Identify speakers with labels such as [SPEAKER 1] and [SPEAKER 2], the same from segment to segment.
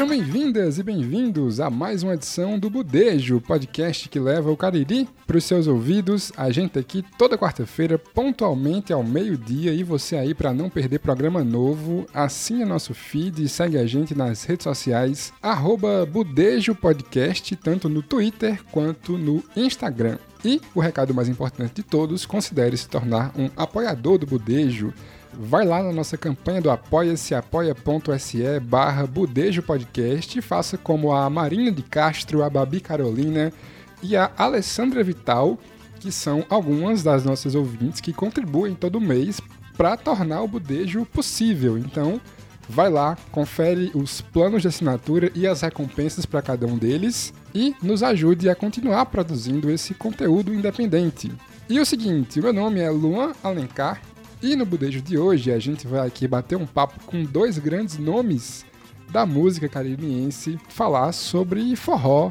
[SPEAKER 1] Sejam bem-vindas e bem-vindos a mais uma edição do Budejo, podcast que leva o Cariri para os seus ouvidos. A gente aqui toda quarta-feira, pontualmente ao meio-dia, e você aí para não perder programa novo, assine nosso feed e segue a gente nas redes sociais, arroba Budejo Podcast, tanto no Twitter quanto no Instagram. E o recado mais importante de todos, considere se tornar um apoiador do Budejo. Vai lá na nossa campanha do Apoia-se, apoia.se barra Budejo Podcast e faça como a Marina de Castro, a Babi Carolina e a Alessandra Vital, que são algumas das nossas ouvintes que contribuem todo mês para tornar o Budejo possível. Então, vai lá, confere os planos de assinatura e as recompensas para cada um deles e nos ajude a continuar produzindo esse conteúdo independente. E o seguinte, meu nome é Luan Alencar e no Budejo de hoje a gente vai aqui bater um papo com dois grandes nomes da música caribense, falar sobre forró,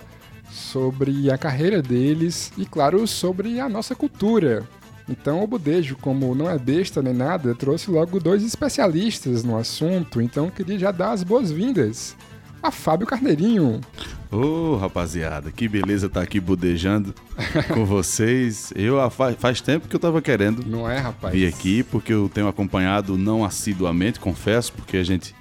[SPEAKER 1] sobre a carreira deles e, claro, sobre a nossa cultura. Então, o Budejo, como não é besta nem nada, trouxe logo dois especialistas no assunto, então queria já dar as boas-vindas a Fábio Carneirinho.
[SPEAKER 2] Ô, oh, rapaziada, que beleza estar tá aqui budejando com vocês. Eu ah, faz, faz tempo que eu tava querendo.
[SPEAKER 1] Não é, rapaz?
[SPEAKER 2] Vir aqui porque eu tenho acompanhado não assiduamente, confesso, porque a gente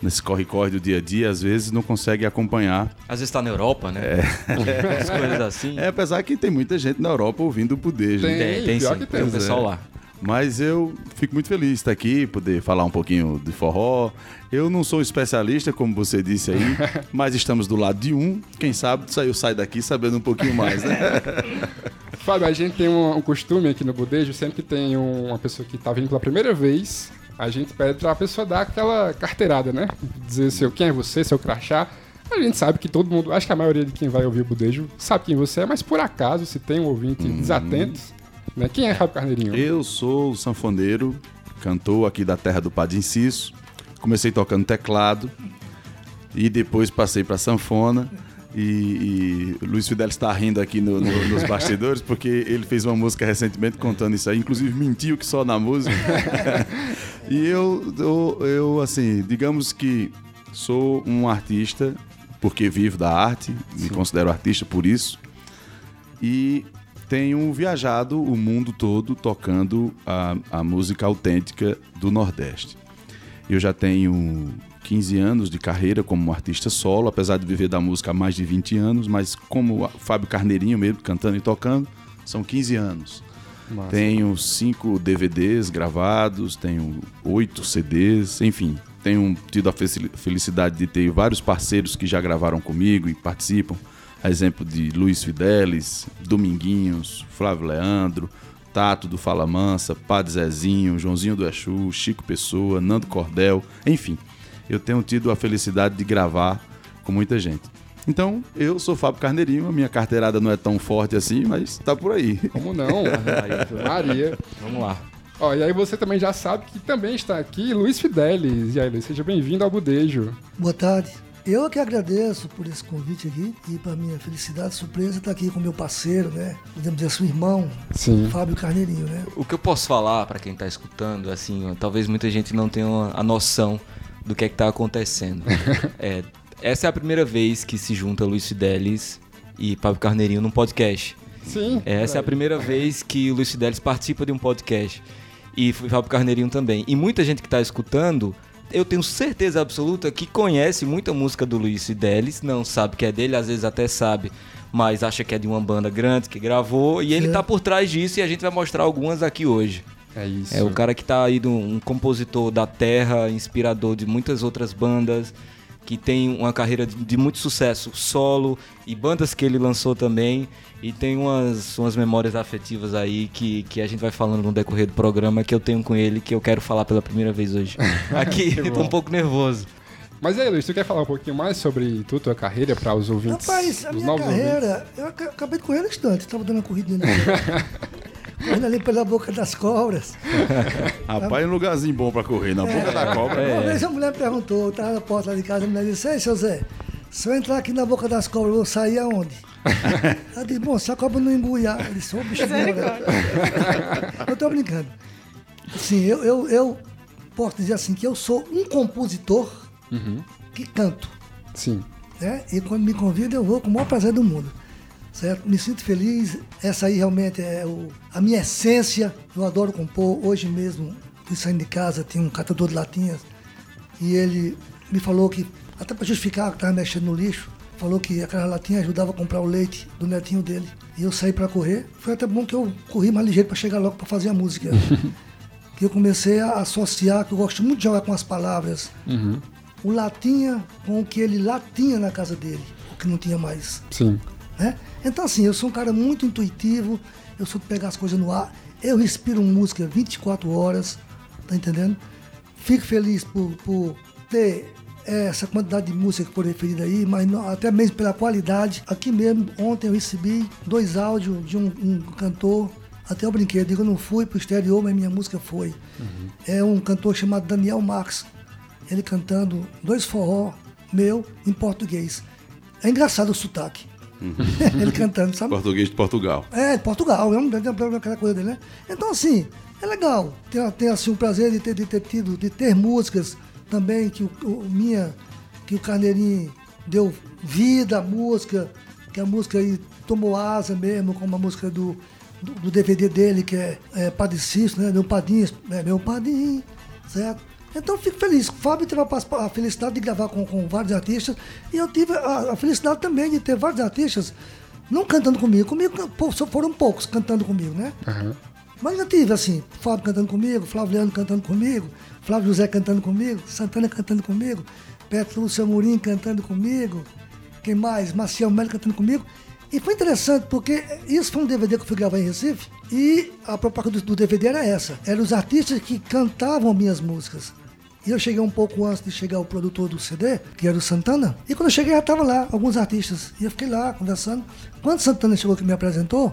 [SPEAKER 2] nesse corre-corre do dia a dia, às vezes não consegue acompanhar.
[SPEAKER 3] Às vezes está na Europa, né? É. As coisas assim.
[SPEAKER 2] É, apesar que tem muita gente na Europa ouvindo o Budejo.
[SPEAKER 3] Tem, tem, tem, sim, tem o pessoal lá.
[SPEAKER 2] Mas eu fico muito feliz de estar aqui, poder falar um pouquinho de forró. Eu não sou especialista, como você disse aí, mas estamos do lado de um. Quem sabe eu saio daqui sabendo um pouquinho mais, né?
[SPEAKER 1] Fábio, a gente tem um, um, costume aqui no Budejo, sempre que tem um, uma pessoa que está vindo pela primeira vez, a gente pede para a pessoa dar aquela carteirada, né? Dizer seu, quem é você, seu crachá. A gente sabe que todo mundo, acho que a maioria de quem vai ouvir o Budejo sabe quem você é, mas por acaso, se tem um ouvinte hum. desatento, né? Quem é Fábio Carneirinho?
[SPEAKER 2] Eu sou sanfoneiro, cantor aqui da terra do Padre Inciso. Comecei tocando teclado e depois passei para sanfona. E, e Luiz Fidel está rindo aqui no, no, nos bastidores porque ele fez uma música recentemente contando isso aí, inclusive mentiu que só na música. e eu, eu, eu, assim, digamos que sou um artista porque vivo da arte, Sim. me considero artista por isso. E tenho viajado o mundo todo tocando a, a música autêntica do Nordeste. Eu já tenho 15 anos de carreira como artista solo, apesar de viver da música há mais de 20 anos, mas como Fábio Carneirinho mesmo, cantando e tocando, são 15 anos. Massa. Tenho cinco DVDs gravados, tenho oito CDs, enfim, tenho tido a felicidade de ter vários parceiros que já gravaram comigo e participam a exemplo de Luiz Fidelis, Dominguinhos, Flávio Leandro, Tato do Fala Mansa, Padre Zezinho, Joãozinho do Exu, Chico Pessoa, Nando Cordel, enfim, eu tenho tido a felicidade de gravar com muita gente. Então, eu sou Fábio Carneirinho, a minha carteirada não é tão forte assim, mas tá por aí.
[SPEAKER 1] Como não? Maria.
[SPEAKER 3] Vamos lá.
[SPEAKER 1] Ó, e aí você também já sabe que também está aqui Luiz Fidelis. E aí, Luiz, seja bem-vindo ao Budejo.
[SPEAKER 4] Boa tarde. Eu que agradeço por esse convite aqui e para minha felicidade, surpresa, estar tá aqui com meu parceiro, né? Podemos dizer, seu irmão, Sim. Fábio Carneirinho, né?
[SPEAKER 3] O que eu posso falar para quem está escutando, assim, talvez muita gente não tenha a noção do que é que está acontecendo. é, essa é a primeira vez que se junta Luiz Fidelis e Fábio Carneirinho num podcast.
[SPEAKER 1] Sim.
[SPEAKER 3] Essa é a primeira vez que o Luiz Fidelis participa de um podcast. E Fábio Carneirinho também. E muita gente que está escutando eu tenho certeza absoluta que conhece muita música do Luiz Fidelis, não sabe que é dele, às vezes até sabe, mas acha que é de uma banda grande que gravou, e ele tá por trás disso e a gente vai mostrar algumas aqui hoje.
[SPEAKER 1] É isso.
[SPEAKER 3] É o cara que tá aí, um compositor da terra, inspirador de muitas outras bandas, que tem uma carreira de, muito sucesso solo e bandas que ele lançou também. E tem umas, umas memórias afetivas aí que, que a gente vai falando no decorrer do programa que eu tenho com ele, que eu quero falar pela primeira vez hoje. Aqui, tô um pouco nervoso.
[SPEAKER 1] Mas aí, Luiz, tu quer falar um pouquinho mais sobre tu, tua carreira para os ouvintes?
[SPEAKER 4] Rapaz, a minha carreira, ouvintes? eu acabei de correr no instante, tava dando uma corridinha. correndo ali pela boca das cobras.
[SPEAKER 2] Rapaz, é um lugarzinho bom para correr, na é, boca da cobra.
[SPEAKER 4] Uma vez a mulher perguntou, eu tava na porta lá de casa, a mulher disse, ei, seu Zé, se eu entrar aqui na boca das cobras, eu vou sair aonde? Ela disse, bom, se a cobra não embuiar, ele disse, ô bicho Eu tô brincando. Assim, eu, eu, eu posso dizer assim que eu sou um compositor uhum. que canto.
[SPEAKER 1] Sim.
[SPEAKER 4] Né? E quando me convida, eu vou com o maior prazer do mundo. Certo? Me sinto feliz. Essa aí realmente é o, a minha essência. Eu adoro compor. Hoje mesmo, fui saindo de casa, tinha um catador de latinhas. E ele me falou que, até para justificar que estava mexendo no lixo, falou que aquela latinha ajudava a comprar o leite do netinho dele. E eu saí para correr. Foi até bom que eu corri mais ligeiro para chegar logo para fazer a música. que eu comecei a associar, que eu gosto muito de jogar com as palavras.
[SPEAKER 1] Uhum.
[SPEAKER 4] O latinha com o que ele latinha na casa dele, o que não tinha mais.
[SPEAKER 1] Sim.
[SPEAKER 4] Né? Então, assim, eu sou um cara muito intuitivo, eu sou de pegar as coisas no ar, eu respiro música 24 horas, tá entendendo? Fico feliz por, por ter essa quantidade de música que foi referida aí, mas não- até mesmo pela qualidade. Aqui mesmo, ontem eu recebi dois áudios de um, um cantor, até eu brinquei, eu digo, eu não fui pro exterior, mas minha música foi. É um cantor chamado Daniel Marx, ele cantando dois forró meu em português. É engraçado o sotaque. ele cantando, sabe?
[SPEAKER 2] Português de Portugal.
[SPEAKER 4] É, de Portugal, é um- é aquela coisa dele, né? Então, assim, é legal. Ter, ter assim, o prazer de ter, de ter tido, de ter músicas também que o, o- minha, que o Carneirinho deu vida à música, que a música aí tomou asa mesmo, como a música do, do, do DVD dele, que é, é Padre Cício, né? Meu Padinho, é, meu Padinho, certo? Então eu fico feliz. O Fábio teve a, felicidade de gravar com, com vários artistas e eu tive a, a felicidade também de ter vários artistas não cantando comigo, comigo só foram poucos cantando comigo, né?
[SPEAKER 1] Aham.
[SPEAKER 4] Mas já tive assim, Fábio cantando comigo, Flávio Leandro cantando comigo, Flávio José cantando comigo, Santana cantando comigo, Petro Lúcio Amorim cantando comigo, quem mais? Maciel Melo cantando comigo. E foi interessante porque isso foi um DVD que eu fui gravar em Recife e a propaganda do, DVD era essa. Eram os artistas que cantavam minhas músicas. E eu cheguei um pouco antes de chegar o produtor do CD, que era o Santana. E quando eu cheguei já estavam lá alguns artistas. E eu fiquei lá conversando. Quando o Santana chegou que me apresentou,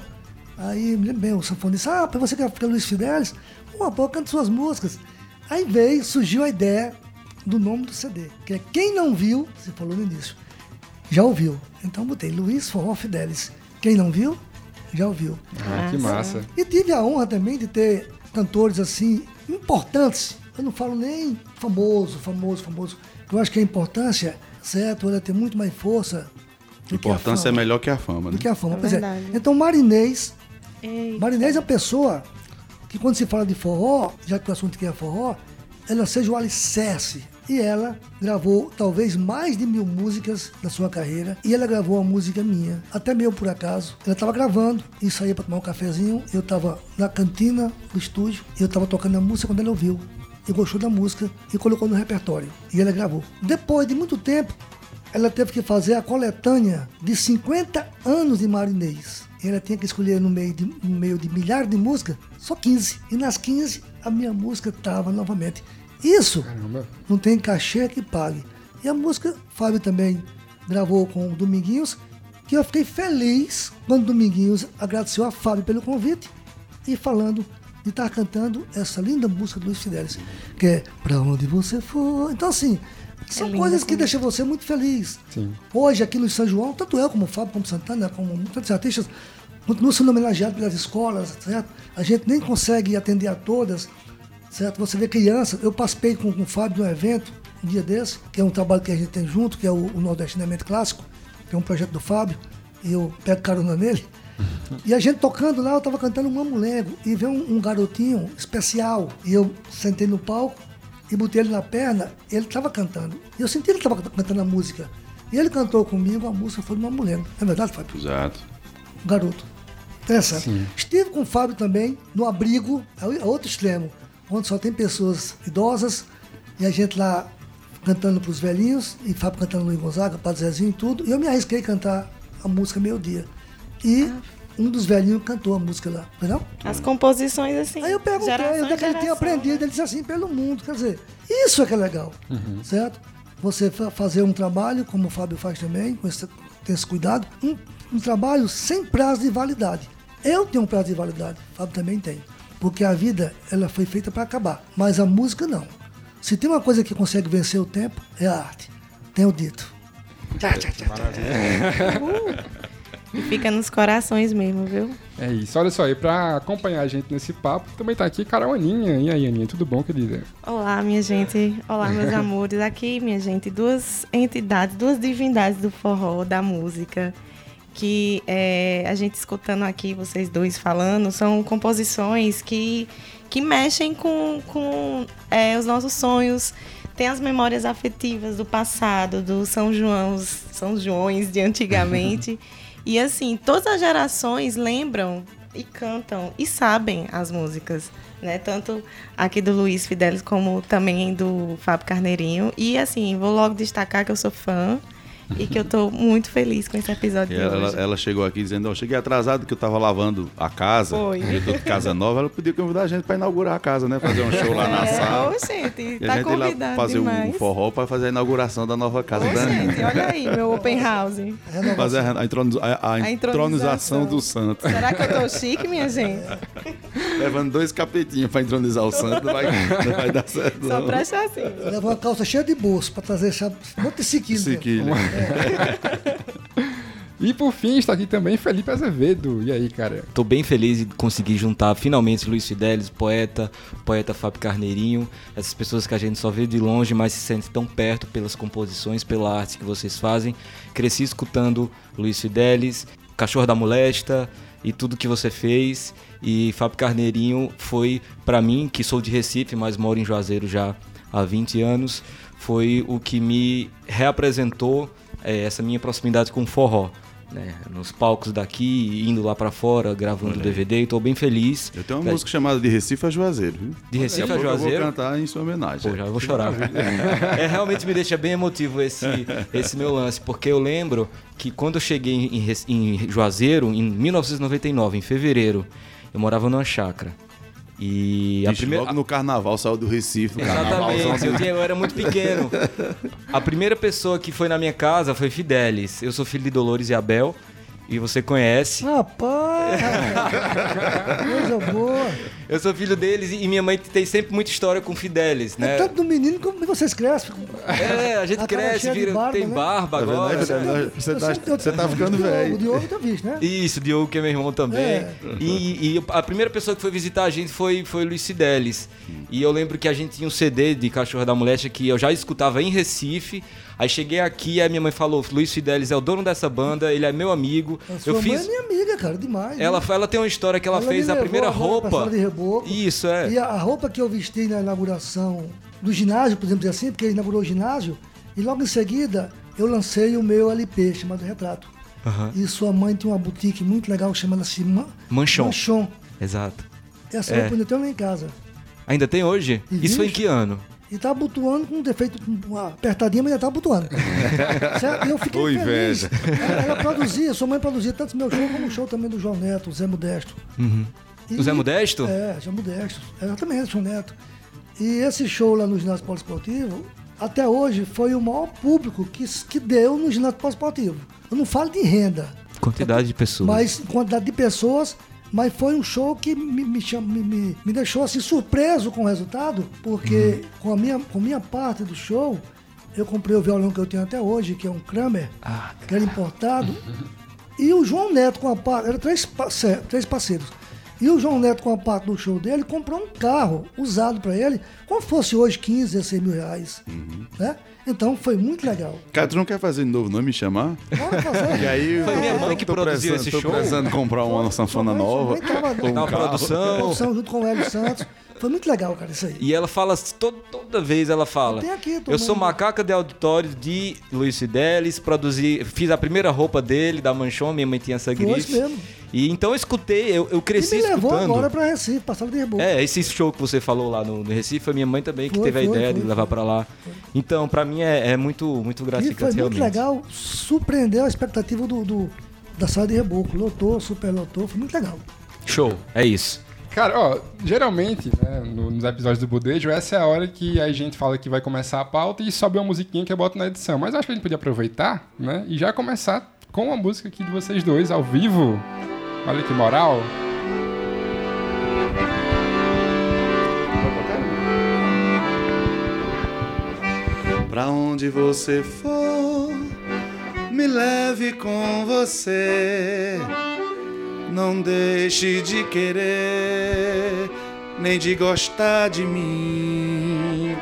[SPEAKER 4] Aí me bem, o sanfonista, ah, pra você que é Luiz Fidelis, uma pô, canta suas músicas. Aí veio, surgiu a ideia do nome do CD, que é Quem Não Viu, você falou no início, já ouviu. Então botei Luiz Forró Fidelis. Quem não viu, já ouviu.
[SPEAKER 1] Ah, que massa.
[SPEAKER 4] E tive a honra também de ter cantores assim, importantes. Eu não falo nem famoso, famoso, famoso. Eu acho que a importância, certo, ela tem muito mais força. do que a
[SPEAKER 2] Importância é
[SPEAKER 4] fama.
[SPEAKER 2] melhor que a fama, né?
[SPEAKER 4] Do que a fama.
[SPEAKER 5] É
[SPEAKER 4] Pois é.
[SPEAKER 5] verdade.
[SPEAKER 4] Então, Marinês
[SPEAKER 5] Eita.
[SPEAKER 4] Marinês é uma pessoa que quando se fala de forró, já que o assunto aqui é forró, ela seja o alicerce. E ela gravou talvez mais de mil músicas na sua carreira. E ela gravou uma música minha, até meu por acaso. Ela estava gravando e saía para tomar um cafezinho. Eu estava na cantina do estúdio e eu estava tocando a música quando ela ouviu. E gostou da música e colocou no repertório. E ela gravou. Depois de muito tempo, ela teve que fazer a coletânea de 50 anos de Marinês. Ela tinha que escolher no meio de, no meio de milhares de músicas, só 15. E nas 15, a minha música estava novamente. Isso
[SPEAKER 1] Caramba.
[SPEAKER 4] não tem cachê que pague. E a música, Fábio também gravou com o Dominguinhos, que eu fiquei feliz quando o Dominguinhos agradeceu a Fábio pelo convite e falando de estar cantando essa linda música do Luiz Fidelis, que é Pra Onde Você For. Então, assim, são
[SPEAKER 5] linda
[SPEAKER 4] coisas que
[SPEAKER 5] também.
[SPEAKER 4] deixam você muito feliz.
[SPEAKER 1] Sim.
[SPEAKER 4] Hoje, aqui no São João, tanto eu como o Fábio, como Santana, como muitos artistas, continuam sendo homenageados pelas escolas, certo? A gente nem consegue atender a todas, certo? Você vê crianças, eu participei com, com o Fábio de um evento, um dia desse, que é um trabalho que a gente tem junto, que é o, o Nordestinamento Clássico, que é um projeto do Fábio, e eu pego carona nele. E a gente tocando lá, eu tava cantando um mamulengo, e veio um, um garotinho especial, e eu sentei no palco, e botei ele na perna, ele estava cantando. E eu senti que ele estava cantando a música. E ele cantou comigo, a música foi do Mamulengo. É verdade, Fábio?
[SPEAKER 2] Exato.
[SPEAKER 4] Um garoto. Interessante.
[SPEAKER 1] Sim.
[SPEAKER 4] Estive com o Fábio também no abrigo, o- é outro extremo, onde só tem pessoas idosas, e a gente lá cantando para os velhinhos, e Fábio cantando Luiz Gonzaga, Padre Zezinho e tudo, e eu me arrisquei a cantar a música Meio Dia. E um dos velhinhos cantou a música lá, não?
[SPEAKER 5] As composições assim.
[SPEAKER 4] Aí eu perguntei
[SPEAKER 5] geração
[SPEAKER 4] onde é que ele tinha
[SPEAKER 5] geração,
[SPEAKER 4] aprendido,
[SPEAKER 5] né?
[SPEAKER 4] ele disse assim, pelo mundo. Quer dizer, isso é que é legal, certo? Você fa- fazer um trabalho, como o Fábio faz também, com esse, tem esse cuidado, um, um trabalho sem prazo de validade. Eu tenho um prazo de validade, o Fábio também tem. Porque a vida, ela foi feita para acabar, mas a música não. Se tem uma coisa que consegue vencer o tempo, é a arte. Tenho dito. Tchá, tchá, tchá, tchá.
[SPEAKER 5] E fica nos corações mesmo, viu?
[SPEAKER 1] É isso. Olha só, e pra acompanhar a gente nesse papo, também tá aqui Carol Aninha. E aí, Aninha, tudo bom, querida?
[SPEAKER 5] Olá, minha gente. Olá, meus amores. Aqui, minha gente, duas entidades, duas divindades do forró, da música, que é, a gente escutando aqui, vocês dois falando, são composições que, que mexem com, com é, os nossos sonhos, tem as memórias afetivas do passado, do São João, São Joões de antigamente. e assim, todas as gerações lembram e cantam e sabem as músicas, né? Tanto aqui do Luiz Fidelis como também do Fábio Carneirinho. E assim, vou logo destacar que eu sou fã e que eu tô muito feliz com esse episódio
[SPEAKER 2] E
[SPEAKER 5] de
[SPEAKER 2] ela,
[SPEAKER 5] hoje.
[SPEAKER 2] ela chegou aqui dizendo, ó, cheguei atrasado que eu tava lavando a casa.
[SPEAKER 5] Foi.
[SPEAKER 2] Eu tô de casa nova, ela podia convidar a gente pra inaugurar a casa, né? Fazer um show lá na
[SPEAKER 5] É,
[SPEAKER 2] sala.
[SPEAKER 5] ô, gente,
[SPEAKER 2] E
[SPEAKER 5] tá
[SPEAKER 2] a gente ir lá fazer um forró pra fazer a inauguração da nova casa
[SPEAKER 5] Ô,
[SPEAKER 2] da
[SPEAKER 5] gente, olha aí, meu open house.
[SPEAKER 2] Fazer a, a, a- a entronização. do santo.
[SPEAKER 5] Será que eu tô chique, minha gente?
[SPEAKER 2] Levando dois capetinhos pra entronizar o santo, não vai, não vai dar certo.
[SPEAKER 5] Só presta assim.
[SPEAKER 4] Leva uma calça cheia de bolso pra trazer esse monte de sequilho.
[SPEAKER 1] E por fim, está aqui também Felipe Azevedo. E aí, cara?
[SPEAKER 3] Tô bem feliz de conseguir juntar finalmente Luiz Fidelis, poeta, poeta Fábio Carneirinho, essas pessoas que a gente só vê de longe, mas se sente tão perto pelas composições, pela arte que vocês fazem. Cresci escutando Luiz Fidelis, Cachorro da Molesta e tudo que você fez. E Fábio Carneirinho foi, pra mim, que sou de Recife, mas moro em Juazeiro já há 20 anos, foi o que me reapresentou eh, essa minha proximidade com o forró. Né, nos palcos daqui, indo lá pra fora, gravando DVD, e tô bem feliz.
[SPEAKER 2] Eu tenho uma música chamada De Recife a Juazeiro, viu?
[SPEAKER 3] De Recife
[SPEAKER 2] Daqui
[SPEAKER 3] a
[SPEAKER 2] pouco Eu
[SPEAKER 3] Juazeiro?
[SPEAKER 2] vou cantar em sua homenagem.
[SPEAKER 3] Pô, já vou chorar. viu? é, realmente me deixa bem emotivo esse, esse meu lance, porque eu lembro que quando eu cheguei em, em Juazeiro, em 1999, em fevereiro, eu morava numa chácara. E a primeira.
[SPEAKER 2] Logo no carnaval, saiu do Recife.
[SPEAKER 3] Exatamente, eu, tinha- eu era muito pequeno. A primeira pessoa que foi na minha casa foi Fidelis. Eu sou filho de Dolores e Abel, e você conhece.
[SPEAKER 4] Rapaz, coisa boa.
[SPEAKER 3] Eu sou filho deles e minha mãe tem sempre muita história com Fidelis, né?
[SPEAKER 4] É tanto do menino como vocês crescem.
[SPEAKER 3] É, a gente
[SPEAKER 4] A cara
[SPEAKER 3] cresce, vira,
[SPEAKER 4] barba,
[SPEAKER 3] tem
[SPEAKER 4] né?
[SPEAKER 3] barba
[SPEAKER 2] Tá vendo
[SPEAKER 3] agora.
[SPEAKER 2] aí? Você, você
[SPEAKER 4] Eu
[SPEAKER 2] tá,
[SPEAKER 4] eu-
[SPEAKER 2] você tá ficando
[SPEAKER 4] o Diogo-
[SPEAKER 2] velho.
[SPEAKER 4] O Diogo tá visto, né?
[SPEAKER 3] Isso, Diogo, que é meu irmão também.
[SPEAKER 4] É.
[SPEAKER 3] E, e a primeira pessoa que foi visitar a gente foi, foi Luiz Cidelis. E eu lembro que a gente tinha um CD de Cachorro da Moléstia que eu já escutava em Recife. Aí cheguei aqui e a minha mãe falou: Luiz Fidelis é o dono dessa banda, ele é meu amigo.
[SPEAKER 4] A sua
[SPEAKER 3] Eu
[SPEAKER 4] mãe
[SPEAKER 3] fiz.
[SPEAKER 4] é minha amiga, cara, demais.
[SPEAKER 3] Ela,
[SPEAKER 4] né?
[SPEAKER 3] ela tem uma história que ela,
[SPEAKER 4] Ela
[SPEAKER 3] fez a primeira roupa.
[SPEAKER 4] de reboco.
[SPEAKER 3] Isso, é.
[SPEAKER 4] E a, roupa que eu vesti na inauguração do ginásio, podemos dizer assim, porque ele inaugurou o ginásio, e logo em seguida eu lancei o meu LP chamado Retrato.
[SPEAKER 3] Aham.
[SPEAKER 4] E sua mãe tem uma boutique muito legal chamada-se Ma
[SPEAKER 3] Manchon.
[SPEAKER 4] Manchon.
[SPEAKER 3] Exato.
[SPEAKER 4] Essa
[SPEAKER 3] É.
[SPEAKER 4] roupa eu ainda tenho lá em casa.
[SPEAKER 3] Ainda tem hoje?
[SPEAKER 4] Existe.
[SPEAKER 3] Isso foi em que ano?
[SPEAKER 4] E tá abotoando com um defeito, com uma apertadinha, mas já tá abotoando. eu fiquei
[SPEAKER 2] Ô,
[SPEAKER 4] feliz.
[SPEAKER 2] inveja.
[SPEAKER 4] Ela, ela produzia, sua mãe produzia tanto meu show como o show também do João Neto, o Zé Modesto. E-
[SPEAKER 3] O Zé Modesto?
[SPEAKER 4] É, Zé Modesto. Exatamente, João Neto. E esse show lá no ginásio poliesportivo, até hoje, foi o maior público que, que deu no ginásio poliesportivo. Eu não falo de renda,
[SPEAKER 3] Quantidade de pessoas.
[SPEAKER 4] mas quantidade de pessoas, mas foi um show que me, me, me, me- deixou assim surpreso com o resultado, porque com, a minha, com minha parte do show, eu comprei o violão que eu tenho até hoje, que é um Kramer,
[SPEAKER 3] Ah,
[SPEAKER 4] que era importado, e o João Neto com a parte, eram três, três parceiros. E o João Neto, com a parte do show dele, comprou um carro usado para ele, como fosse hoje 15, 16 mil reais. Né? Então foi muito legal.
[SPEAKER 2] Cara, tu não quer fazer de novo, não? Me chamar?
[SPEAKER 4] Bora fazer.
[SPEAKER 2] E aí,
[SPEAKER 3] Foi minha mãe
[SPEAKER 2] eu
[SPEAKER 3] que
[SPEAKER 2] tô
[SPEAKER 3] produziu esse
[SPEAKER 2] tô
[SPEAKER 3] show.
[SPEAKER 2] precisando comprar uma sanfona nova.
[SPEAKER 4] tava-
[SPEAKER 2] um
[SPEAKER 3] Na
[SPEAKER 2] carro.
[SPEAKER 3] produção.
[SPEAKER 4] produção junto com o Hélio Santos. Foi muito legal, cara, isso aí.
[SPEAKER 3] E ela fala, todo, toda vez ela fala.
[SPEAKER 4] Tem aqui, tô
[SPEAKER 3] eu sou macaca de auditório de Luiz Fidelis, produzi, fiz a primeira roupa dele, da Manchon, minha mãe tinha essa
[SPEAKER 4] Foi
[SPEAKER 3] grife.
[SPEAKER 4] isso mesmo.
[SPEAKER 3] E então eu escutei, eu, eu
[SPEAKER 4] E
[SPEAKER 3] cresci
[SPEAKER 4] me levou
[SPEAKER 3] escutando.
[SPEAKER 4] agora pra Recife, passava de reboco.
[SPEAKER 3] É, esse show que você falou lá no, no Recife, foi minha mãe também que
[SPEAKER 4] Foi,
[SPEAKER 3] teve a
[SPEAKER 4] foi,
[SPEAKER 3] ideia
[SPEAKER 4] foi,
[SPEAKER 3] de levar pra lá. Então, pra mim é, é muito, muito
[SPEAKER 4] e
[SPEAKER 3] gratificante
[SPEAKER 4] foi muito legal, surpreendeu a expectativa do, do- da sala de reboco. Lotou, super lotou, foi muito legal.
[SPEAKER 3] Show, é isso.
[SPEAKER 1] Cara, ó, geralmente, né, no- nos episódios do Budejo, essa é a hora que a gente fala que vai começar a pauta e sobe uma musiquinha que eu boto na edição. Mas acho que a gente podia aproveitar, né, e já começar com a música aqui de vocês dois, ao vivo. Olha que moral.
[SPEAKER 2] Pra onde você for, me leve com você. Não deixe de querer, nem de gostar de mim.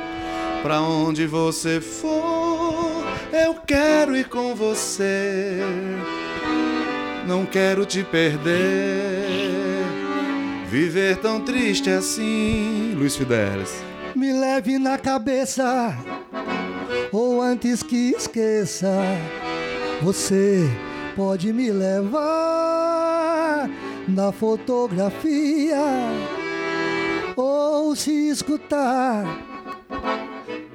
[SPEAKER 2] Pra onde você for, eu quero ir com você. Não quero te perder, viver tão triste assim. Luiz Fidelis.
[SPEAKER 4] Me leve na cabeça, ou antes que esqueça, você pode me levar na fotografia, ou se escutar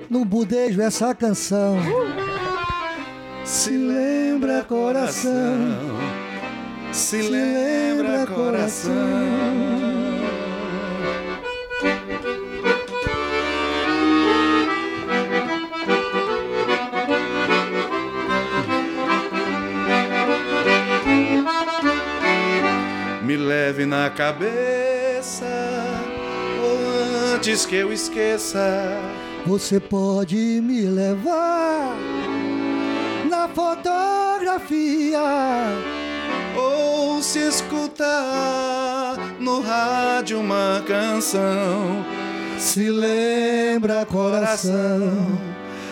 [SPEAKER 4] no budejo essa canção.
[SPEAKER 2] Se lembra coração, se lembra coração. Me leve na cabeça, ou antes que eu esqueça.
[SPEAKER 4] Você pode me levar na fotografia.
[SPEAKER 2] Ou se escutar no rádio uma canção.
[SPEAKER 4] Se lembra coração,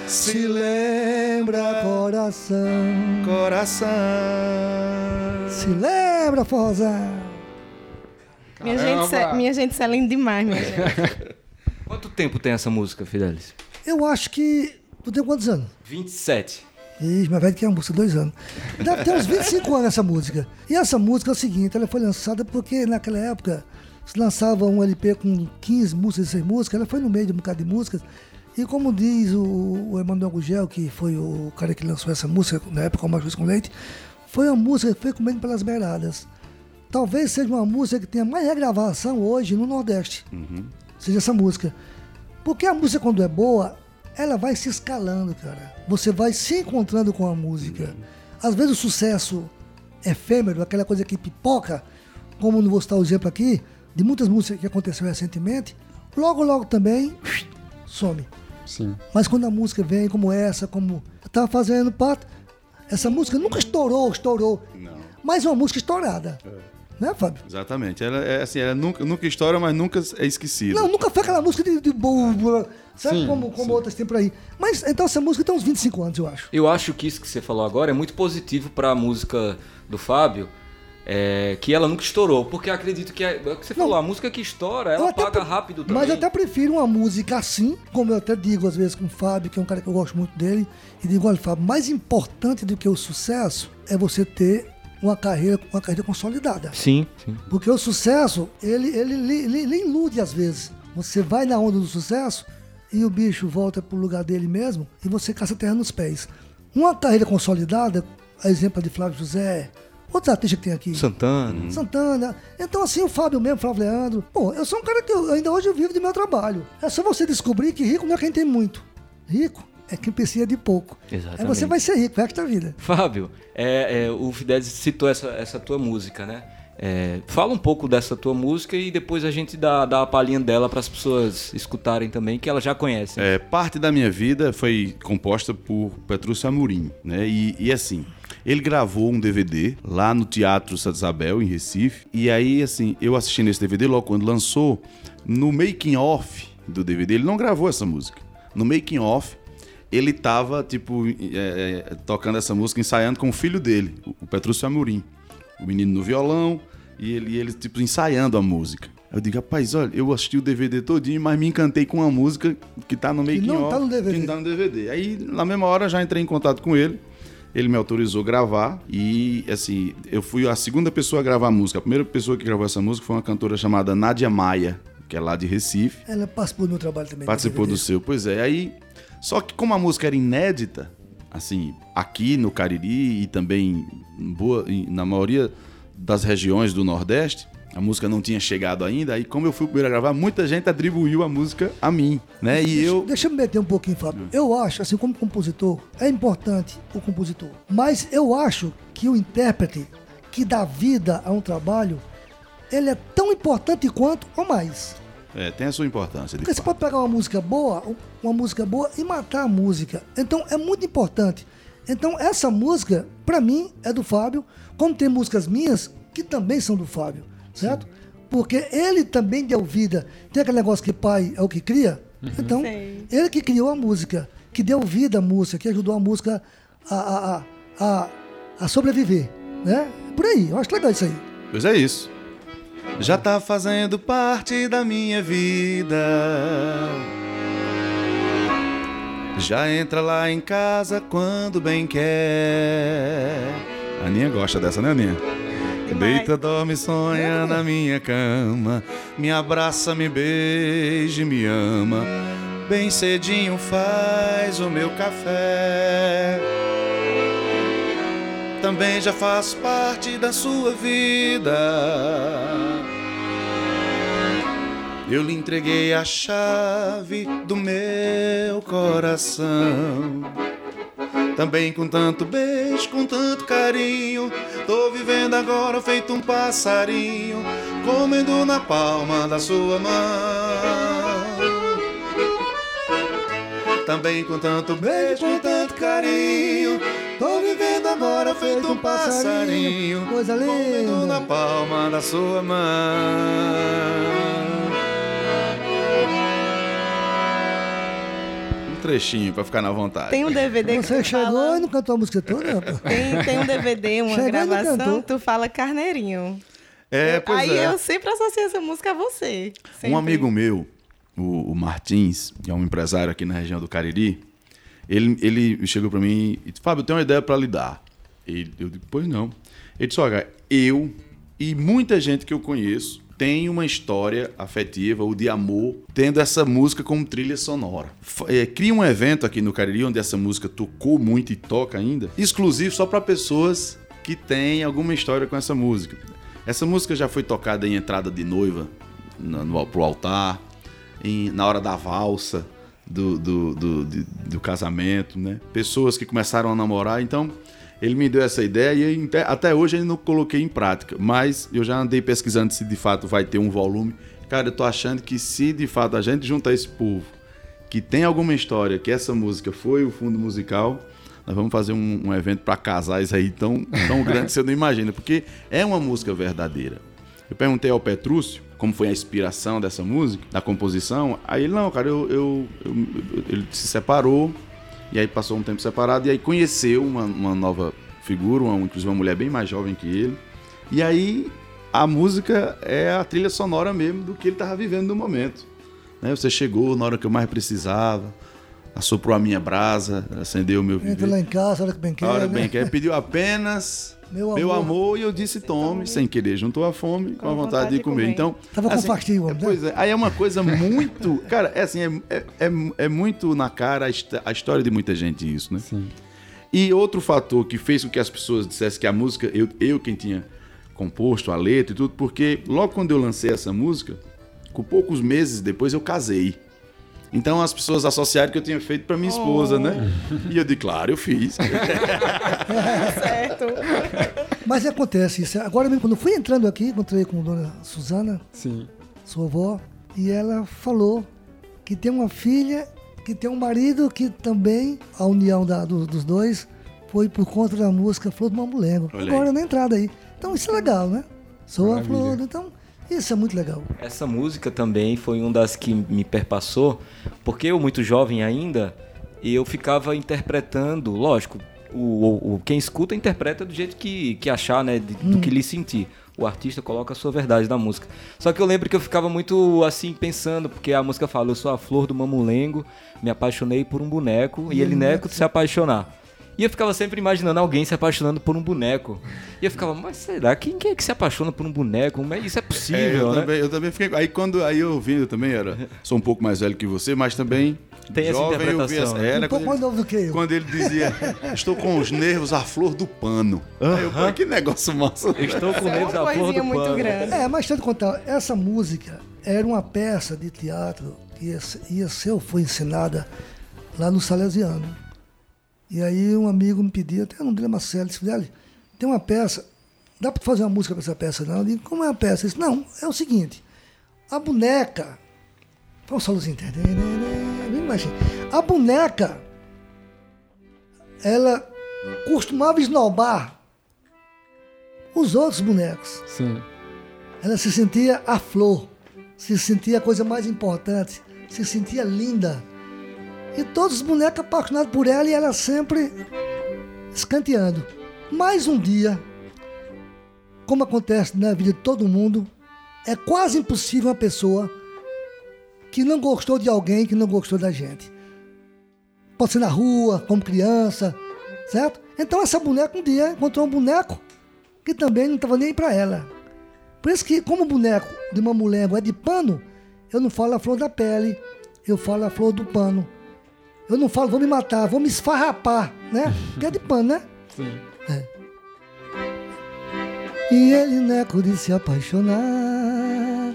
[SPEAKER 4] se lembra coração,
[SPEAKER 2] Coração.
[SPEAKER 4] se lembra forrozão.
[SPEAKER 5] Minha gente, cê- minha gente, isso é lindo demais, minha gente.
[SPEAKER 3] Quanto tempo tem essa música, Fidelis?
[SPEAKER 4] Eu acho que. Tu tem quantos anos?
[SPEAKER 3] 27.
[SPEAKER 4] Ih, mas velho que é uma música, dois anos. Deve ter uns 25 anos essa música. E essa música é o seguinte, ela foi lançada porque naquela época se lançava um LP com 15 músicas, 16 músicas, ela foi no meio de um bocado de músicas. E como diz o, o Emanuel Gugel, que foi o cara que lançou essa música na época, o Machuis com Leite, foi uma música que foi comendo pelas beiradas. Talvez seja uma música que tenha mais regravação hoje no Nordeste. Seja essa música. Porque a música, quando é boa, ela vai se escalando, cara. Você vai se encontrando com a música. Às vezes o sucesso efêmero, aquela coisa que pipoca, como não vou citar o exemplo aqui, de muitas músicas que aconteceu recentemente, logo, logo também some.
[SPEAKER 1] Sim.
[SPEAKER 4] Mas quando a música vem como essa, como eu tava fazendo parte, essa música nunca estourou, estourou.
[SPEAKER 2] Não.
[SPEAKER 4] Mas é uma música estourada. Né, Fábio?
[SPEAKER 2] Exatamente. Ela é assim, ela nunca, nunca estoura, mas nunca é esquecida.
[SPEAKER 4] Não, nunca foi aquela música de, de sabe
[SPEAKER 1] Sim,
[SPEAKER 4] como, como
[SPEAKER 1] sim.
[SPEAKER 4] outras tem por aí. Mas então essa música tem uns 25 anos, eu acho.
[SPEAKER 3] Eu acho que isso que você falou agora é muito positivo pra música do Fábio, é, que ela nunca estourou, porque acredito que é, é o que você falou, a música que estoura, ela
[SPEAKER 4] pre-
[SPEAKER 3] rápido também.
[SPEAKER 4] Mas eu até prefiro uma música assim, como eu até digo às vezes com o Fábio, que é um cara que eu gosto muito dele, e digo, olha, Fábio, mais importante do que o sucesso é você ter uma carreira, uma carreira consolidada.
[SPEAKER 3] Sim, sim.
[SPEAKER 4] Porque o sucesso, ele, ele, ele, ele- ele ilude às vezes. Você vai na onda do sucesso e o bicho volta pro lugar dele mesmo e você caça terra nos pés. Uma carreira consolidada, a exemplo de Flávio José, outros artistas que tem aqui.
[SPEAKER 3] Santana.
[SPEAKER 4] Santana. Então, assim, o Fábio mesmo, Flávio Leandro. Pô, eu sou um cara que eu- ainda hoje eu vivo do meu trabalho. É só você descobrir que rico não é quem tem muito. Rico é quem precisa de pouco.
[SPEAKER 3] Exatamente.
[SPEAKER 4] Aí você vai ser rico o resto da vida.
[SPEAKER 3] Fábio, é, é, o Fidelis citou essa, essa tua música, né? É, fala um pouco dessa tua música e depois a gente dá, dá a palhinha dela para as pessoas escutarem também, que elas já conhecem.
[SPEAKER 2] É, parte da minha vida foi composta por Petrúcio Amorim, né? E, e assim, ele gravou um DVD lá no Teatro Santa Isabel, em Recife. E aí, assim, eu assisti nesse DVD logo quando lançou, no making off do DVD, ele não gravou essa música. No making off, ele tava, tipo, é, é, tocando essa música, ensaiando com o filho dele, o Petrúcio Amorim. O menino no violão e ele, ele, tipo, ensaiando a música. Eu digo, rapaz, olha, eu assisti o DVD todinho, mas me encantei com uma música que tá no making
[SPEAKER 4] não
[SPEAKER 2] off,
[SPEAKER 4] tá no DVD.
[SPEAKER 2] Que não tá no DVD. Aí, na mesma hora, já entrei em contato com ele. Ele me autorizou a gravar e, assim, eu fui a segunda pessoa a gravar a música. A primeira pessoa que gravou essa música foi uma cantora chamada Nádia Maia, que é lá de Recife.
[SPEAKER 4] Ela participou do meu trabalho também.
[SPEAKER 2] Participou do seu, pois é. Aí, só que como a música era inédita, assim, aqui no Cariri e também boa, na maioria das regiões do Nordeste, a música não tinha chegado ainda. Aí, como eu fui o primeiro a gravar, muita gente atribuiu a música a mim, né? E eu
[SPEAKER 4] Deixa eu me meter um pouquinho, Fábio. Eu acho, assim, como compositor, é importante o compositor. Mas eu acho que o intérprete que dá vida a um trabalho, ele é tão importante quanto ou mais.
[SPEAKER 2] é, tem a sua importância.
[SPEAKER 4] Porque você
[SPEAKER 2] fato.
[SPEAKER 4] pode pegar uma música boa, uma música boa e matar a música. Então é muito importante. Então, essa música, para mim, é do Fábio, como tem músicas minhas que também são do Fábio, certo? Porque ele também deu vida. Tem aquele negócio que pai é o que cria? Então,
[SPEAKER 5] Sei.
[SPEAKER 4] ele que criou a música, que deu vida à música, que ajudou a música a, a, a, a, a sobreviver, né? Por aí, eu acho legal isso aí.
[SPEAKER 2] Pois é isso. Já tá fazendo parte da minha vida. Já entra lá em casa quando bem quer. A Aninha gosta dessa, né, Aninha? Deita, dorme, sonha na minha cama. Me abraça, me beija, e me ama. Bem cedinho faz o meu café. Também já faz parte da sua vida. Eu lhe entreguei a chave do meu coração. Também com tanto beijo, com tanto carinho. Tô vivendo agora feito um passarinho, comendo na palma da sua mão. Também com tanto beijo, com tanto carinho. Tô vivendo agora feito um passarinho,
[SPEAKER 4] Coisa
[SPEAKER 2] comendo na palma da sua mão. Trechinho pra ficar na vontade.
[SPEAKER 5] Tem um DVD que
[SPEAKER 4] Você
[SPEAKER 5] tu
[SPEAKER 4] chegou
[SPEAKER 5] fala...
[SPEAKER 4] e não cantou a música toda?
[SPEAKER 5] Tem, tem um DVD, uma
[SPEAKER 4] Chegou
[SPEAKER 5] gravação, tu fala Carneirinho.
[SPEAKER 2] É, pois
[SPEAKER 5] Aí
[SPEAKER 2] é.
[SPEAKER 5] eu sempre associo essa música a você. Sempre.
[SPEAKER 2] Um amigo meu, o, o Martins, que é um empresário aqui na região do Cariri, ele, ele chegou pra mim e disse, Fábio, eu tenho uma ideia pra lhe dar. E eu digo, pois não. Ele disse, olha, eu e muita gente que eu conheço tem uma história afetiva ou de amor tendo essa música como trilha sonora. É, cria um evento aqui no Cariri onde essa música tocou muito e toca ainda, exclusivo só para pessoas que têm alguma história com essa música. Essa música já foi tocada em entrada de noiva no, no, pro altar, em- na hora da valsa do, do, do, de- do casamento, né? Pessoas que começaram a namorar, então ele me deu essa ideia e até hoje eu não coloquei em prática, mas eu já andei pesquisando se de fato vai ter um volume. Cara, eu tô achando que se de fato a gente juntar esse povo que tem alguma história, que essa música foi o fundo musical, nós vamos fazer um, um evento para casais aí tão, tão grande que você não imagina, porque é uma música verdadeira. Eu perguntei ao Petrúcio como foi a inspiração dessa música, da composição. Aí ele, não, cara, eu, eu- eu- ele se separou, e aí passou um tempo separado, e aí conheceu uma, uma nova figura, uma, inclusive uma mulher bem mais jovem que ele. E aí a música é a trilha sonora mesmo do que ele estava vivendo no momento. Né? Você chegou na hora que eu mais precisava, assoprou a minha brasa, acendeu o meu
[SPEAKER 4] Entra
[SPEAKER 2] viver.
[SPEAKER 4] lá em casa, olha que bem quer.
[SPEAKER 2] A hora
[SPEAKER 4] né?
[SPEAKER 2] bem quer, pediu apenas
[SPEAKER 4] Meu
[SPEAKER 2] meu
[SPEAKER 4] amor.
[SPEAKER 2] amor, e eu disse tome, sem querer. Juntou a fome com a vontade de comer. Então,
[SPEAKER 4] Tava com fastio,
[SPEAKER 2] é,
[SPEAKER 4] né?
[SPEAKER 2] Pois é, aí é uma coisa muito. Cara, é assim, é, é, é, é muito na cara a, a história de muita gente isso, né?
[SPEAKER 1] Sim.
[SPEAKER 2] E outro fator que fez com que as pessoas dissessem que a música, eu, eu quem tinha composto a letra e tudo, porque logo quando eu lancei essa música, com poucos meses depois eu casei. Então as pessoas associaram que eu tinha feito para minha esposa, né? E eu disse, claro, eu fiz.
[SPEAKER 5] Certo.
[SPEAKER 4] Mas acontece isso. Agora mesmo, quando eu fui entrando aqui, encontrei com a dona Suzana,
[SPEAKER 1] Sim.
[SPEAKER 4] sua avó, e ela falou que tem uma filha, que tem um marido que também, a união da- do- dos dois, foi por conta da música Flor do Mamulengo. Agora na entrada aí. Então isso é legal, né? Sou a
[SPEAKER 1] Maravilha.
[SPEAKER 4] flor, então isso é muito legal.
[SPEAKER 3] Essa música também foi uma das que me perpassou, porque eu, muito jovem ainda, eu ficava interpretando, lógico, o, o- quem escuta interpreta do jeito que, que achar, né? de- do que lhe sentir. O artista coloca a sua verdade na música. Só que eu lembro que eu ficava muito assim pensando, porque a música fala: Eu sou a flor do mamulengo, me apaixonei por um boneco e ele neco de se apaixonar. E eu ficava sempre imaginando alguém se apaixonando por um boneco. E eu ficava, mas será? Quem que é que se apaixona por um boneco? É- Isso é
[SPEAKER 2] É,
[SPEAKER 3] possível,
[SPEAKER 2] eu,
[SPEAKER 3] né?
[SPEAKER 2] também, eu também fiquei. Aí quando aí eu ouvi, eu também era. Sou um pouco mais velho que você, mas também.
[SPEAKER 3] Tem essa
[SPEAKER 2] jovem, eu vi
[SPEAKER 3] interpretação,
[SPEAKER 2] essa-
[SPEAKER 3] né?
[SPEAKER 2] Era
[SPEAKER 4] Um pouco
[SPEAKER 2] quando,
[SPEAKER 4] mais
[SPEAKER 2] ele,
[SPEAKER 4] novo do que eu.
[SPEAKER 2] quando ele dizia: Estou com os nervos à flor do pano. Aí eu, pô, que negócio massa.
[SPEAKER 3] Estou com
[SPEAKER 5] É
[SPEAKER 3] nervos à flor do
[SPEAKER 5] muito
[SPEAKER 3] pano.
[SPEAKER 5] grande.
[SPEAKER 4] É, mas eu te contar, essa música era uma peça de teatro que ia, ser- ia ser ou foi ensinada lá no Salesiano. E aí um amigo me pediu, até no André Marcelo, disse, Fidel, tem uma peça, dá para fazer uma música para essa peça não? Eu digo, como é a peça? Ele disse, não, é o seguinte, a boneca, foi um solozinho, baixinho. a boneca, ela costumava esnobar os outros bonecos.
[SPEAKER 1] Sim.
[SPEAKER 4] Ela se sentia a flor, se sentia a coisa mais importante, se sentia linda. E todos os bonecos apaixonados por ela e ela sempre escanteando. Mais um dia, como acontece na vida de todo mundo, é quase impossível uma pessoa que não gostou de alguém que não gostou da gente. Pode ser na rua, como criança, certo? Então essa boneca um dia encontrou um boneco que também não estava nem para ela. Por isso que, como o boneco de uma mulher é de pano, eu não falo a flor da pele, eu falo a flor do pano. Eu não falo, vou me matar, vou me esfarrapar, né? Porque é de pano, né?
[SPEAKER 1] Sim.
[SPEAKER 4] E ele, Neco, de se apaixonar.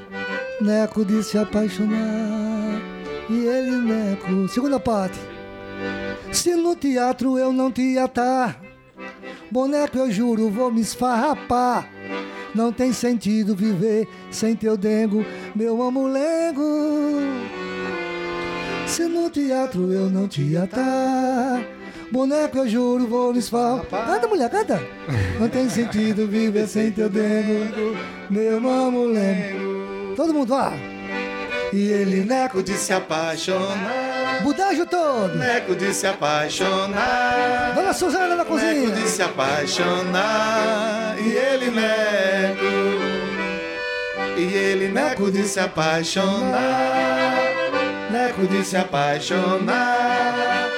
[SPEAKER 4] Neco de se apaixonar. E ele, Neco. Segunda parte. Se no teatro eu não te atar, boneco eu juro, vou me esfarrapar. Não tem sentido viver sem teu dengo, meu amulengo. Se no teatro eu não te atar, boneco eu juro, vou me esfarrapar. Canta, mulher, canta. Não tem sentido viver sem teu dengo, meu amulengo. Todo mundo, vá. E ele, Neco,
[SPEAKER 2] de se apaixonar.
[SPEAKER 4] budejo todo.
[SPEAKER 2] Neco de se apaixonar.
[SPEAKER 4] Dona Suzana na
[SPEAKER 2] Neco
[SPEAKER 4] cozinha.
[SPEAKER 2] de se apaixonar. E ele, Neco. E ele, Neco de se apaixonar. Neco de se apaixonar.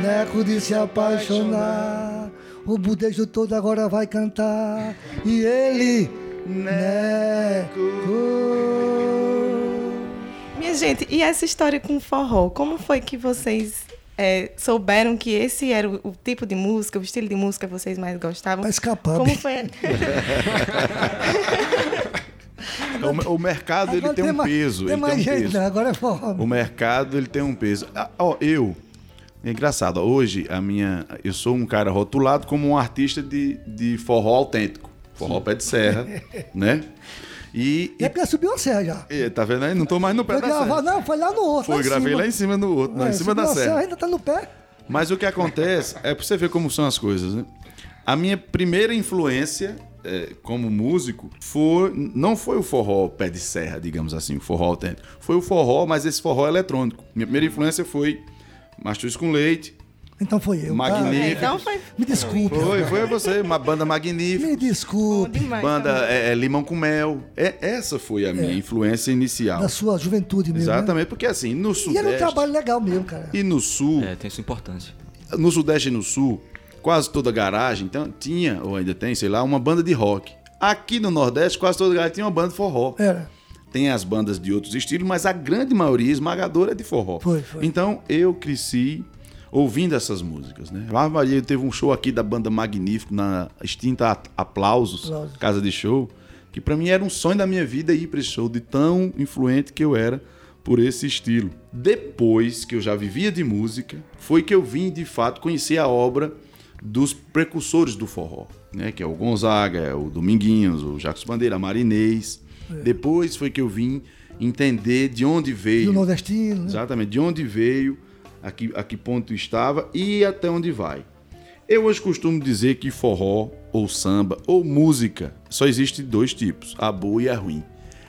[SPEAKER 4] Neco de se apaixonar. O budejo todo agora vai cantar. E ele, Neco.
[SPEAKER 5] Minha gente, e essa história com o forró? Como foi que vocês é, souberam que esse era o, o tipo de música, o estilo de música que vocês mais gostavam?
[SPEAKER 4] Pra escapar.
[SPEAKER 5] Como foi?
[SPEAKER 2] O, o mercado ele
[SPEAKER 4] Agora
[SPEAKER 2] tem um peso.
[SPEAKER 4] Tem
[SPEAKER 2] Ele
[SPEAKER 4] mais
[SPEAKER 2] tem um
[SPEAKER 4] jeito,
[SPEAKER 2] peso.
[SPEAKER 4] né? Agora é forró.
[SPEAKER 2] O mercado ele tem um peso. Ah, ó, eu é engraçado. Hoje a minha, eu sou um cara rotulado como um artista de, de forró autêntico, forró pé de serra, né? E,
[SPEAKER 4] E é porque subiu a serra já.
[SPEAKER 2] e- tá vendo aí? Não tô mais no pé
[SPEAKER 4] Foi
[SPEAKER 2] da
[SPEAKER 4] gravar,
[SPEAKER 2] serra.
[SPEAKER 4] não, foi lá no outro.
[SPEAKER 2] Foi,
[SPEAKER 4] lá em
[SPEAKER 2] gravei
[SPEAKER 4] cima.
[SPEAKER 2] lá em cima no outro, não,
[SPEAKER 4] É,
[SPEAKER 2] em cima da
[SPEAKER 4] subiu a
[SPEAKER 2] serra.
[SPEAKER 4] ainda tá no pé.
[SPEAKER 2] Mas o que acontece é pra você ver como são as coisas, né? A minha primeira influência é, como músico foi, não foi o forró pé de serra, digamos assim, o forró autêntico. Foi o forró, mas esse forró eletrônico. Minha primeira influência foi Mastros com Leite.
[SPEAKER 4] Então foi eu.
[SPEAKER 2] Magnífico.
[SPEAKER 5] então foi
[SPEAKER 4] Tá? Me desculpe.
[SPEAKER 2] Foi, foi você, uma banda magnífica.
[SPEAKER 4] Me desculpe
[SPEAKER 5] demais.
[SPEAKER 2] Banda é, é, Limão com Mel. É, essa foi a minha influência inicial.
[SPEAKER 4] da sua juventude mesmo. né?
[SPEAKER 2] Exatamente, porque assim, no
[SPEAKER 4] E era um
[SPEAKER 2] Sudeste
[SPEAKER 4] trabalho legal mesmo, cara.
[SPEAKER 2] e no Sul,
[SPEAKER 3] É, tem sua importância.
[SPEAKER 2] no Sudeste e no Sul, quase toda garagem então, tinha, ou ainda tem, sei lá, uma banda de rock. Aqui no Nordeste, quase toda garagem tinha uma banda de forró.
[SPEAKER 4] Era.
[SPEAKER 2] Tem as bandas de outros estilos, mas a grande maioria esmagadora é de forró.
[SPEAKER 4] Foi, foi.
[SPEAKER 2] Então eu cresci ouvindo essas músicas, né? A Maria teve um show aqui da banda Magnífico na extinta Aplausos,
[SPEAKER 4] Aplausos.
[SPEAKER 2] casa de show, que pra mim era um sonho da minha vida ir pra esse show de tão influente que eu era por esse estilo. Depois que eu já vivia de música, foi que eu vim de fato conhecer a obra dos precursores do forró, né? Que é o Gonzaga, é o Dominguinhos, o Jacques Bandeira, a Marinês. Depois foi que eu vim entender de onde veio
[SPEAKER 4] o nordestino, né?
[SPEAKER 2] Exatamente, de onde veio, a que, a que ponto estava e até onde vai. Eu hoje costumo dizer que forró, ou samba, ou música, só existe dois tipos, a boa e a ruim.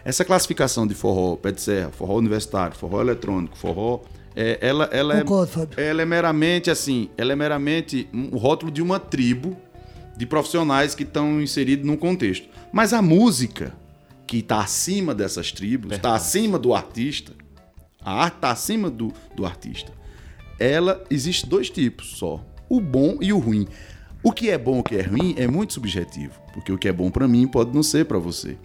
[SPEAKER 2] Essa classificação de forró, pé de serra, forró universitário, forró eletrônico, forró, é, ela, ela,
[SPEAKER 4] Concordo, Fábio.
[SPEAKER 2] é, ela é meramente assim, ela é meramente um rótulo de uma tribo de profissionais que estão inseridos num contexto. Mas a música, que está acima dessas tribos, está acima do artista, a arte está acima do, do artista. Ela existe dois tipos só: o bom e o ruim. O que é bom, o que é ruim é muito subjetivo, porque o que é bom para mim pode não ser para você.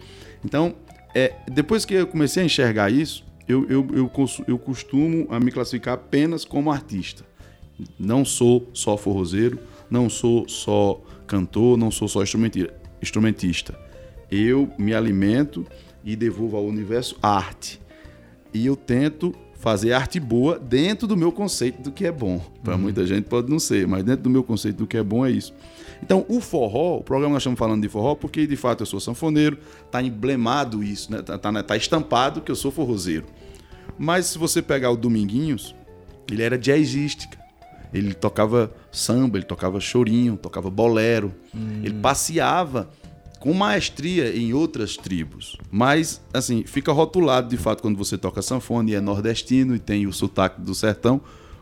[SPEAKER 2] Então, é, depois que eu comecei a enxergar isso, eu, eu, eu, eu costumo a me classificar apenas como artista. Não sou só forrozeiro, não sou só cantor, não sou só instrumenti- instrumentista. Eu me alimento e devolvo ao universo arte. E eu tento fazer arte boa dentro do meu conceito do que é bom. Para muita gente pode não ser, mas dentro do meu conceito do que é bom é isso. Então, o forró, o programa nós estamos falando de forró porque de fato eu sou sanfoneiro, tá emblemado isso, né? Tá, tá, tá estampado que eu sou forrozeiro. Mas se você pegar o Dominguinhos, ele era jazzística. Ele tocava samba, ele tocava chorinho, tocava bolero.
[SPEAKER 3] Hum.
[SPEAKER 2] Ele passeava com maestria em outras tribos. Mas, assim, fica rotulado de fato quando você toca sanfona e é nordestino e tem o sotaque do sertão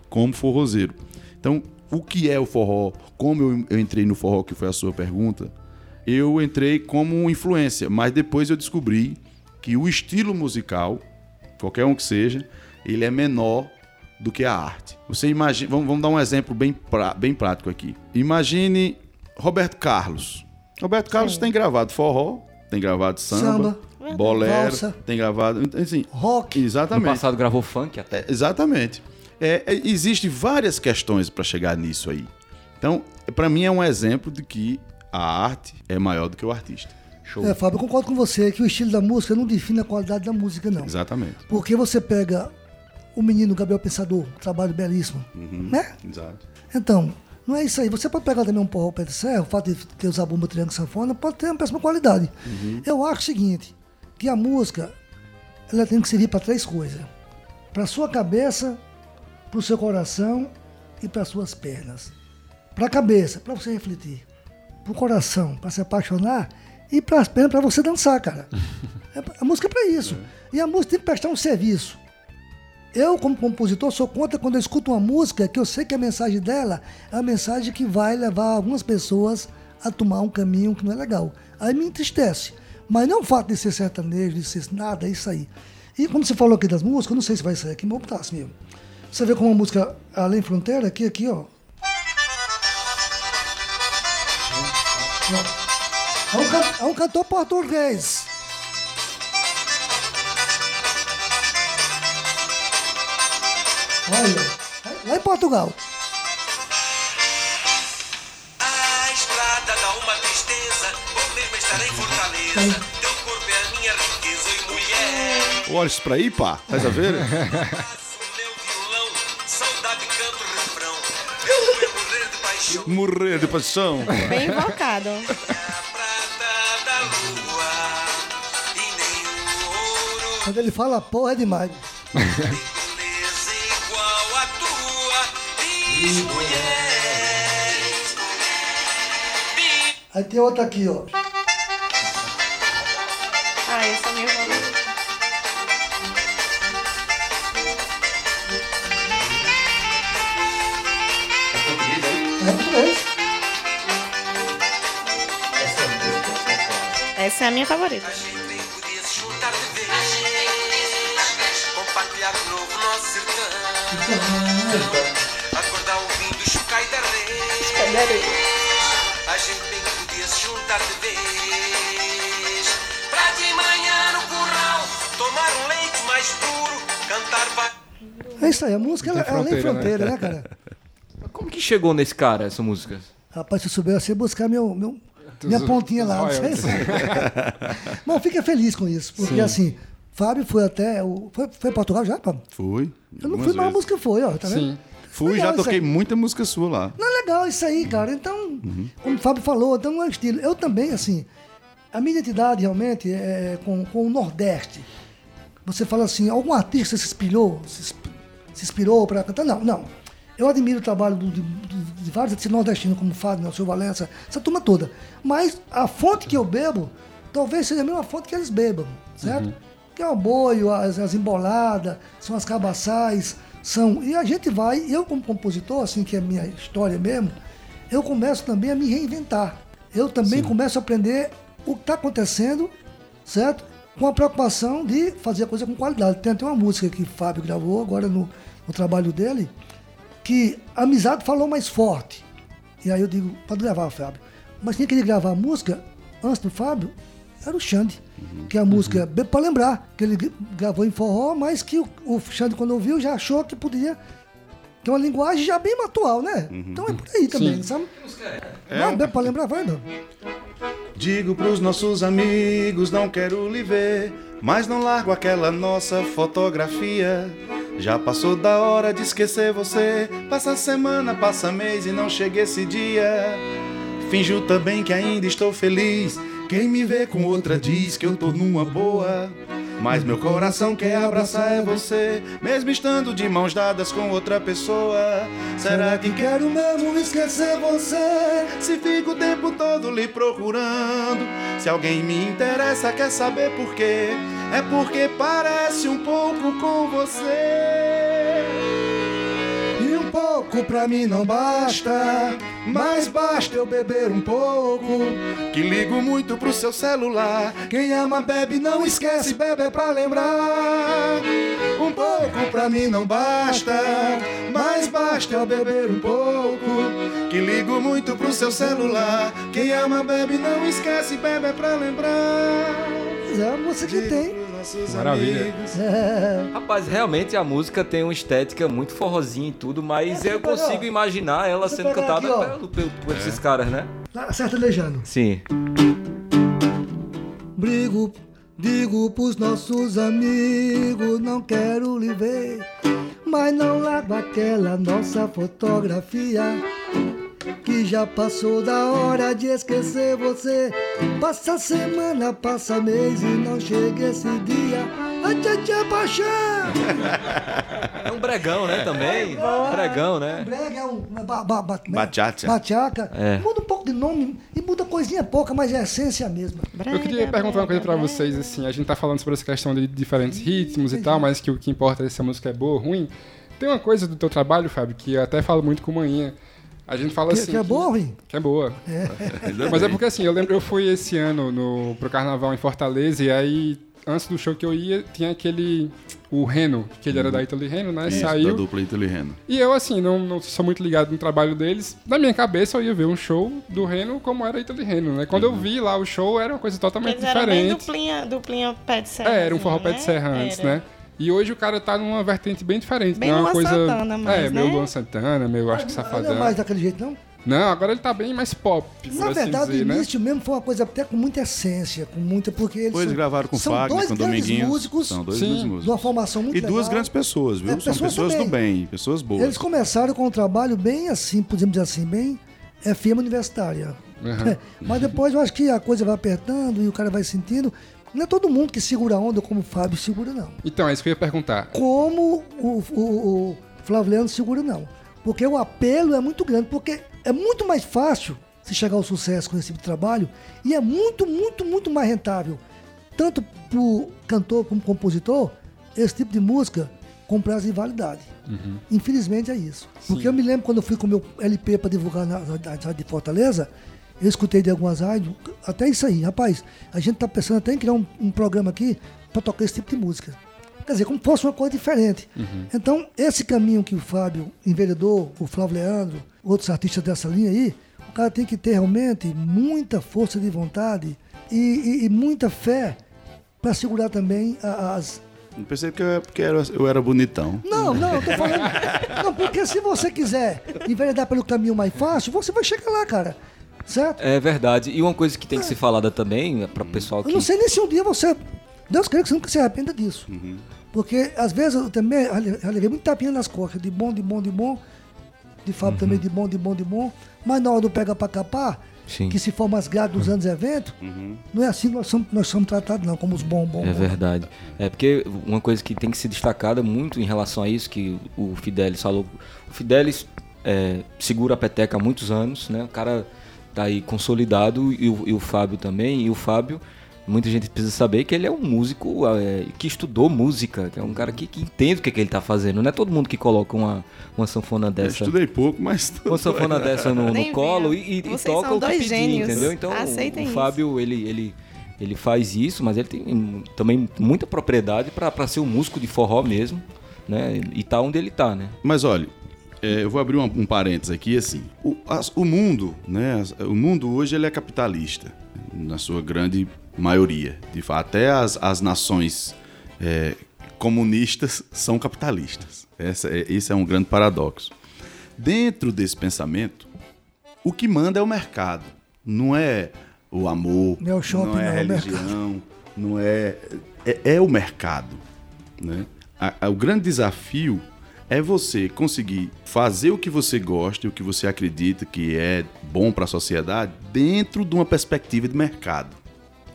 [SPEAKER 2] como forrozeiro. Então, o que é o forró? Como eu, entrei no forró, que foi a sua pergunta, eu entrei como influência, mas depois eu descobri que o estilo musical, qualquer um que seja, ele é menor do que a arte. Você imagina, vamos, vamos dar um exemplo bem, pra, bem prático aqui. Imagine Roberto Carlos. Roberto Carlos
[SPEAKER 5] Sim.
[SPEAKER 2] tem gravado forró, tem gravado samba,
[SPEAKER 4] Samba.
[SPEAKER 2] bolero,
[SPEAKER 4] Valsa.
[SPEAKER 2] tem gravado, assim,
[SPEAKER 4] Rock.
[SPEAKER 3] No
[SPEAKER 2] exatamente.
[SPEAKER 3] passado gravou funk até.
[SPEAKER 2] É, exatamente. É, é, Existem várias questões para chegar nisso aí. Então, para mim é um exemplo de que a arte é maior do que o artista. Show.
[SPEAKER 4] É, Fábio, eu concordo com você que o estilo da música não define a qualidade da música, não.
[SPEAKER 2] Exatamente.
[SPEAKER 4] Porque você pega o menino Gabriel Pensador, um trabalho belíssimo,
[SPEAKER 2] Uhum.
[SPEAKER 4] né?
[SPEAKER 2] Exato.
[SPEAKER 4] Então, não é isso aí. Você pode pegar também um porró pé de serra, o fato de ter usado bomba, triângulo, sanfona, pode ter uma péssima qualidade. Eu acho o seguinte, que a música, ela tem que servir para três coisas. Para sua cabeça, para o seu coração e para suas pernas. Para a cabeça, para você refletir. Para o coração, para se apaixonar. E para as pernas, para você dançar, cara. É- a música é para isso. E a música tem que prestar um serviço. Eu, como compositor, sou contra quando eu escuto uma música que eu sei que a mensagem dela é uma mensagem que vai levar algumas pessoas a tomar um caminho que não é legal. Aí me entristece. Mas não o fato de ser sertanejo, de ser nada, é isso aí. E como você falou aqui das músicas, eu não sei se vai sair aqui, mas tá mesmo. Você vê como a música Além Fronteira, aqui, aqui, ó. É um, é um cantor português. Olha, lá em Portugal.
[SPEAKER 6] A estrada dá uma tristeza, bom mesmo estar em Fortaleza. Teu corpo é a minha riqueza e mulher.
[SPEAKER 2] Olha isso pra aí, pá. Faz a ver?
[SPEAKER 6] Morrer de paixão.
[SPEAKER 5] Bem invocado.
[SPEAKER 4] Quando ele fala porra é demais.
[SPEAKER 6] tua. Diz mulher. Diz
[SPEAKER 4] Aí tem outra aqui, ó.
[SPEAKER 5] Ah, esse é.
[SPEAKER 4] É português.
[SPEAKER 5] Essa é a minha favorita.
[SPEAKER 6] A gente nem podia se juntar de vez Compartilhar de novo nosso sertão Acordar reis A gente bem que podia se juntar de vez Pra de manhã no curral Tomar um leite mais puro Cantar.
[SPEAKER 4] É isso aí, a música ela, ela nem
[SPEAKER 1] fronteira,
[SPEAKER 4] fronteira, né, cara?
[SPEAKER 3] Como que chegou nesse cara, essa música?
[SPEAKER 4] Rapaz, se eu souber, você buscar meu, meu, minha pontinha lá. Não sei se- Mas fica feliz com isso, porque
[SPEAKER 1] Sim.
[SPEAKER 4] assim, Fábio foi até. o- Foi, foi Portugal já, Fábio?
[SPEAKER 2] Fui.
[SPEAKER 4] Eu não fui, mas a música foi, ó, tá vendo?
[SPEAKER 1] Sim.
[SPEAKER 2] Fui, já toquei muita música sua lá.
[SPEAKER 4] Não é legal isso aí, cara. Então, como o Fábio falou, então é um estilo. Eu também, assim, a minha identidade realmente é com, com o Nordeste. Você fala assim, algum artista se inspirou, se, se inspirou para cantar? Não, não. Eu admiro o trabalho do- de, de- de vários artistas nordestinos, como o Fábio, né, o seu Valença, essa turma toda. Mas a fonte que eu bebo, talvez seja a mesma fonte que eles bebam, certo? Que é o boio, as, as emboladas, são as cabaçais, são. E a gente vai, eu como compositor, assim, que é a minha história mesmo, eu começo também a me reinventar. Eu também começo a aprender o que está acontecendo, certo? Com a preocupação de fazer a coisa com qualidade. Tem até uma música que o Fábio gravou agora no, no trabalho dele, que a amizade falou mais forte. E aí eu digo, pode gravar, Fábio. Mas quem queria gravar a música, antes do Fábio, era o Xande. Que é a música, bem para lembrar, que ele gravou em forró, mas que o, o Xande, quando ouviu, já achou que podia ter uma linguagem já bem atual, né? Então é por aí também,
[SPEAKER 1] Sim.
[SPEAKER 4] sabe? É, bem para lembrar, vai, não.
[SPEAKER 2] Digo pros nossos amigos, não quero lhe ver, mas não largo aquela nossa fotografia. Já passou da hora de esquecer você. Passa semana, passa mês e não chega esse dia. Finjo também que ainda estou feliz. Quem me vê com outra diz que eu tô numa boa. Mas meu coração quer abraçar é você, mesmo estando de mãos dadas com outra pessoa. Será que quero mesmo esquecer você? Se fico o tempo todo lhe procurando. Se alguém me interessa, quer saber por quê? É porque parece um pouco com você.
[SPEAKER 4] Pouco pra mim não basta, mas basta eu beber um pouco.
[SPEAKER 2] Que ligo muito pro seu celular.
[SPEAKER 4] Quem ama bebe, não esquece, bebe é pra lembrar.
[SPEAKER 2] Um pouco pra mim não basta, mas basta eu beber um pouco. Que ligo muito pro seu celular. Quem ama bebe, não esquece, bebe é pra lembrar.
[SPEAKER 4] Mas é a música que tem.
[SPEAKER 1] Maravilha.
[SPEAKER 4] É,
[SPEAKER 3] Rapaz, realmente a música tem uma estética muito forrozinha e tudo, mas
[SPEAKER 4] É,
[SPEAKER 3] eu
[SPEAKER 4] pegar,
[SPEAKER 3] consigo imaginar ela sendo cantada
[SPEAKER 4] aqui,
[SPEAKER 3] pelo- pelo- por esses caras, né?
[SPEAKER 4] tá sertanejando.
[SPEAKER 3] Sim.
[SPEAKER 4] Brigo, digo pros nossos amigos, não quero lhe ver. Mas não largo aquela nossa fotografia. Que já passou da hora de esquecer você. Passa semana, passa mês e não chega esse dia. A tia, tia paixão!
[SPEAKER 3] É um bregão, né, também? Um bregão, né?
[SPEAKER 4] Brega é um. Ba, ba, ba,
[SPEAKER 2] Bachata.
[SPEAKER 4] Bachaca.
[SPEAKER 3] É.
[SPEAKER 4] Muda um pouco de nome e muda coisinha pouca, mas é a essência mesma.
[SPEAKER 1] Eu queria perguntar uma coisa pra vocês, assim, a gente tá falando sobre essa questão de diferentes ritmos e tal, mas que o que importa é se a música é boa ou ruim. Tem uma coisa do teu trabalho, Fábio, que eu até falo muito com manhã. A gente fala
[SPEAKER 4] Que,
[SPEAKER 1] assim.
[SPEAKER 4] que é boa ruim?
[SPEAKER 1] Que é boa. Mas é porque assim, eu lembro, eu fui esse ano no, pro carnaval em Fortaleza e aí, antes do show que eu ia, tinha aquele. O Reno, que ele era da Italy Reno, né?
[SPEAKER 2] Isso, da
[SPEAKER 1] Saiu.
[SPEAKER 2] dupla Italy Reno.
[SPEAKER 1] E eu, assim, não, não sou muito ligado no trabalho deles. Na minha cabeça, eu ia ver um show do Reno como era Italy Reno, né? Quando eu vi lá o show, era uma coisa totalmente
[SPEAKER 5] Eles eram bem
[SPEAKER 1] diferente.
[SPEAKER 5] duplinha, duplinha pé de serra.
[SPEAKER 1] É, era um forró
[SPEAKER 5] assim,
[SPEAKER 1] pé de serra
[SPEAKER 5] né?
[SPEAKER 1] antes,
[SPEAKER 5] Era.
[SPEAKER 1] né? E hoje o cara tá numa vertente bem diferente.
[SPEAKER 5] Bem
[SPEAKER 1] não é uma coisa.
[SPEAKER 5] Santana mais,
[SPEAKER 1] é, meio
[SPEAKER 5] né?
[SPEAKER 1] Luan Santana, meio acho que
[SPEAKER 4] Não é
[SPEAKER 1] safadão.
[SPEAKER 4] mais daquele jeito, não?
[SPEAKER 1] Não, agora ele tá bem mais pop, por
[SPEAKER 4] Na
[SPEAKER 1] assim
[SPEAKER 4] verdade,
[SPEAKER 1] dizer,
[SPEAKER 4] o
[SPEAKER 1] né?
[SPEAKER 4] início mesmo foi uma coisa até com muita essência, com muita. Porque eles
[SPEAKER 2] Depois
[SPEAKER 4] são,
[SPEAKER 2] gravaram com
[SPEAKER 4] são
[SPEAKER 2] Fagner,
[SPEAKER 4] dois
[SPEAKER 2] com
[SPEAKER 4] grandes
[SPEAKER 2] Dominguinhos.
[SPEAKER 4] músicos
[SPEAKER 2] São dois
[SPEAKER 1] Sim.
[SPEAKER 4] de uma
[SPEAKER 2] músicos.
[SPEAKER 4] formação muito
[SPEAKER 2] E
[SPEAKER 4] legal.
[SPEAKER 2] duas grandes pessoas, viu?
[SPEAKER 4] É,
[SPEAKER 2] São
[SPEAKER 4] pessoas
[SPEAKER 2] pessoas do
[SPEAKER 4] também.
[SPEAKER 2] bem, pessoas boas.
[SPEAKER 4] Eles começaram com um trabalho bem assim, podemos dizer assim, bem FM universitária.
[SPEAKER 1] Aham.
[SPEAKER 4] Mas depois eu acho que a coisa vai apertando e o cara vai sentindo. Não é todo mundo que segura a onda como o Fábio segura, não.
[SPEAKER 1] Então, é isso que eu ia perguntar.
[SPEAKER 4] Como o, o, o Flávio Leandro segura, não. Porque o apelo é muito grande, porque é muito mais fácil se chegar ao sucesso com esse tipo de trabalho e é muito, muito, muito mais rentável, tanto para o cantor como compositor, esse tipo de música com prazo de validade. Infelizmente é isso. Porque eu me lembro quando eu fui com o meu LP para divulgar na na rádio de Fortaleza, eu escutei de algumas rádios, até isso aí, rapaz, a gente tá pensando até em criar um, um programa aqui para tocar esse tipo de música. Quer dizer, como fosse uma coisa diferente. Então, esse caminho que o Fábio enveredou, o Flávio Leandro, outros artistas dessa linha aí, o cara tem que ter realmente muita força de vontade e, e- e muita fé para segurar também as,
[SPEAKER 2] Eu pensei que eu, porque era- eu era bonitão.
[SPEAKER 4] não, não, eu tô falando. Não, porque se você quiser enveredar pelo caminho mais fácil, você vai chegar lá, cara. Certo?
[SPEAKER 3] É verdade. E uma coisa que tem que ser falada também, para o pessoal que.
[SPEAKER 4] Eu não sei nem se um dia você. Deus queira que você nunca se arrependa disso. Porque às vezes eu também já levei muito tapinha nas costas, de bom, de bom, de bom. De Fábio também de bom, de bom, de bom. Mas na hora do pega pra capar,
[SPEAKER 3] Sim.
[SPEAKER 4] que se for mais grado dos anos de evento, não é assim que nós somos, nós somos tratados, não, como os bons, bons.
[SPEAKER 3] É verdade. É porque uma coisa que tem que ser destacada muito em relação a isso, que o Fidelis falou. O Fidelis é, segura a peteca há muitos anos, né? O cara tá aí consolidado e o, e o Fábio também. E o Fábio, muita gente precisa saber que ele é um músico é, que estudou música, que é um cara que, que entende o que, que ele tá fazendo. Não é todo mundo que coloca uma, uma sanfona
[SPEAKER 2] Eu
[SPEAKER 3] dessa.
[SPEAKER 2] estudei pouco, mas.
[SPEAKER 3] Uma sanfona dessa no, no colo e, e- e toca
[SPEAKER 5] são
[SPEAKER 3] o que
[SPEAKER 5] dois
[SPEAKER 3] pedir,
[SPEAKER 5] gênios.
[SPEAKER 3] entendeu? Então
[SPEAKER 5] Aceitem
[SPEAKER 3] o
[SPEAKER 5] isso.
[SPEAKER 3] Fábio, ele, ele, ele faz isso, mas ele tem também muita propriedade para ser um músico de forró mesmo, né? E tá onde ele tá, né?
[SPEAKER 2] Mas olha, é, eu vou abrir um, um parênteses aqui, assim. O, as- o mundo, né? O mundo hoje ele é capitalista, na sua grande maioria. De fato, até as, as nações é, comunistas são capitalistas. Essa é, esse é um grande paradoxo. Dentro desse pensamento, o que manda é o mercado. Não é o amor,
[SPEAKER 4] Não é o shopping,
[SPEAKER 2] não é a
[SPEAKER 4] é
[SPEAKER 2] religião, não é, é. é o mercado. Né? A- a- o grande desafio é você conseguir fazer o que você gosta e o que você acredita que é bom para a sociedade dentro de uma perspectiva de mercado.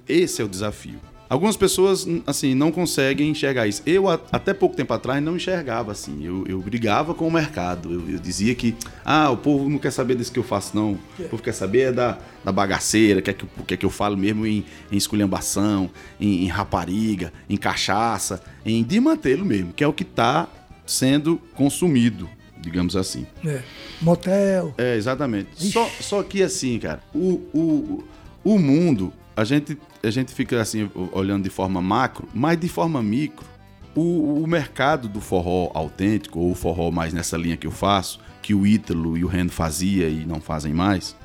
[SPEAKER 2] Esse é o desafio. Algumas pessoas, assim, não conseguem enxergar isso. Eu, até pouco tempo atrás, não enxergava assim. Eu, eu brigava com o mercado. Eu, eu dizia que, ah, o povo não quer saber disso que eu faço, não. O povo quer saber é da, da bagaceira, quer que, quer que eu falo mesmo em, em esculhambação, em, em rapariga, em cachaça, em desmantelo mesmo, que é o que está sendo consumido, digamos assim.
[SPEAKER 4] É. Motel.
[SPEAKER 2] É, exatamente. Só, só que assim, cara, o, o, o mundo, a gente, a gente fica assim, olhando de forma macro, mas de forma micro, o, o mercado do forró autêntico, ou o forró mais nessa linha que eu faço, que o Ítalo e o Reno fazia e não fazem mais,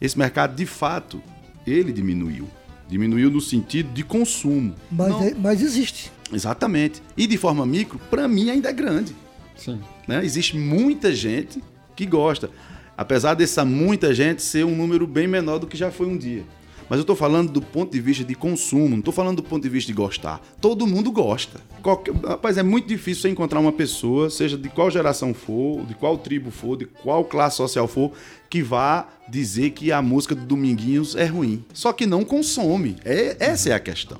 [SPEAKER 2] esse mercado, de fato, ele diminuiu. Diminuiu no sentido de consumo.
[SPEAKER 4] Mas,
[SPEAKER 2] Não-
[SPEAKER 4] é- mas existe.
[SPEAKER 2] Exatamente. E de forma micro, para mim ainda é grande
[SPEAKER 1] Sim.
[SPEAKER 2] né? Existe muita gente que gosta. Apesar dessa muita gente ser um número bem menor do que já foi um dia. Mas eu estou falando do ponto de vista de consumo, não estou falando do ponto de vista de gostar. Todo mundo gosta. Qualquer- Rapaz, é muito difícil você encontrar uma pessoa, seja de qual geração for, de qual tribo for, de qual classe social for, que vá dizer que a música do Dominguinhos é ruim. Só que não consome. É, essa é a questão.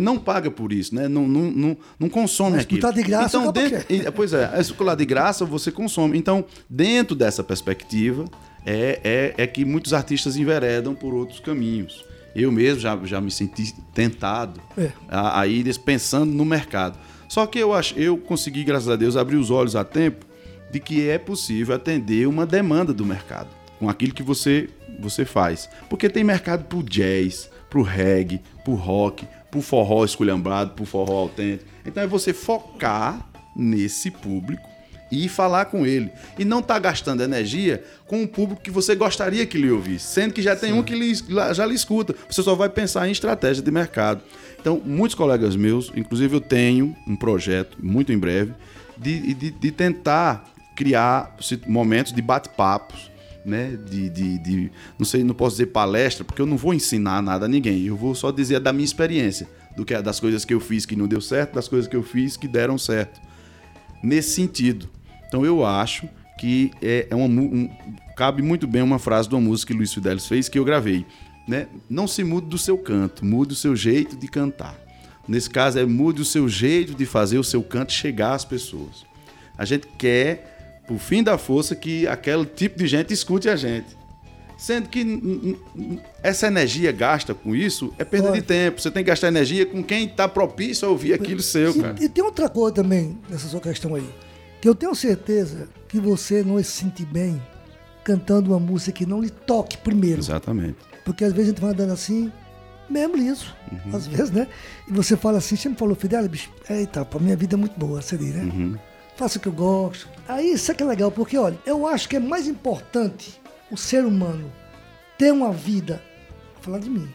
[SPEAKER 2] Não paga por isso, né? Não, não, não, não consome
[SPEAKER 4] Mas
[SPEAKER 2] aquilo.
[SPEAKER 4] escutar de graça,
[SPEAKER 2] então, dentro,
[SPEAKER 4] que é.
[SPEAKER 2] Pois é, é escutar de graça você consome. Então, dentro dessa perspectiva, é, é, é que muitos artistas enveredam por outros caminhos. Eu mesmo já, já me senti tentado
[SPEAKER 4] É.
[SPEAKER 2] a, a ir pensando no mercado. Só que eu acho, eu consegui, graças a Deus, abrir os olhos a tempo de que é possível atender uma demanda do mercado com aquilo que você, você faz. Porque tem mercado pro jazz, pro reggae, pro rock, pro forró esculhambado, pro forró autêntico. Então é você focar nesse público e falar com ele. E não tá gastando energia com o público que você gostaria que lhe ouvisse. Sendo que já tem um que lhe- já lhe escuta. Você só vai pensar em estratégia de mercado. Então, muitos colegas meus, inclusive eu tenho um projeto, muito em breve, de, de, de tentar criar momentos de bate-papos, né? De, de, de- não sei, não posso dizer palestra, porque eu não vou ensinar nada a ninguém. Eu vou só dizer da minha experiência, do que das coisas que eu fiz que não deu certo, das coisas que eu fiz que deram certo nesse sentido. Então eu acho que é, é uma, um- cabe muito bem uma frase de uma música que Luiz Fidelis fez que eu gravei. Né? Não se mude do seu canto, mude o seu jeito de cantar. Nesse caso é mude o seu jeito de fazer o seu canto chegar às pessoas. A gente quer, por fim da força, que aquele tipo de gente escute a gente. Sendo que essa energia gasta com isso é perda de tempo. Você tem que gastar energia com quem está propício a ouvir aquilo seu, cara.
[SPEAKER 4] E, e tem outra coisa também nessa sua questão aí. Que eu tenho certeza que você não se sente bem cantando uma música que não lhe toque primeiro.
[SPEAKER 2] Exatamente.
[SPEAKER 4] Porque às vezes a gente vai andando assim, mesmo liso,
[SPEAKER 2] Uhum.
[SPEAKER 4] às vezes, né? E você fala assim, sempre falou, Fidel, bicho, eita, pra minha vida é muito boa, seria, né?
[SPEAKER 2] Uhum.
[SPEAKER 4] Faça o que eu gosto. Aí isso é que é legal, porque olha, eu acho que é mais importante o ser humano ter uma vida, vou falar de mim,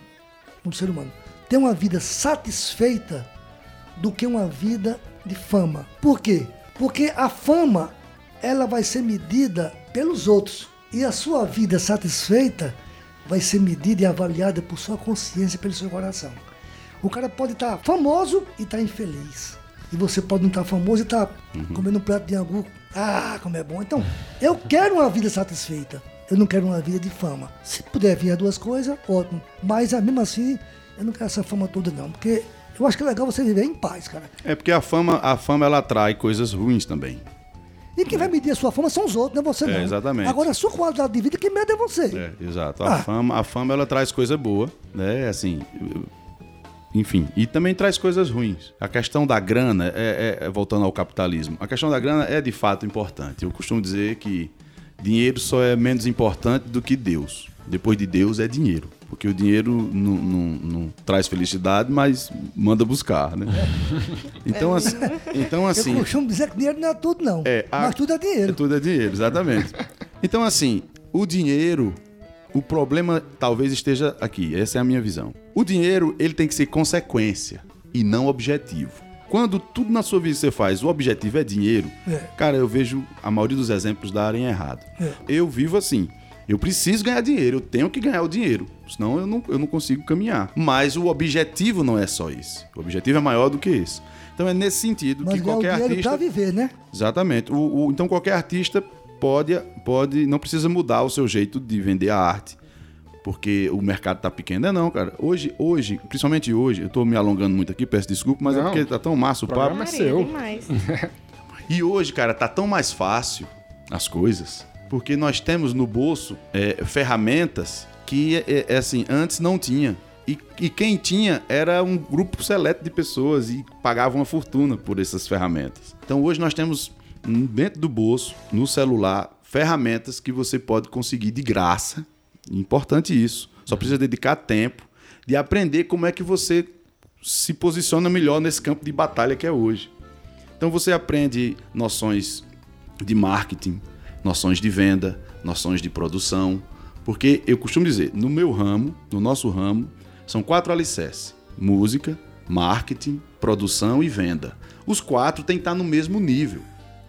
[SPEAKER 4] um ser humano, ter uma vida satisfeita do que uma vida de fama. Por quê? Porque a fama, ela vai ser medida pelos outros. E a sua vida satisfeita vai ser medida e avaliada por sua consciência e pelo seu coração. O cara pode estar famoso e estar infeliz. E você pode não estar famoso e estar comendo um prato de angu. Ah, como é bom. Então, eu quero uma vida satisfeita. Eu não quero uma vida de fama. Se puder vir as duas coisas, ótimo. Mas, ah, mesmo assim, eu não quero essa fama toda, não. Porque eu acho que é legal você viver em paz, cara.
[SPEAKER 2] É porque a fama, a fama ela atrai coisas ruins também.
[SPEAKER 4] E quem vai medir a sua fama são os outros, não é você
[SPEAKER 2] É,
[SPEAKER 4] não.
[SPEAKER 2] exatamente.
[SPEAKER 4] Agora, a sua qualidade de vida, quem mede é você.
[SPEAKER 2] É, exato. A
[SPEAKER 4] Ah.
[SPEAKER 2] fama, a fama ela traz coisa boa, né? Assim, enfim, e também traz coisas ruins. A questão da grana, é, é- é- voltando ao capitalismo, a questão da grana é de fato importante. Eu costumo dizer que dinheiro só é menos importante do que Deus. Depois de Deus é dinheiro. Porque o dinheiro não, não- não traz felicidade, mas manda buscar, né? Então, assim, então, assim
[SPEAKER 4] Eu costumo dizer que dinheiro não é tudo, não.
[SPEAKER 2] É, a-
[SPEAKER 4] Mas tudo é dinheiro.
[SPEAKER 2] tudo é dinheiro, exatamente. Então, assim, o dinheiro, o problema talvez esteja aqui. Essa é a minha visão. O dinheiro, ele tem que ser consequência e não objetivo. Quando tudo na sua vida você faz, o objetivo é dinheiro,
[SPEAKER 4] É.
[SPEAKER 2] cara, eu vejo a maioria dos exemplos darem errado.
[SPEAKER 4] É.
[SPEAKER 2] Eu vivo assim. Eu preciso ganhar dinheiro, eu tenho que ganhar o dinheiro, senão eu não, eu não consigo caminhar. Mas o objetivo não é só esse. O objetivo é maior do que esse. Então é nesse sentido
[SPEAKER 4] Mas
[SPEAKER 2] que
[SPEAKER 4] o
[SPEAKER 2] qualquer
[SPEAKER 4] dinheiro
[SPEAKER 2] artista.
[SPEAKER 4] pra viver, né?
[SPEAKER 2] Exatamente. O- o- então qualquer artista pode, pode, não precisa mudar o seu jeito de vender a arte. porque o mercado tá pequeno. Não é não, cara. Hoje, hoje, principalmente hoje, eu tô me alongando muito aqui, peço desculpa, mas é
[SPEAKER 1] Não.
[SPEAKER 2] porque tá tão massa o papo.
[SPEAKER 1] é seu.
[SPEAKER 5] demais.
[SPEAKER 2] E hoje, cara, tá tão mais fácil as coisas, porque nós temos no bolso é, ferramentas que, é, é, assim, antes não tinha. E, e quem tinha era um grupo seleto de pessoas e pagava uma fortuna por essas ferramentas. Então hoje nós temos dentro do bolso, no celular, ferramentas que você pode conseguir de graça. Importante isso. Só precisa dedicar tempo de aprender como é que você se posiciona melhor nesse campo de batalha que é hoje. Então você aprende noções de marketing, noções de venda, noções de produção, porque eu costumo dizer, no meu ramo, no nosso ramo, são quatro alicerces: música, marketing, produção e venda. Os quatro têm que estar no mesmo nível.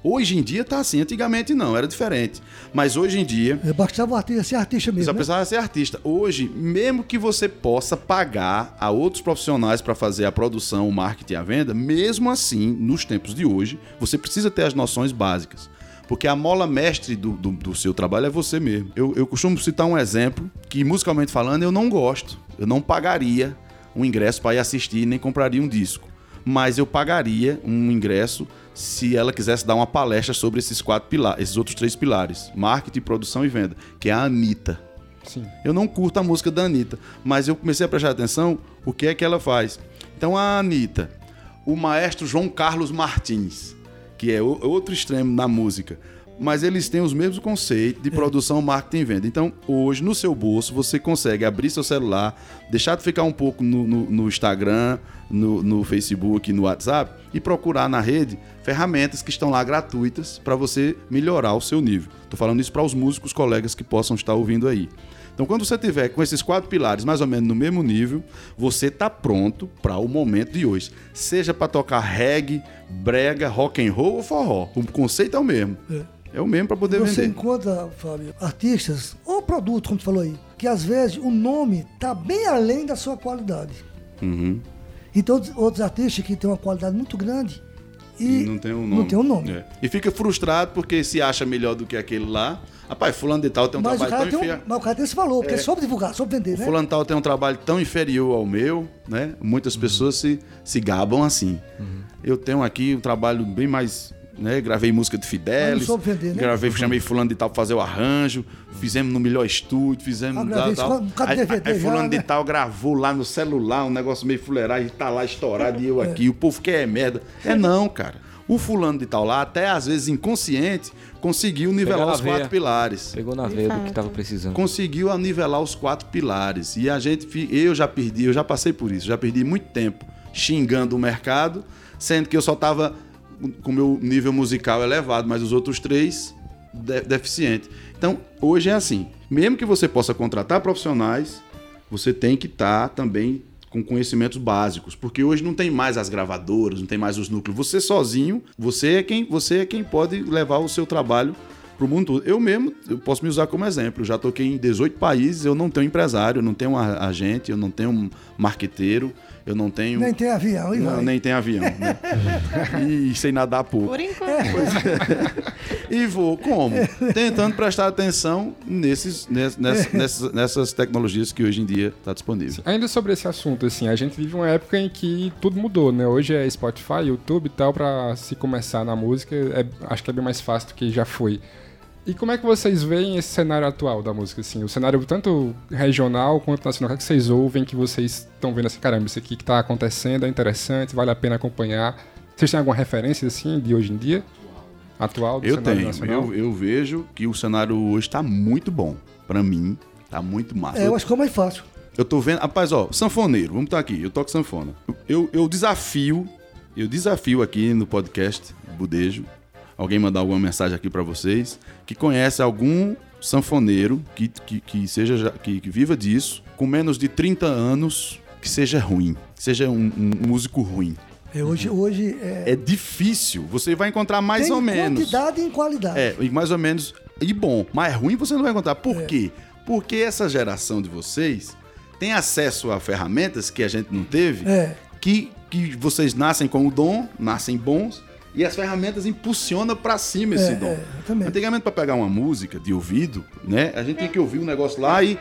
[SPEAKER 2] Hoje em dia está assim, antigamente não, era diferente. Mas hoje em dia,
[SPEAKER 4] É, Bastava artista ser artista mesmo.
[SPEAKER 2] só
[SPEAKER 4] né?
[SPEAKER 2] precisava ser artista. Hoje, mesmo que você possa pagar a outros profissionais para fazer a produção, o marketing e a venda, mesmo assim, nos tempos de hoje, você precisa ter as noções básicas. Porque a mola mestre do, do, do seu trabalho é você mesmo. Eu, eu costumo citar um exemplo que, musicalmente falando, eu não gosto. Eu não pagaria um ingresso para ir assistir, nem compraria um disco. Mas eu pagaria um ingresso se ela quisesse dar uma palestra sobre esses quatro pilares, esses outros três pilares: marketing, produção e venda, que é a Anitta.
[SPEAKER 1] Sim.
[SPEAKER 2] Eu não curto a música da Anitta, mas eu comecei a prestar atenção o que é que ela faz. Então a Anitta, o maestro João Carlos Martins, que é outro extremo na música, mas eles têm os mesmos conceitos de produção, marketing e venda. Então, hoje, no seu bolso, você consegue abrir seu celular, deixar de ficar um pouco no, no- no Instagram, no, no Facebook, no WhatsApp e procurar na rede ferramentas que estão lá gratuitas para você melhorar o seu nível. Estou falando isso para os músicos, colegas que possam estar ouvindo aí. Então, quando você tiver com esses quatro pilares mais ou menos no mesmo nível, você está pronto para o momento de hoje. Seja para tocar reggae, brega, rock and roll ou forró. O conceito é o mesmo. É, o mesmo para poder
[SPEAKER 4] Você
[SPEAKER 2] vender.
[SPEAKER 4] encontra, Fábio, artistas ou produto, como tu falou aí, que às vezes o nome tá bem além da sua qualidade.
[SPEAKER 2] Uhum.
[SPEAKER 4] Então, outros- artistas que têm uma qualidade muito grande e,
[SPEAKER 2] E não tem um nome.
[SPEAKER 4] Não tem um nome.
[SPEAKER 2] É. E fica frustrado porque se acha melhor do que aquele lá. Rapaz, fulano de tal tem um
[SPEAKER 4] mas, o
[SPEAKER 2] trabalho tão
[SPEAKER 4] tem um,
[SPEAKER 2] inferior.
[SPEAKER 4] mas o cara tem esse valor, porque é soube divulgar, soube vender, né?
[SPEAKER 2] Fulano de tal tem um trabalho tão inferior ao meu, né? Muitas pessoas se, se gabam assim. Eu tenho aqui um trabalho bem mais. Né? Gravei música de Fidelis.
[SPEAKER 4] Mas não vender, né?
[SPEAKER 2] Gravei, chamei fulano de tal pra fazer o arranjo. Fizemos no melhor estúdio, fizemos.
[SPEAKER 4] Ah,
[SPEAKER 2] tal, tal.
[SPEAKER 4] um
[SPEAKER 2] Aí,
[SPEAKER 4] DVD
[SPEAKER 2] aí fulano
[SPEAKER 4] já,
[SPEAKER 2] de
[SPEAKER 4] né?
[SPEAKER 2] tal gravou lá no celular, um negócio meio fuleiragem, tá lá estourado e eu aqui. O povo quer é merda. É não, cara. O fulano de tal lá, até às vezes inconsciente, conseguiu nivelar os quatro
[SPEAKER 3] veia.
[SPEAKER 2] pilares
[SPEAKER 3] Pegou na veia do que
[SPEAKER 5] fato.
[SPEAKER 3] tava precisando.
[SPEAKER 2] conseguiu a nivelar os quatro pilares. E a gente, eu já perdi, eu já passei por isso, já perdi muito tempo xingando o mercado, sendo que eu só tava com o meu nível musical elevado, mas os outros três de, deficiente. Então, hoje é assim, mesmo que você possa contratar profissionais, você tem que estar também com conhecimentos básicos, porque hoje não tem mais as gravadoras, não tem mais os núcleos. Você sozinho, você é quem, você é quem pode levar o seu trabalho pro mundo todo. Eu mesmo, eu posso me usar como exemplo. Eu já toquei em 18 países, eu não tenho empresário, eu não tenho um agente, eu não tenho um marqueteiro, eu não tenho.
[SPEAKER 4] Nem tem avião, e
[SPEAKER 2] Não,
[SPEAKER 4] vai.
[SPEAKER 2] nem tem avião. Né? e sei nadar pouco.
[SPEAKER 5] Por enquanto.
[SPEAKER 2] E vou como? Tentando prestar atenção nesses, ness- ness- nessas, nessas tecnologias que hoje em dia está disponível.
[SPEAKER 1] Ainda sobre esse assunto, assim, a gente vive uma época em que tudo mudou, né? Hoje é Spotify, YouTube e tal, pra se começar na música, é- acho que é bem mais fácil do que já foi. E como é que vocês veem esse cenário atual da música, assim? O cenário tanto regional quanto nacional, o que, é que vocês ouvem, que vocês estão vendo assim, caramba, isso aqui que tá acontecendo é interessante, vale a pena acompanhar. Vocês têm alguma referência, assim, de hoje em dia? Atual do
[SPEAKER 2] Eu
[SPEAKER 1] cenário
[SPEAKER 2] tenho,
[SPEAKER 1] nacional?
[SPEAKER 2] eu, eu vejo que o cenário hoje está muito bom. Para mim, tá muito massa.
[SPEAKER 4] É, eu acho que é o mais fácil.
[SPEAKER 2] Eu tô vendo. Rapaz, ó, sanfoneiro, vamos estar aqui. Eu toco sanfona. Eu, eu desafio, eu desafio aqui no podcast Budejo, alguém mandar alguma mensagem aqui pra vocês, que conhece algum sanfoneiro que, que, que seja que, que viva disso, com menos de 30 anos, que seja ruim, que seja um, um músico ruim.
[SPEAKER 4] É, hoje, hoje é,
[SPEAKER 2] É difícil. Você vai encontrar mais
[SPEAKER 4] tem
[SPEAKER 2] ou menos.
[SPEAKER 4] quantidade em qualidade.
[SPEAKER 2] É, e mais ou menos. E bom, mas ruim você não vai encontrar. Por quê? Porque essa geração de vocês tem acesso a ferramentas que a gente não teve,
[SPEAKER 4] É.
[SPEAKER 2] que, que vocês nascem com o dom, nascem bons, e as ferramentas impulsionam pra cima esse
[SPEAKER 4] É,
[SPEAKER 2] dom.
[SPEAKER 4] é.
[SPEAKER 2] Antigamente, pra pegar uma música de ouvido, né, a gente tinha que ouvir um negócio lá e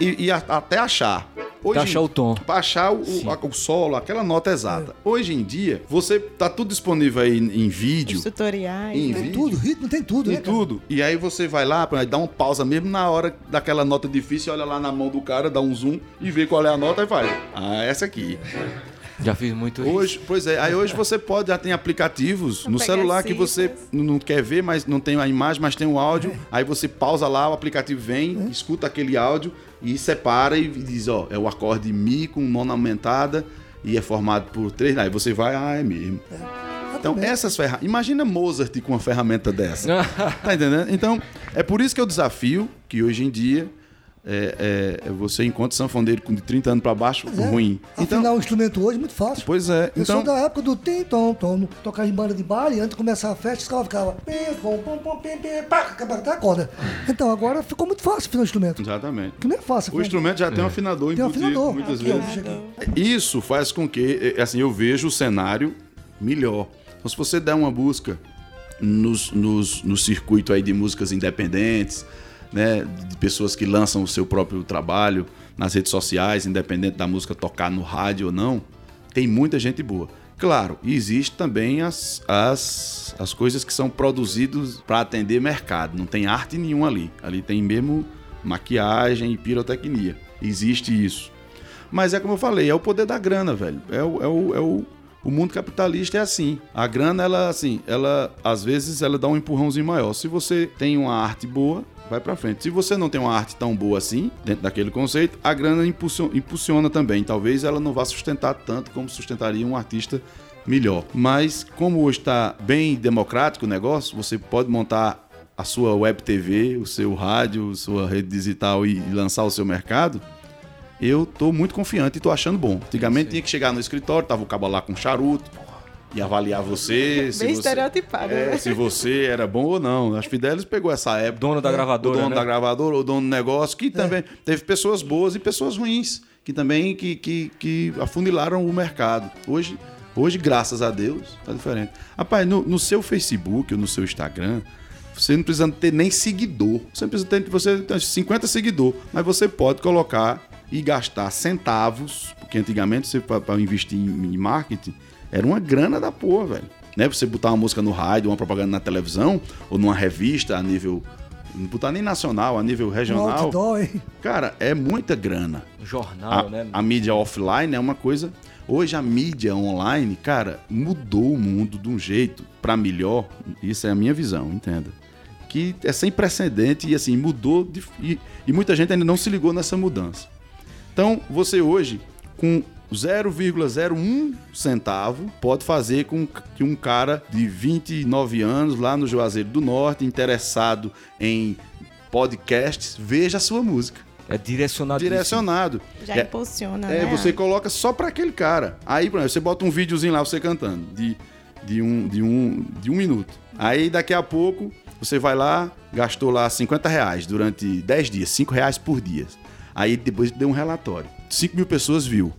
[SPEAKER 2] e, e a- até achar. Hoje,
[SPEAKER 3] Pra achar o tom.
[SPEAKER 2] Pra achar o, o- a- o solo, aquela nota exata. Hoje em dia, você tá tudo disponível aí em vídeo,
[SPEAKER 5] Os tutoriais.
[SPEAKER 2] em
[SPEAKER 5] né?
[SPEAKER 4] Tem
[SPEAKER 2] vídeo,
[SPEAKER 4] tudo, ritmo tem tudo,
[SPEAKER 2] em
[SPEAKER 4] né? cara?
[SPEAKER 2] tudo. E aí você vai lá, pra- dá uma pausa mesmo na hora daquela nota difícil, olha lá na mão do cara, dá um zoom e vê qual é a nota e faz. Ah, essa aqui.
[SPEAKER 3] Já fiz muito isso.
[SPEAKER 2] Hoje, pois é, aí hoje você pode, já tem aplicativos no celular que você não quer ver, mas não tem a imagem, mas tem o áudio. Aí você pausa lá, o aplicativo vem, escuta aquele áudio e separa e diz, ó, é o acorde Mi com nona aumentada e é formado por três. Aí você vai, ah, é mesmo. Então, essas ferramentas. Imagina Mozart com uma ferramenta dessa. tá entendendo? Então, é por isso que eu desafio que hoje em dia é, é, você encontra sanfoneiro com de 30 anos pra baixo
[SPEAKER 4] É.
[SPEAKER 2] ruim. Então,
[SPEAKER 4] Afinar um instrumento hoje é muito fácil.
[SPEAKER 2] pois é.
[SPEAKER 4] Eu
[SPEAKER 2] Então,
[SPEAKER 4] sou da época do tim, tom, tom, tocar em banda de baile, antes de começar a festa, os caras ficavam pom, pom, pom, pim, pá, a corda. Então agora ficou muito fácil afinar o instrumento.
[SPEAKER 2] Exatamente.
[SPEAKER 4] Que nem é fácil.
[SPEAKER 2] O instrumento já tem um afinador
[SPEAKER 4] Tem um afinador.
[SPEAKER 2] muitas
[SPEAKER 4] Aqui,
[SPEAKER 2] vezes.
[SPEAKER 4] aqui.
[SPEAKER 2] Isso faz com que, eh, assim, eu vejo o cenário melhor. Então, se você der uma busca nos, nos, no circuito aí de músicas independentes, né, de pessoas que lançam o seu próprio trabalho nas redes sociais, independente da música tocar no rádio ou não, tem muita gente boa. Claro, existe também as, as, as coisas que são produzidas para atender mercado. Não tem arte nenhuma ali. Ali tem mesmo maquiagem e pirotecnia. Existe isso. Mas é como eu falei, é o poder da grana, velho. É o, é o, é o, o mundo capitalista é assim. A grana, ela, assim, ela, às vezes, ela dá um empurrãozinho maior. Se você tem uma arte boa, vai pra frente. Se você não tem uma arte tão boa assim, dentro daquele conceito, a grana impulsiona, impulsiona também. Talvez ela não vá sustentar tanto como sustentaria um artista melhor. Mas, como hoje está bem democrático o negócio, você pode montar a sua web TV, o seu rádio, sua rede digital e lançar o seu mercado eu tô muito confiante e tô achando bom. Antigamente tinha que chegar no escritório, tava o cabo lá com charuto e avaliar você. se
[SPEAKER 5] Bem
[SPEAKER 2] você-
[SPEAKER 5] estereotipado,
[SPEAKER 2] é,
[SPEAKER 5] né?
[SPEAKER 2] se você era bom ou não. Acho que Fidelis pegou essa época.
[SPEAKER 3] Dono da gravadora,
[SPEAKER 2] O dono
[SPEAKER 3] né?
[SPEAKER 2] da gravadora, o dono do negócio, que também teve pessoas boas e pessoas ruins, que também que, que, que afunilaram o mercado. Hoje, hoje, graças a Deus, tá diferente. Rapaz, no, no seu Facebook ou no seu Instagram, você não precisa ter nem seguidor. Você não precisa ter você tem 50 seguidores, mas você pode colocar e gastar centavos, porque antigamente você para investir em, em marketing era uma grana da porra, velho. Né? Você botar uma música no rádio, uma propaganda na televisão ou numa revista a nível não botar nem nacional, a nível
[SPEAKER 4] Um
[SPEAKER 2] regional.
[SPEAKER 4] outdoor, hein?
[SPEAKER 2] Cara, é muita grana.
[SPEAKER 3] Jornal,
[SPEAKER 2] A,
[SPEAKER 3] né?
[SPEAKER 2] a mídia offline é uma coisa. Hoje a mídia online, cara, mudou o mundo de um jeito para melhor. Isso é a minha visão, entenda. Que é sem precedente e assim mudou de- e, e muita gente ainda não se ligou nessa mudança. Então, você hoje com 0,01 centavo pode fazer com que um cara de 29 anos lá no Juazeiro do Norte, interessado em podcasts, veja a sua música.
[SPEAKER 3] É direcionado.
[SPEAKER 2] Direcionado.
[SPEAKER 5] Já
[SPEAKER 2] É-
[SPEAKER 5] impulsiona,
[SPEAKER 2] é,
[SPEAKER 5] né?
[SPEAKER 2] você coloca só pra aquele cara. Aí, por exemplo, você bota um videozinho lá, você cantando, de, de, um, de, um, de um minuto. Aí, daqui a pouco, você vai lá, gastou lá 50 reais durante 10 dias, 5 reais por dia. Aí, depois deu um relatório. 5 mil pessoas viu.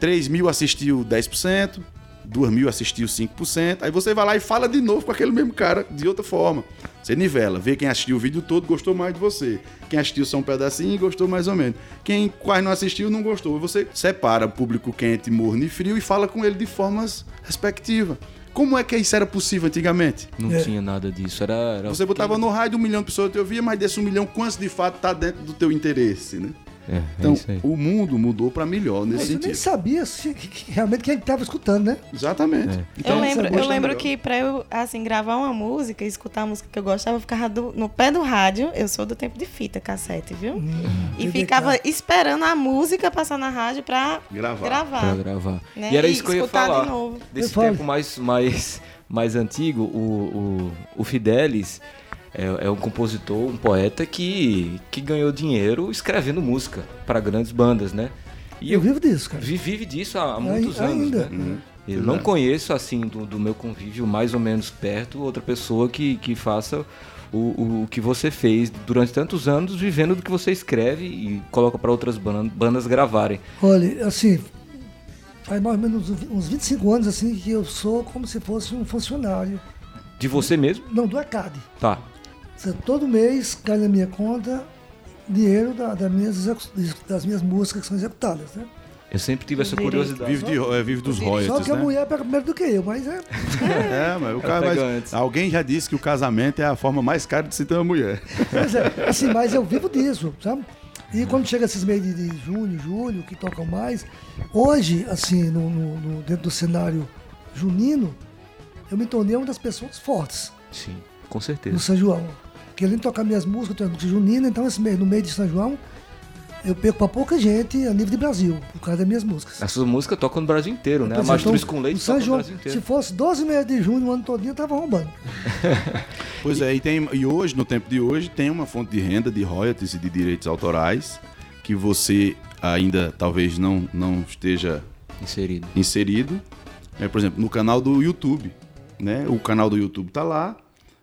[SPEAKER 2] 3 mil assistiu 10%, 2 mil assistiu 5%. Aí você vai lá e fala de novo com aquele mesmo cara de outra forma. Você nivela, vê quem assistiu o vídeo todo gostou mais de você. Quem assistiu só um pedacinho gostou mais ou menos. Quem quase não assistiu não gostou. Você separa o público quente, morno e frio e fala com ele de formas respectivas. Como é que isso era possível antigamente?
[SPEAKER 3] Não
[SPEAKER 4] É.
[SPEAKER 3] tinha nada disso. Era, era
[SPEAKER 2] Você botava no raio de um milhão de pessoas que te ouvia, mas desse um milhão, quantos de fato tá dentro do teu interesse, né?
[SPEAKER 3] É, é
[SPEAKER 2] Então,
[SPEAKER 3] isso aí.
[SPEAKER 2] o mundo mudou para melhor nesse
[SPEAKER 4] Mas eu nem
[SPEAKER 2] sentido.
[SPEAKER 4] sabia se- que- que- realmente quem estava escutando, né?
[SPEAKER 2] Exatamente.
[SPEAKER 3] É.
[SPEAKER 2] Então,
[SPEAKER 5] eu lembro, eu lembro
[SPEAKER 2] melhor.
[SPEAKER 5] que pra eu, assim, gravar uma música, escutar a música que eu gostava, eu ficava do- no pé do rádio. Eu sou do tempo de fita, cassete, viu? e
[SPEAKER 4] TDK.
[SPEAKER 5] ficava esperando a música passar na rádio pra
[SPEAKER 2] Gravar.
[SPEAKER 5] gravar.
[SPEAKER 3] Pra gravar.
[SPEAKER 5] né?
[SPEAKER 3] E era
[SPEAKER 5] E
[SPEAKER 3] isso que eu ia
[SPEAKER 5] escutar de
[SPEAKER 3] falar.
[SPEAKER 5] novo.
[SPEAKER 3] Desse
[SPEAKER 4] Eu falo.
[SPEAKER 3] tempo mais, mais, mais antigo, o, o, o Fidelis é, é um compositor, um poeta que, que ganhou dinheiro escrevendo música para grandes bandas, né? E
[SPEAKER 4] Eu vivo disso, cara.
[SPEAKER 3] vi- vive disso há, há
[SPEAKER 4] Ai-
[SPEAKER 3] muitos anos,
[SPEAKER 4] ainda.
[SPEAKER 3] né? Eu não conheço, assim, do, do meu convívio mais ou menos perto, outra pessoa que, que faça o, o que você fez durante tantos anos, vivendo do que você escreve e coloca para outras ban- bandas gravarem.
[SPEAKER 4] Olha, assim, faz mais ou menos uns 25 anos assim que eu sou como se fosse um funcionário.
[SPEAKER 3] De você mesmo?
[SPEAKER 4] Não, do ECAD.
[SPEAKER 3] Tá.
[SPEAKER 4] Todo mês cai na minha conta dinheiro da- das, minhas, das minhas músicas que são executadas, né?
[SPEAKER 3] Eu sempre tive essa curiosidade.
[SPEAKER 2] Vive, de, é, vive dos
[SPEAKER 4] Só
[SPEAKER 2] royalties,
[SPEAKER 4] que a
[SPEAKER 2] né?
[SPEAKER 4] mulher pega primeiro do que eu, mas é.
[SPEAKER 2] É, mas o cara
[SPEAKER 3] antes.
[SPEAKER 2] Alguém já disse que o casamento é a forma mais cara de se ter uma mulher.
[SPEAKER 4] Pois é, assim, mas eu vivo disso, sabe? E quando chega esses meses de, de junho, julho, que tocam mais, hoje, assim, no, no- no- dentro do cenário junino, eu me tornei uma das pessoas fortes
[SPEAKER 3] Sim, com
[SPEAKER 4] no
[SPEAKER 3] certeza.
[SPEAKER 4] São João. Querendo tocar minhas músicas eu tenho de junino, então esse mês, no mês de São João, eu perco pra pouca gente a nível de Brasil, por causa das minhas músicas.
[SPEAKER 3] A sua música toca no Brasil inteiro, né? A
[SPEAKER 4] exemplo,
[SPEAKER 3] Mastruz com Leite
[SPEAKER 4] São João, se fosse 12 meses de junho, o ano todinho, eu tava arrombando.
[SPEAKER 2] Pois é, e, tem, e hoje, no tempo de hoje, tem uma fonte de renda de royalties e de direitos autorais que você ainda talvez não, não esteja
[SPEAKER 3] Inserido.
[SPEAKER 2] inserido. É, por exemplo, no canal do YouTube. Né? O canal do YouTube tá lá.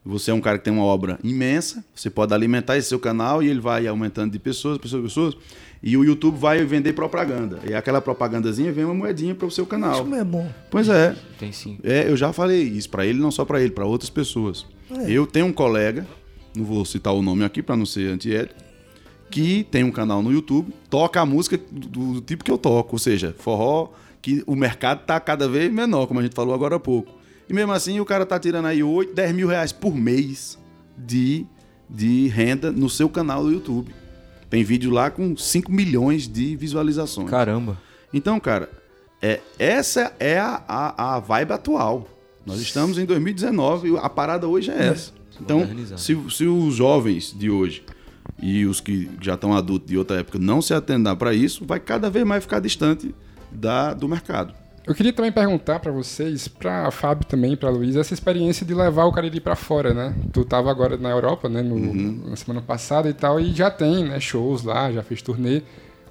[SPEAKER 2] Você é um cara que tem uma obra imensa. Você pode alimentar esse seu canal e ele vai aumentando de pessoas, pessoas, pessoas. E o YouTube vai vender propaganda. E aquela propagandazinha vem uma moedinha para o seu canal.
[SPEAKER 4] Isso não é bom.
[SPEAKER 2] Pois é.
[SPEAKER 3] Tem sim.
[SPEAKER 2] É, eu já falei isso para ele, não só para ele, para outras pessoas.
[SPEAKER 4] É.
[SPEAKER 2] Eu tenho um colega, não vou citar o nome aqui para não ser antiético, que tem um canal no YouTube, toca a música do, do tipo que eu toco, ou seja, forró, que o mercado tá cada vez menor, como a gente falou agora há pouco. E mesmo assim o cara tá tirando aí 8, 10 mil reais por mês de, de renda no seu canal do YouTube. Tem vídeo lá com 5 milhões de visualizações.
[SPEAKER 3] Caramba.
[SPEAKER 2] Então, cara, é, essa é a, a, a vibe atual. Nós estamos em 2019 e a parada hoje é essa. Então, se, se os jovens de hoje e os que já estão adultos de outra época não se atendar para isso, vai cada vez mais ficar distante da, do mercado.
[SPEAKER 1] Eu queria também perguntar pra vocês, pra Fábio também, pra Luiz, essa experiência de levar o Cariri pra fora, né? Tu tava agora na Europa, né, no- na semana passada e tal, e já tem, né, shows lá, já fez turnê.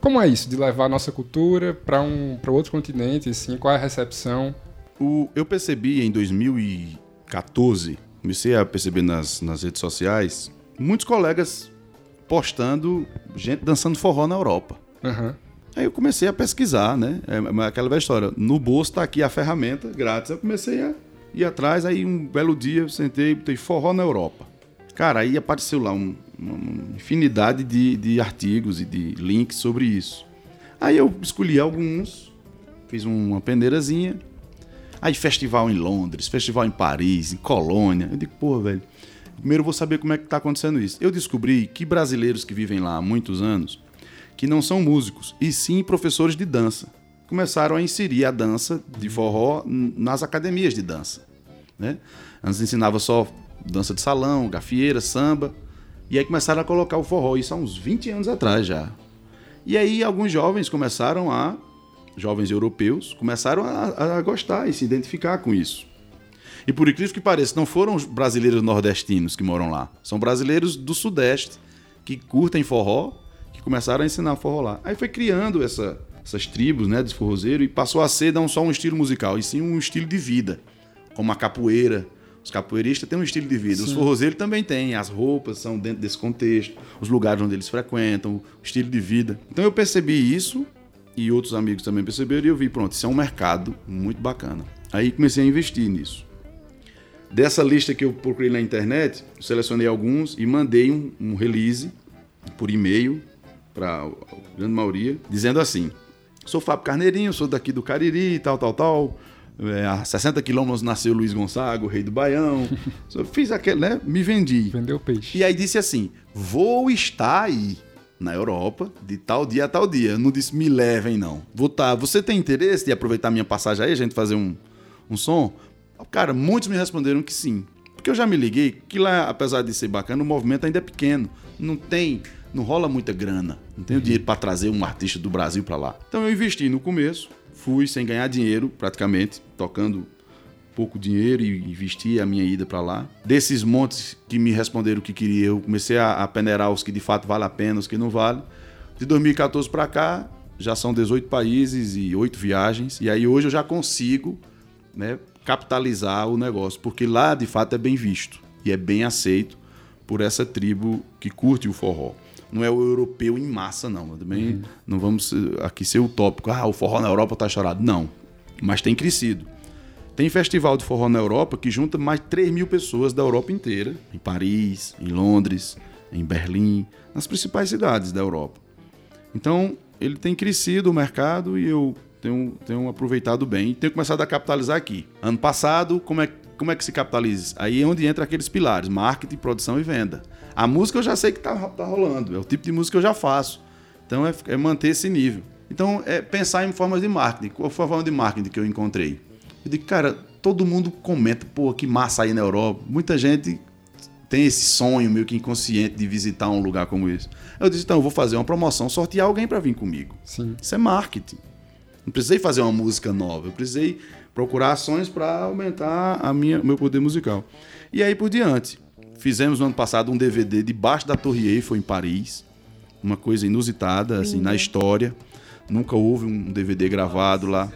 [SPEAKER 1] Como é isso de levar a nossa cultura pra um para outro continente, assim, qual é a recepção?
[SPEAKER 2] O, eu percebi em 2014, comecei a perceber nas, nas redes sociais, muitos colegas postando gente dançando forró na Europa.
[SPEAKER 1] Aham.
[SPEAKER 2] Aí eu comecei a pesquisar, né? É é aquela velha história. No bolso tá aqui a ferramenta grátis. Eu comecei a ir atrás. Aí um belo dia eu sentei botei forró na Europa. Cara, aí apareceu lá um- uma, infinidade de, de artigos e de links sobre isso. Aí eu escolhi alguns, fiz uma peneirazinha. Aí festival em Londres, festival em Paris, em Colônia. Eu digo, pô, velho, primeiro eu vou saber como é que tá acontecendo isso. Eu descobri que brasileiros que vivem lá há muitos anos, que não são músicos, e sim professores de dança, começaram a inserir a dança de forró n- nas academias de dança. Né? Antes ensinava só dança de salão, gafieira, samba, e aí começaram a colocar o forró, isso há uns 20 anos atrás já. E aí alguns jovens começaram a, jovens europeus, começaram a, a gostar e se identificar com isso. E por incrível que pareça, não foram os brasileiros nordestinos que moram lá, são brasileiros do Sudeste que curtem forró, que começaram a ensinar forró lá. Aí foi criando essa- essas tribos, né, de forrozeiro e passou a ser não só um estilo musical, e sim um estilo de vida, como a capoeira. Os capoeiristas têm um estilo de vida, os forrozeiros também têm, as roupas são dentro desse contexto, os lugares onde eles frequentam, o estilo de vida. Então eu percebi isso e outros amigos também perceberam e eu vi, pronto, isso é um mercado muito bacana. Aí comecei a investir nisso. Dessa lista que eu procurei na internet, eu selecionei alguns e mandei um, um release por e-mail para a grande maioria, dizendo assim: sou Fábio Carneirinho, sou daqui do Cariri, tal, tal, tal. É, a 60 quilômetros nasceu Luiz Gonzaga, o rei do Baião. Fiz aquele, né? Me vendi.
[SPEAKER 1] Vendeu peixe.
[SPEAKER 2] E aí disse assim: vou estar aí na Europa de tal dia a tal dia. Não disse me levem, não. Vou estar. Você tem interesse de aproveitar minha passagem aí, a gente fazer um, um som? Cara, muitos me responderam que sim. Porque eu já me liguei que lá, apesar de ser bacana, o movimento ainda é pequeno. Não tem. Não rola muita grana. Não tenho dinheiro para trazer um artista do Brasil para lá. Então eu investi no começo, fui sem ganhar dinheiro, praticamente, tocando pouco dinheiro e investi a minha ida para lá. Desses montes que me responderam o que queria, eu comecei a, a peneirar os que de fato vale a pena, os que não vale. De 2014 para cá, já são 18 países e 8 viagens. E aí hoje eu já consigo né, capitalizar o negócio, porque lá de fato é bem visto e é bem aceito por essa tribo que curte o forró. Não é o europeu em massa, não. Também não vamos eh, aqui ser utópico. Ah, o forró na Europa tá chorado. Não. Mas tem crescido. Tem festival de forró na Europa que junta mais de 3 mil pessoas da Europa inteira, em Paris, em Londres, em Berlim, nas principais cidades da Europa. Então, ele tem crescido o mercado e eu tenho, tenho aproveitado bem e tenho começado a capitalizar aqui. Ano passado, como é, como é que se capitaliza? Aí é onde entra aqueles pilares: marketing, produção e venda. A música eu já sei que tá, tá rolando, é o tipo de música que eu já faço. Então é, é manter esse nível. Então é pensar em formas de marketing. Qual foi a forma de marketing que eu encontrei? Eu digo, cara, todo mundo comenta, pô, que massa aí na Europa. Muita gente tem esse sonho meio que inconsciente de visitar um lugar como esse. Eu disse, então, eu vou fazer uma promoção, sortear alguém para vir comigo.
[SPEAKER 1] Sim.
[SPEAKER 2] Isso é marketing. Não precisei fazer uma música nova, eu precisei procurar ações para aumentar a minha meu poder musical. E aí por diante. Fizemos no ano passado um DVD debaixo da Torre Eiffel em Paris, uma coisa inusitada assim na história. Nunca houve um DVD gravado lá.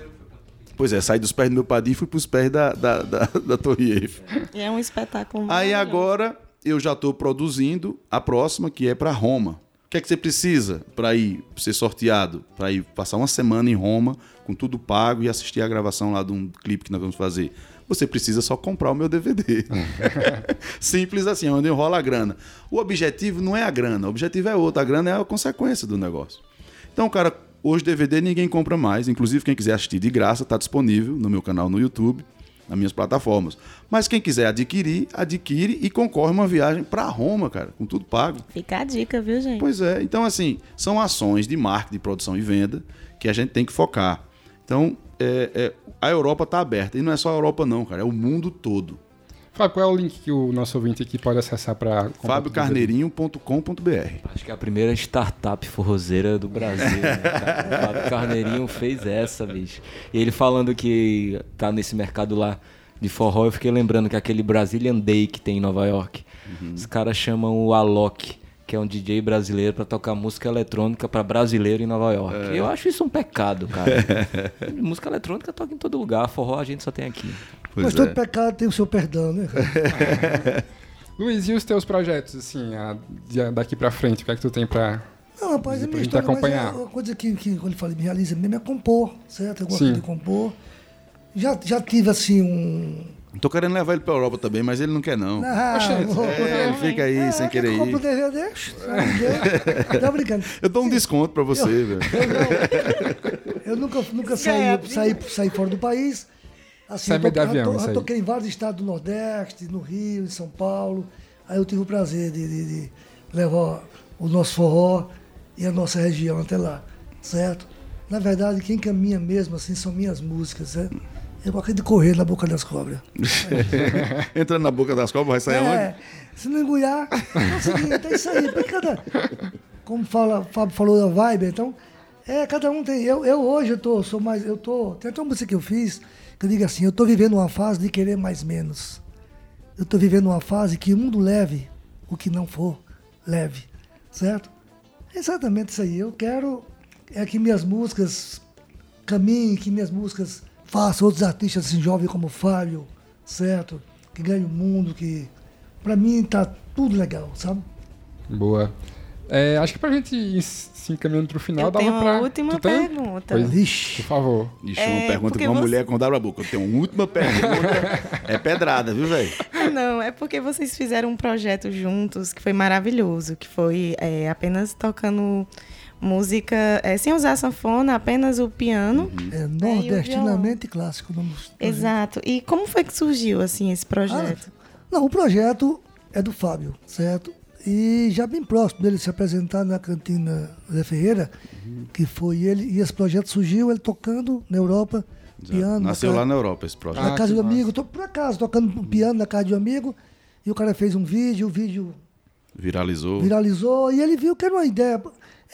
[SPEAKER 2] Pois é, saí dos pés do meu padrinho e fui para os pés da, da, da, da Torre Eiffel.
[SPEAKER 5] É um espetáculo.
[SPEAKER 2] Aí agora eu já estou produzindo a próxima, que é para Roma. O que é que você precisa para ir ser sorteado? Para ir passar uma semana em Roma, com tudo pago e assistir a gravação lá de um clipe que nós vamos fazer. Você precisa só comprar o meu DVD. Simples assim, onde enrola a grana. O objetivo não é a grana, o objetivo é outro. A grana é a consequência do negócio. Então, cara, hoje DVD ninguém compra mais. Inclusive, quem quiser assistir de graça, está disponível no meu canal no YouTube, nas minhas plataformas. Mas quem quiser adquirir, adquire e concorre uma viagem para Roma, cara, com tudo pago.
[SPEAKER 5] Fica a dica, viu, gente?
[SPEAKER 2] Pois é, então assim, são ações de marketing, produção e venda que a gente tem que focar. Então, é, é, a Europa está aberta. E não é só a Europa, não, cara, é o mundo todo.
[SPEAKER 1] Fábio, qual é o link que o nosso ouvinte aqui pode acessar para
[SPEAKER 2] FábioCarneirinho.com.br
[SPEAKER 3] Acho que é a primeira startup forrozeira do Brasil. Né, cara? o Fábio Carneirinho fez essa, bicho. E ele falando que tá nesse mercado lá de forró, eu fiquei lembrando que aquele Brazilian Day que tem em Nova York, os caras chamam o Alok, que é um DJ brasileiro, pra tocar música eletrônica pra brasileiro em Nova York. Eu acho isso um pecado, cara. música eletrônica toca em todo lugar, forró a gente só tem aqui.
[SPEAKER 2] Pois
[SPEAKER 4] Mas
[SPEAKER 2] é.
[SPEAKER 4] todo pecado tem o seu perdão, né?
[SPEAKER 1] Luiz, e os teus projetos, assim, a- de- daqui pra frente? O que é que tu tem pra...
[SPEAKER 4] Não, rapaz, a
[SPEAKER 1] Pra
[SPEAKER 4] minha
[SPEAKER 1] gente
[SPEAKER 4] história
[SPEAKER 1] acompanhar.
[SPEAKER 4] mas é uma coisa que, que quando eu falei, me realiza mesmo é compor, certo? Eu gosto
[SPEAKER 1] Sim.
[SPEAKER 4] de compor. Já, já tive, assim, um...
[SPEAKER 2] Tô querendo levar ele pra Europa também, mas ele não quer, não.
[SPEAKER 1] Oxente,
[SPEAKER 4] vou-
[SPEAKER 2] É, ele fica aí
[SPEAKER 4] É,
[SPEAKER 2] sem
[SPEAKER 4] quer
[SPEAKER 2] querer
[SPEAKER 4] eu
[SPEAKER 2] ir.
[SPEAKER 4] DVD? Deu. Tô brincando.
[SPEAKER 2] Eu dou um desconto pra você, velho.
[SPEAKER 4] Eu nunca, nunca
[SPEAKER 5] Isso é
[SPEAKER 4] saí, saí, saí fora do país. Assim,
[SPEAKER 1] Sai
[SPEAKER 4] eu
[SPEAKER 1] meio de
[SPEAKER 4] to-
[SPEAKER 1] avião,
[SPEAKER 4] eu eu toquei em vários estados do Nordeste, no Rio, em São Paulo. Aí eu tive o prazer de, de- de levar o nosso forró e a nossa região até lá, certo? Na verdade, quem caminha mesmo assim são minhas músicas, certo? Eu gosto de correr na boca das cobras.
[SPEAKER 2] Entrando na boca das cobras, vai sair onde?
[SPEAKER 4] É, se não engulhar, é o seguinte, é isso aí. porque cada, como fala, o Fábio falou da vibe, então, é, cada um tem. Eu, eu hoje eu tô, sou mais, eu tô. Tem até uma música que eu fiz, que eu digo assim, eu tô vivendo uma fase de querer mais menos. Eu tô vivendo uma fase que o mundo leve o que não for leve, certo? É exatamente isso aí. Eu quero é que minhas músicas caminhem, que minhas músicas façam outros artistas assim, jovens como o Fábio, certo? Que ganhem o mundo, que pra mim tá tudo legal, sabe?
[SPEAKER 1] Boa. É, acho que pra gente ir se encaminhando pro final,
[SPEAKER 5] Eu
[SPEAKER 1] dava
[SPEAKER 5] tenho uma
[SPEAKER 1] pra...
[SPEAKER 5] última
[SPEAKER 1] Tu tem?
[SPEAKER 5] pergunta.
[SPEAKER 1] Pois,
[SPEAKER 4] Ixi.
[SPEAKER 1] por favor.
[SPEAKER 2] Ixi,
[SPEAKER 5] É,
[SPEAKER 2] uma pergunta que uma
[SPEAKER 5] você-
[SPEAKER 2] mulher abre a boca. Eu tenho uma última pergunta. é pedrada, viu, velho?
[SPEAKER 5] Não, é porque vocês fizeram um projeto juntos que foi maravilhoso, que foi é, apenas tocando música é, sem usar sanfona, apenas o piano.
[SPEAKER 4] É
[SPEAKER 5] o
[SPEAKER 4] nordestinamente clássico. Vamos
[SPEAKER 5] Exato. E como foi que surgiu assim esse projeto?
[SPEAKER 4] Não, o projeto é do Fábio, certo? E já bem próximo dele se apresentar na cantina Zé Ferreira, que foi ele, e esse projeto surgiu ele tocando na Europa, piano. na
[SPEAKER 2] Nasceu
[SPEAKER 4] ca-
[SPEAKER 2] lá na Europa esse projeto.
[SPEAKER 4] na
[SPEAKER 1] Ah,
[SPEAKER 4] casa
[SPEAKER 1] que
[SPEAKER 4] do amigo, tô, por acaso, tocando piano na casa de um amigo, e o cara fez um vídeo, o vídeo
[SPEAKER 2] Viralizou.
[SPEAKER 4] viralizou, e ele viu que era uma ideia.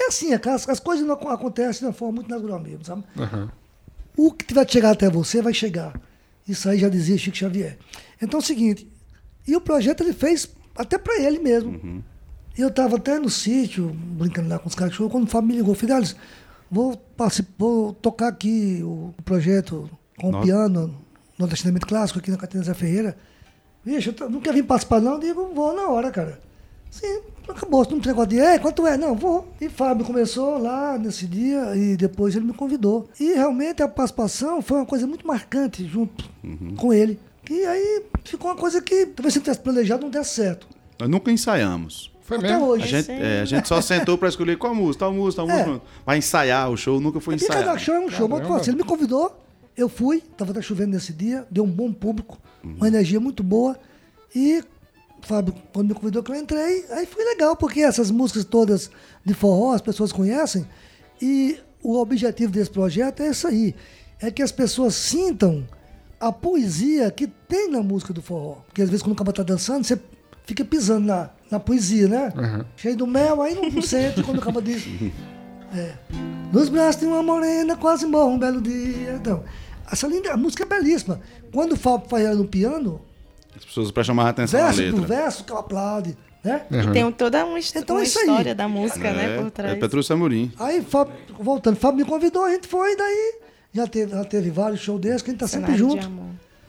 [SPEAKER 4] É assim, as, as coisas não ac- acontecem de uma forma muito natural mesmo, sabe?
[SPEAKER 1] Aham.
[SPEAKER 4] O que vai chegar até você vai chegar. Isso aí já dizia Chico Xavier. Então é o seguinte, e o projeto ele fez até para ele mesmo. E eu estava até no sítio, brincando lá com os caras, quando o Fábio me ligou, Fidelis, vou, vou tocar aqui o projeto com o
[SPEAKER 2] Nossa.
[SPEAKER 4] piano, no destinamento clássico aqui na Catarina Zé Ferreira. Vixe, eu não quer vir participar não? Eu digo, vou na hora, cara. Sim, acabou, não tem negócio de, é, quanto é? Não, vou. E Fábio começou lá nesse dia e depois ele me convidou. E realmente a participação foi uma coisa muito marcante junto com ele. E aí ficou uma coisa que talvez se eu tivesse planejado não desse certo.
[SPEAKER 2] Nós nunca ensaiamos.
[SPEAKER 1] Foi
[SPEAKER 4] Até
[SPEAKER 1] mesmo?
[SPEAKER 2] A
[SPEAKER 4] hoje.
[SPEAKER 2] gente, é, a gente só sentou pra escolher qual música, tal música, tal
[SPEAKER 4] É.
[SPEAKER 2] música. Vai ensaiar, o show nunca foi
[SPEAKER 4] E cada
[SPEAKER 2] ensaiado.
[SPEAKER 4] show é um show. Mas,
[SPEAKER 1] Caramba.
[SPEAKER 4] assim, ele me convidou, eu fui, tava até chovendo nesse dia, deu um bom público,
[SPEAKER 2] Uhum.
[SPEAKER 4] uma energia muito boa. E Fábio, quando me convidou que eu entrei, aí foi legal, porque essas músicas todas de forró as pessoas conhecem. E o objetivo desse projeto é isso aí. É que as pessoas sintam a poesia que tem na música do forró. Porque às vezes quando o cara tá dançando, você fica pisando na, na poesia, né?
[SPEAKER 1] Uhum.
[SPEAKER 4] Cheio do mel, aí não, sente quando o cara diz. É. Nos braços de uma morena, quase morre um belo dia. Então, essa linda, a música é belíssima. Quando o Fábio faz ela no piano,
[SPEAKER 2] As pessoas prestam mais atenção
[SPEAKER 4] verso
[SPEAKER 2] na
[SPEAKER 4] por
[SPEAKER 2] letra.
[SPEAKER 4] verso, que ela aplaude, né?
[SPEAKER 1] Uhum.
[SPEAKER 5] Tem toda uma,
[SPEAKER 4] Então
[SPEAKER 5] uma
[SPEAKER 4] é isso aí.
[SPEAKER 5] história da música, né, por
[SPEAKER 2] É,
[SPEAKER 5] trás.
[SPEAKER 2] é Petrúcio Amorim.
[SPEAKER 4] Aí, Fábio, voltando, Fábio me convidou, a gente foi, daí já teve, já teve vários shows desses, que a gente tá sempre junto.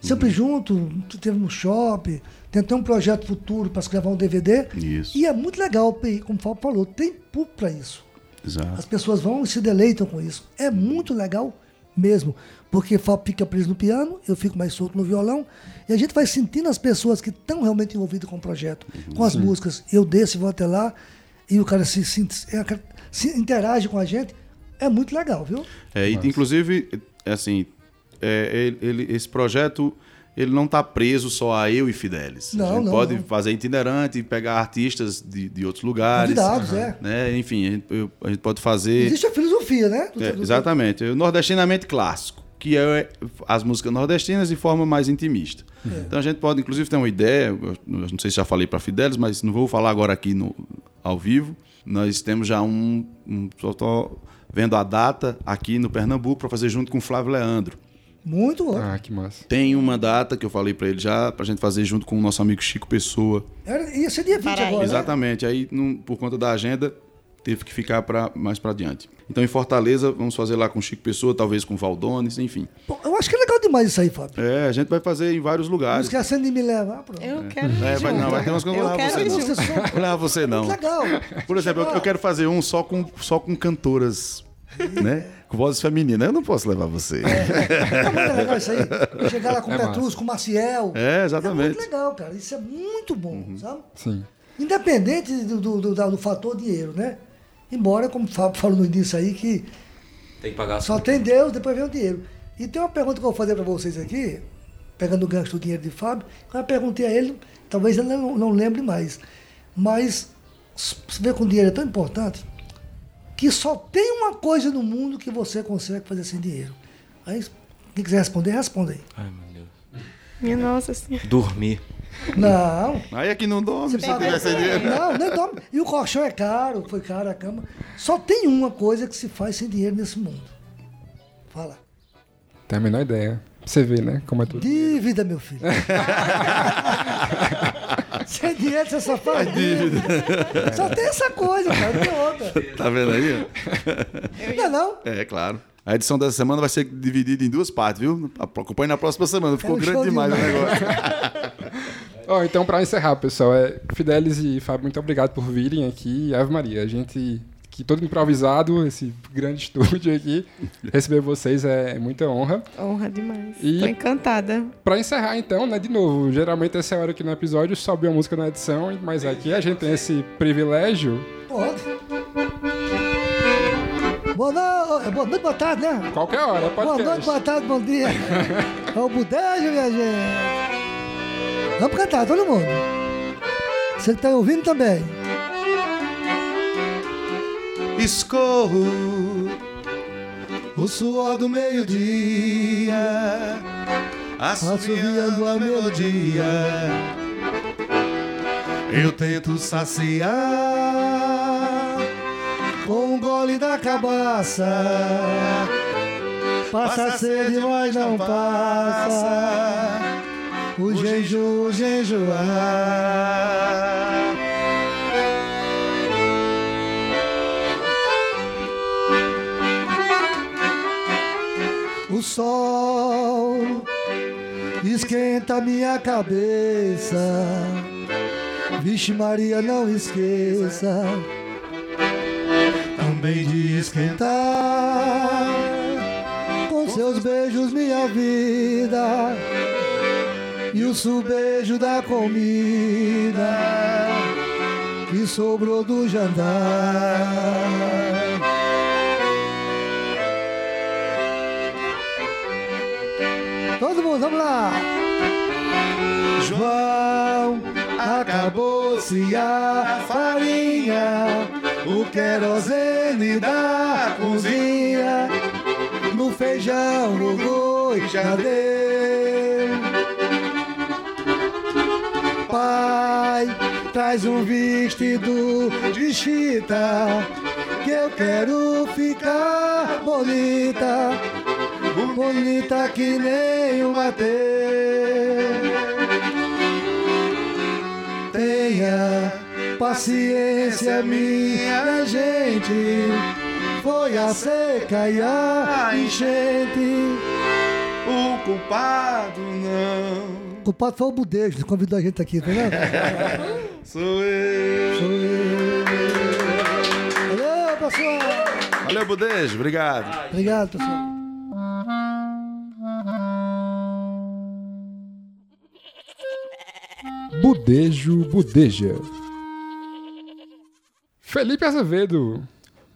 [SPEAKER 4] Sempre junto, teve no shopping, tem até um projeto futuro para se gravar um DVD.
[SPEAKER 2] Isso.
[SPEAKER 4] E é muito legal, como o Fábio falou, tem público para isso.
[SPEAKER 2] Exato.
[SPEAKER 4] As pessoas vão e se deleitam com isso. É muito legal mesmo. Porque Fábio fica preso no piano, eu fico mais solto no violão, e a gente vai sentindo as pessoas que estão realmente envolvidas com o projeto, com as músicas. Eu desço e vou até lá, e o cara se, se, se interage com a gente. É muito legal, viu?
[SPEAKER 2] É, e, inclusive, é assim, é, ele, ele- esse projeto ele não está preso só a eu e Fidelis.
[SPEAKER 4] Não,
[SPEAKER 2] a gente
[SPEAKER 4] não,
[SPEAKER 2] pode
[SPEAKER 4] não.
[SPEAKER 2] fazer itinerante e pegar artistas de, de outros lugares.
[SPEAKER 4] Convidados, é.
[SPEAKER 2] Né? Enfim, a gente, eu- a gente pode fazer.
[SPEAKER 4] Existe a filosofia, né? Do-
[SPEAKER 2] É,
[SPEAKER 4] do-
[SPEAKER 2] exatamente. O nordestinamente clássico, que é as músicas nordestinas de forma mais intimista. Então a gente pode, inclusive, ter uma ideia, eu não sei se já falei para Fidelis, mas não vou falar agora aqui no, ao vivo. Nós temos já um. um só tô vendo a data aqui no Pernambuco para fazer junto com o Flávio Leandro.
[SPEAKER 4] Muito bom.
[SPEAKER 1] Ah, que massa.
[SPEAKER 2] Tem uma data que eu falei para ele já, para a gente fazer junto com o nosso amigo Chico Pessoa.
[SPEAKER 4] Era, ia ser dia 20
[SPEAKER 5] Paraíba.
[SPEAKER 4] agora. né?
[SPEAKER 2] Exatamente. Aí, não- por conta da agenda, teve que ficar pra, mais para diante. Então, em Fortaleza, vamos fazer lá com Chico Pessoa, talvez com Valdones, enfim.
[SPEAKER 4] Pô, eu acho que é legal demais isso aí, Fábio.
[SPEAKER 2] É, a gente vai fazer em vários
[SPEAKER 4] Não
[SPEAKER 2] lugares.
[SPEAKER 4] esquecendo de me levar, pronto.
[SPEAKER 5] Eu quero
[SPEAKER 2] É,
[SPEAKER 5] ir
[SPEAKER 2] vai, não, vai ter umas que eu não levar você, não.
[SPEAKER 4] só-
[SPEAKER 2] Vou levar você, não.
[SPEAKER 4] Muito legal.
[SPEAKER 2] Por exemplo, eu, eu quero fazer um só com, só com cantoras, né? Com vozes femininas. Eu não posso levar você.
[SPEAKER 4] É muito legal isso aí. Chegar lá com o
[SPEAKER 1] É
[SPEAKER 4] Petrus,
[SPEAKER 1] massa.
[SPEAKER 4] com o Maciel.
[SPEAKER 2] É,
[SPEAKER 4] É
[SPEAKER 2] exatamente.
[SPEAKER 4] muito legal, cara. Isso é muito bom, sabe?
[SPEAKER 1] Sim.
[SPEAKER 4] Independente do, do, do, do fator dinheiro, né? Embora, como o Fábio falou no início aí, que
[SPEAKER 3] Tem que pagar
[SPEAKER 4] só tem Deus, depois vem o dinheiro. E tem uma pergunta que eu vou fazer para vocês aqui, pegando o gancho do dinheiro de Fábio. que Eu perguntei a ele, talvez ele não, não lembre mais. Mas você vê que o dinheiro é tão importante que só tem uma coisa no mundo que você consegue fazer sem dinheiro. Aí, quem quiser responder, responda aí.
[SPEAKER 3] Ai, meu Deus.
[SPEAKER 5] Minha nossa senhora.
[SPEAKER 3] Dormir.
[SPEAKER 4] Não.
[SPEAKER 2] Aí aqui não dorme, se
[SPEAKER 4] Você
[SPEAKER 2] tiver sem dinheiro.
[SPEAKER 4] Não, nem dorme. E o colchão é caro, foi caro a cama. Só tem uma coisa que se faz sem dinheiro nesse mundo. Fala.
[SPEAKER 1] Tem a menor ideia. Pra você ver, né? Como é tudo.
[SPEAKER 4] Dívida, meu filho. sem dinheiro você só faz dívida. Só tem essa coisa, cara, não tem outra.
[SPEAKER 2] Tá vendo aí?
[SPEAKER 4] Não é não?
[SPEAKER 2] É, claro. A edição dessa semana vai ser dividida em duas partes, viu? Acompanhe na próxima semana. Ficou
[SPEAKER 4] um
[SPEAKER 2] grande
[SPEAKER 4] show
[SPEAKER 2] demais o
[SPEAKER 4] demais.
[SPEAKER 2] negócio.
[SPEAKER 1] Ó, então, pra encerrar, pessoal, é Fidelis e Fábio, muito obrigado por virem aqui. Ave Maria, a gente que todo improvisado, esse grande estúdio aqui, receber vocês é muita honra.
[SPEAKER 5] Honra demais.
[SPEAKER 1] E-
[SPEAKER 5] Tô encantada.
[SPEAKER 1] Pra encerrar, então, né, de novo, geralmente essa hora aqui no episódio sobe a música na edição, mas aqui a gente tem esse privilégio.
[SPEAKER 4] Pode. Boa noite, boa noite, boa tarde, né?
[SPEAKER 1] Qualquer hora,
[SPEAKER 4] Boa
[SPEAKER 1] pode
[SPEAKER 4] noite, boa tarde, bom dia. É o Budejo, minha gente. Vamos cantar, todo mundo. Você que tá ouvindo também.
[SPEAKER 2] Escorro o suor do meio-dia,
[SPEAKER 4] Assoviando a melodia.
[SPEAKER 2] Eu tento saciar
[SPEAKER 4] Com um gole da cabaça. Passa sede, mas não passa. O o jejuar. O sol esquenta minha cabeça. Vixe Maria, não esqueça também de esquentar com seus beijos minha vida e o subejo da comida que que sobrou do jantar. Todo mundo, vamos lá! João, acabou-se a farinha, o querosene da cozinha, no feijão, no boi já deu. Pai, traz um vestido de chita, que eu quero ficar bonita, bonita que nem o Mateus. Tenha paciência, minha gente. Foi a seca e a enchente.
[SPEAKER 2] O culpado não
[SPEAKER 4] O culpado foi o Budejo, convidou a gente aqui, tá vendo?
[SPEAKER 2] sou eu.
[SPEAKER 4] Sou eu. Valeu, pessoal.
[SPEAKER 2] Valeu, Budejo. Obrigado.
[SPEAKER 4] Obrigado, pessoal.
[SPEAKER 1] Budejo Budeja. Felipe Azevedo.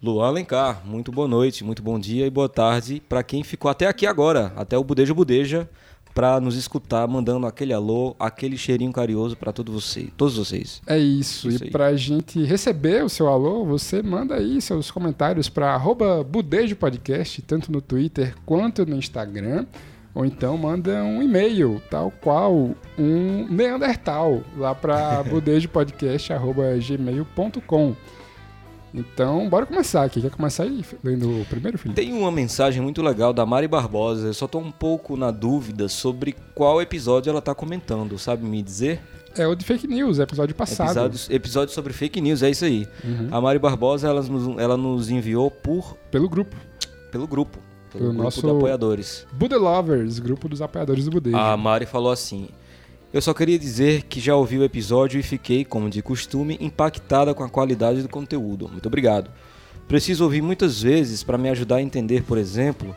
[SPEAKER 3] Luan Alencar, muito boa noite, muito bom dia e boa tarde para quem ficou até aqui agora, até o Budejo Budeja, para nos escutar, mandando aquele alô, aquele cheirinho carinhoso para todos vocês, todos vocês.
[SPEAKER 1] É isso.
[SPEAKER 3] Isso
[SPEAKER 1] e
[SPEAKER 3] aí.
[SPEAKER 1] pra gente receber o seu alô, você manda aí seus comentários para Budejo Podcast, tanto no Twitter quanto no Instagram. Ou então manda um e-mail, tal qual um Neandertal, lá para budejopodcast.gmail.com. Então, bora começar aqui. Quer começar aí lendo o primeiro, Felipe?
[SPEAKER 3] Tem uma mensagem muito legal da Mari Barbosa, eu só tô um pouco na dúvida sobre qual episódio ela tá comentando, sabe me dizer?
[SPEAKER 1] É o de fake news, episódio passado.
[SPEAKER 3] Episódios, episódio sobre fake news, é isso aí. A Mari Barbosa, ela nos, ela nos enviou por,
[SPEAKER 1] Pelo grupo.
[SPEAKER 3] pelo grupo, pelo
[SPEAKER 1] Pelo
[SPEAKER 3] grupo
[SPEAKER 1] nosso-
[SPEAKER 3] de apoiadores.
[SPEAKER 1] Bude Lovers, grupo dos apoiadores do Budejo.
[SPEAKER 3] A Mari falou assim: Eu só queria dizer que já ouvi o episódio e fiquei, como de costume, impactada com a qualidade do conteúdo. Muito obrigado. Preciso ouvir muitas vezes para me ajudar a entender, por exemplo,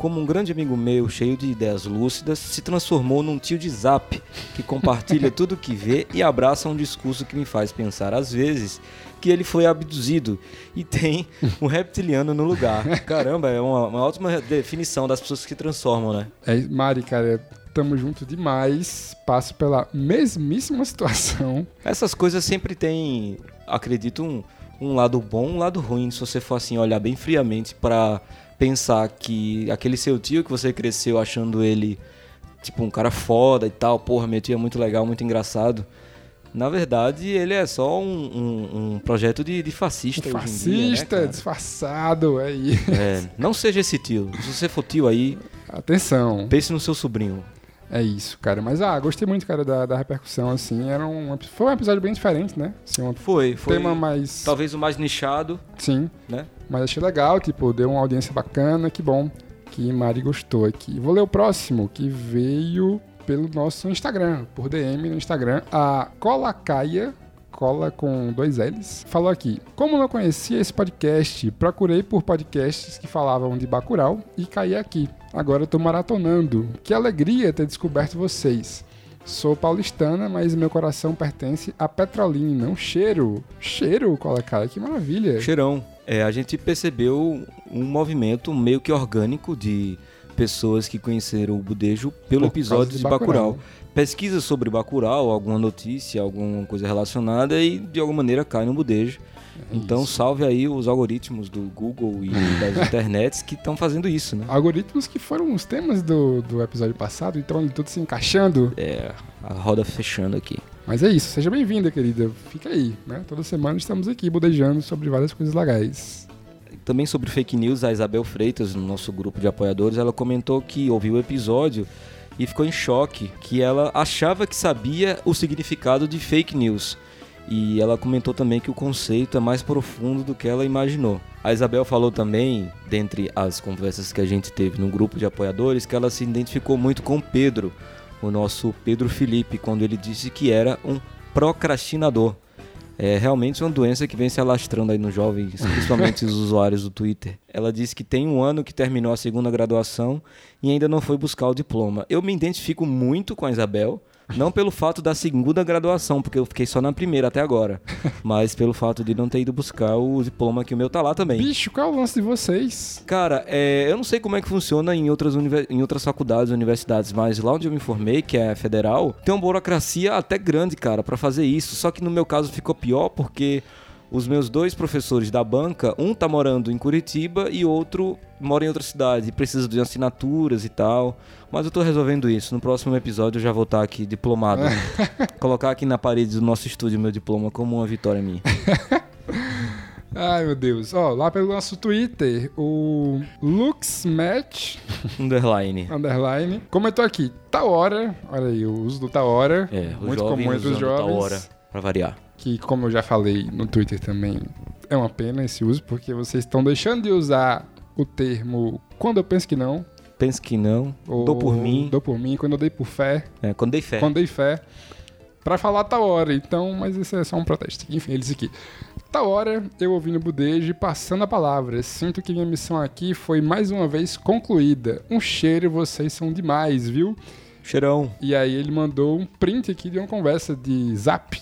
[SPEAKER 3] como um grande amigo meu, cheio de ideias lúcidas, se transformou num tio de zap que compartilha tudo que vê e abraça um discurso que me faz pensar, às vezes, que ele foi abduzido e tem um reptiliano no lugar. Caramba, é uma, uma ótima definição das pessoas que transformam, né?
[SPEAKER 1] É, Mari, cara, tamo junto demais. Passo pela mesmíssima situação.
[SPEAKER 3] Essas coisas sempre têm, acredito, um, um lado bom, um lado ruim, se você for assim olhar bem friamente pra pensar que aquele seu tio que você cresceu achando ele tipo um cara foda e tal, porra, meu tio é muito legal, muito engraçado. Na verdade, ele é só um, um- um projeto de, de fascista hoje em dia, né,
[SPEAKER 1] Fascista, disfarçado, aí.
[SPEAKER 3] É, não seja esse tio. Se você for tio aí,
[SPEAKER 1] Atenção.
[SPEAKER 3] pense no seu sobrinho.
[SPEAKER 1] É isso, cara. Mas, ah, gostei muito, cara, da, da repercussão, assim. Era um, foi um episódio bem diferente, né? Assim, um
[SPEAKER 3] Foi, foi
[SPEAKER 1] tema mais...
[SPEAKER 3] talvez o mais nichado,
[SPEAKER 1] Sim,
[SPEAKER 3] né?
[SPEAKER 1] mas achei legal, tipo, deu uma audiência bacana, que bom que Mari gostou aqui. Vou ler o próximo, que veio pelo nosso Instagram, por DM no Instagram, a Colacaia, cola com dois L's, falou aqui, como não conhecia esse podcast, procurei por podcasts que falavam de Bacurau e caí aqui. Agora tô maratonando. Que alegria ter descoberto vocês. Sou paulistana, mas meu coração pertence a Petrolina, não cheiro. Cheiro, Colacaia, que maravilha.
[SPEAKER 3] Cheirão. É, a gente percebeu um movimento meio que orgânico de pessoas que conheceram o Budejo pelo
[SPEAKER 1] Por
[SPEAKER 3] episódio
[SPEAKER 1] de
[SPEAKER 3] Bacurau.
[SPEAKER 1] Bacurau.
[SPEAKER 3] Pesquisa sobre Bacurau, alguma notícia, alguma coisa relacionada e de alguma maneira cai no Budejo. Então
[SPEAKER 1] isso.
[SPEAKER 3] salve aí os algoritmos do Google e das internets que estão fazendo isso, né?
[SPEAKER 1] Algoritmos que foram os temas do, do episódio passado, então tudo se encaixando.
[SPEAKER 3] É, a roda fechando aqui.
[SPEAKER 1] Mas é isso, seja bem-vinda, querida. Fica aí, né? Toda semana estamos aqui budejando sobre várias coisas legais.
[SPEAKER 3] Também sobre fake news, a Isabel Freitas, no nosso grupo de apoiadores, ela comentou que ouviu o episódio e ficou em choque, que ela achava que sabia o significado de fake news. E ela comentou também que o conceito é mais profundo do que ela imaginou. A Isabel falou também, dentre as conversas que a gente teve no grupo de apoiadores, que ela se identificou muito com o Pedro, o nosso Pedro Felipe, quando ele disse que era um procrastinador. É realmente uma doença que vem se alastrando aí nos jovens, principalmente os usuários do Twitter. Ela disse que tem um ano que terminou a segunda graduação e ainda não foi buscar o diploma. Eu me identifico muito com a Isabel, Não pelo fato da segunda graduação, porque eu fiquei só na primeira até agora. mas pelo fato de não ter ido buscar o diploma que o meu tá lá também.
[SPEAKER 1] Bicho, qual é o lance de vocês?
[SPEAKER 3] Cara, é, eu não sei como é que funciona em outras, em outras faculdades, universidades, mas lá onde eu me formei, que é federal, tem uma burocracia até grande, cara, pra fazer isso. Só que no meu caso ficou pior porque os meus dois professores da banca, um tá morando em Curitiba e outro mora em outra cidade, e precisa de assinaturas e tal. Mas eu tô resolvendo isso. No próximo episódio eu já vou estar aqui diplomado. Colocar aqui na parede do nosso estúdio meu diploma como uma vitória minha.
[SPEAKER 1] Ai, meu Deus. Ó, lá pelo nosso Twitter, o LuxMatch,
[SPEAKER 3] Underline.
[SPEAKER 1] underline, comentou aqui, tá hora, olha aí, o uso do tá hora,
[SPEAKER 3] É,
[SPEAKER 1] muito comum entre os
[SPEAKER 3] tal
[SPEAKER 1] jovens,
[SPEAKER 3] pra variar.
[SPEAKER 1] que como eu já falei no Twitter também, é uma pena esse uso, porque vocês estão deixando de usar o termo quando eu penso que não,
[SPEAKER 3] Penso que não.
[SPEAKER 1] ou
[SPEAKER 3] Dou por mim.
[SPEAKER 1] dou por mim, quando eu dei por fé,
[SPEAKER 3] É, quando dei fé.
[SPEAKER 1] quando dei fé, pra falar tá hora, então, mas isso é só um protesto. Enfim, eles aqui. Tá hora, eu ouvindo o Budejo e passando a palavra. Sinto que minha missão aqui foi mais uma vez concluída. Um cheiro, vocês são demais, viu?
[SPEAKER 3] Cheirão.
[SPEAKER 1] E aí ele mandou um print aqui de uma conversa de zap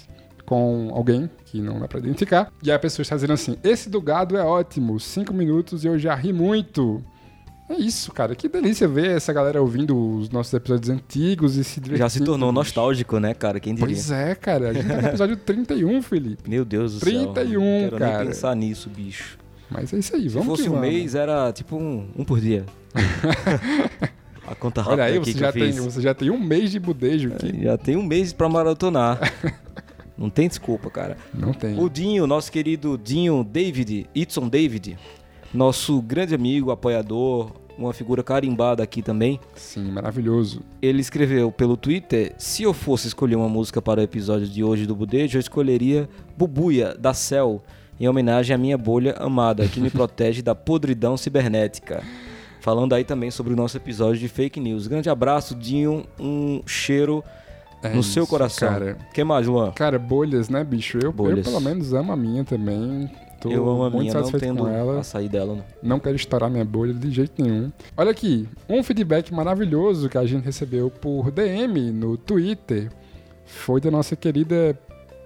[SPEAKER 1] com alguém que não dá pra identificar. E aí a pessoa está dizendo assim: Esse do gado é ótimo, cinco minutos e eu já ri muito. É isso, cara. Que delícia ver essa galera ouvindo os nossos episódios antigos e se divertindo.
[SPEAKER 3] Já se tornou nostálgico, né, cara? Quem diria?
[SPEAKER 1] Pois é, cara. A gente tá no episódio 31, Felipe.
[SPEAKER 3] Meu Deus do
[SPEAKER 1] 31,
[SPEAKER 3] céu. Não quero
[SPEAKER 1] cara.
[SPEAKER 3] nem pensar nisso, bicho.
[SPEAKER 1] Mas é isso aí,
[SPEAKER 3] Se
[SPEAKER 1] vamos
[SPEAKER 3] fosse
[SPEAKER 1] que
[SPEAKER 3] um
[SPEAKER 1] vamos.
[SPEAKER 3] mês, era tipo um, um por dia. A conta rápida
[SPEAKER 1] Olha aí, você já, tem, você já tem um mês de budejo aqui.
[SPEAKER 3] Já tem um mês pra maratonar. Não tem desculpa, cara.
[SPEAKER 1] Não tem.
[SPEAKER 3] O Dinho, nosso querido Dinho David, Itson David, nosso grande amigo, apoiador, uma figura carimbada aqui também.
[SPEAKER 1] Sim, maravilhoso.
[SPEAKER 3] Ele escreveu pelo Twitter: Se eu fosse escolher uma música para o episódio de hoje do Budejo, eu escolheria Bubuia, da Cell, em homenagem à minha bolha amada, que me protege da podridão cibernética. Falando aí também sobre o nosso episódio de fake news. Grande abraço, Dinho. Um cheiro
[SPEAKER 1] É
[SPEAKER 3] no seu
[SPEAKER 1] isso,
[SPEAKER 3] coração.
[SPEAKER 1] Cara.
[SPEAKER 3] que mais, Luan?
[SPEAKER 1] cara, bolhas, né, bicho? Eu, eu
[SPEAKER 3] Bolhas.
[SPEAKER 1] pelo menos amo a minha também. Tô
[SPEAKER 3] eu amo a
[SPEAKER 1] muito
[SPEAKER 3] minha, não tendo
[SPEAKER 1] com ela.
[SPEAKER 3] açaí dela. Não.
[SPEAKER 1] Não quero estourar minha bolha de jeito nenhum. Olha aqui, um feedback maravilhoso que a gente recebeu por DM no Twitter foi da nossa querida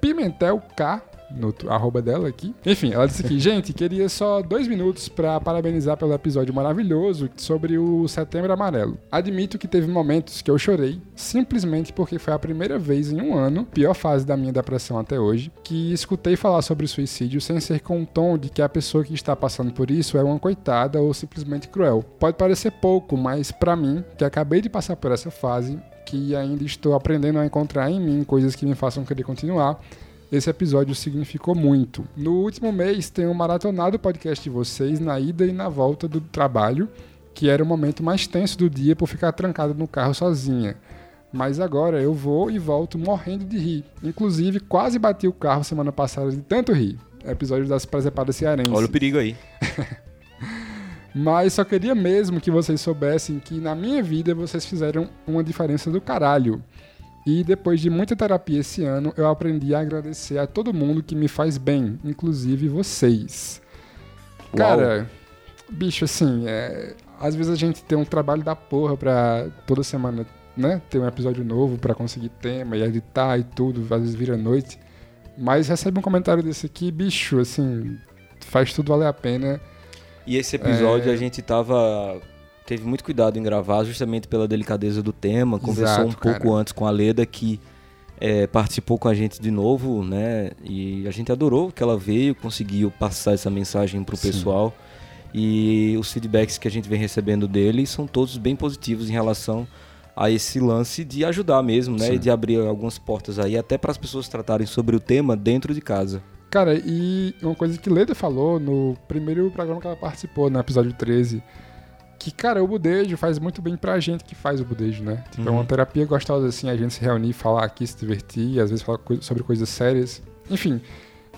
[SPEAKER 1] Pimentel K, no arroba dela aqui. Enfim, ela disse aqui, gente, queria só dois minutos para parabenizar pelo episódio maravilhoso sobre o Setembro Amarelo. Admito que teve momentos que eu chorei, simplesmente porque foi a primeira vez em um ano, pior fase da minha depressão até hoje, que escutei falar sobre suicídio sem ser com um tom de que a pessoa que está passando por isso é uma coitada ou simplesmente cruel. Pode parecer pouco, mas para mim, que acabei de passar por essa fase, que ainda estou aprendendo a encontrar em mim coisas que me façam querer continuar, esse episódio significou muito. No último mês, tenho maratonado o podcast de vocês na ida e na volta do trabalho, que era o momento mais tenso do dia por ficar trancado no carro sozinha. Mas agora eu vou e volto morrendo de rir. Inclusive, quase bati o carro semana passada de tanto rir. Episódio das presepadas cearenses.
[SPEAKER 3] Olha o perigo aí.
[SPEAKER 1] Mas só queria mesmo que vocês soubessem que na minha vida vocês fizeram uma diferença do caralho. E depois de muita terapia esse ano, eu aprendi a agradecer a todo mundo que me faz bem, inclusive vocês.
[SPEAKER 3] Uau.
[SPEAKER 1] Cara, bicho, assim, é, às vezes a gente tem um trabalho da porra pra toda semana, né, ter um episódio novo pra conseguir tema e editar e tudo, às vezes vira noite. Mas recebe um comentário desse aqui, bicho, assim, faz tudo valer a pena.
[SPEAKER 3] E esse episódio
[SPEAKER 1] É.
[SPEAKER 3] a gente tava. Teve muito cuidado em gravar, justamente pela delicadeza do tema. Conversou
[SPEAKER 1] Exato,
[SPEAKER 3] um pouco
[SPEAKER 1] cara.
[SPEAKER 3] antes com a Leda, que é, participou com a gente de novo, né? E a gente adorou que ela veio, conseguiu passar essa mensagem pro
[SPEAKER 1] Sim.
[SPEAKER 3] pessoal. E os feedbacks que a gente vem recebendo dele são todos bem positivos em relação a esse lance de ajudar mesmo, né?
[SPEAKER 1] Sim.
[SPEAKER 3] E de abrir algumas portas aí, até para as pessoas tratarem sobre o tema dentro de casa.
[SPEAKER 1] Cara, e uma coisa que Leda falou no primeiro programa que ela participou, no episódio 13, que, cara, o budejo faz muito bem pra gente que faz o budejo, né? Tipo, é
[SPEAKER 3] Uhum.
[SPEAKER 1] uma terapia gostosa, assim, a gente se reunir, falar aqui, se divertir, às vezes falar sobre coisas sérias. Enfim,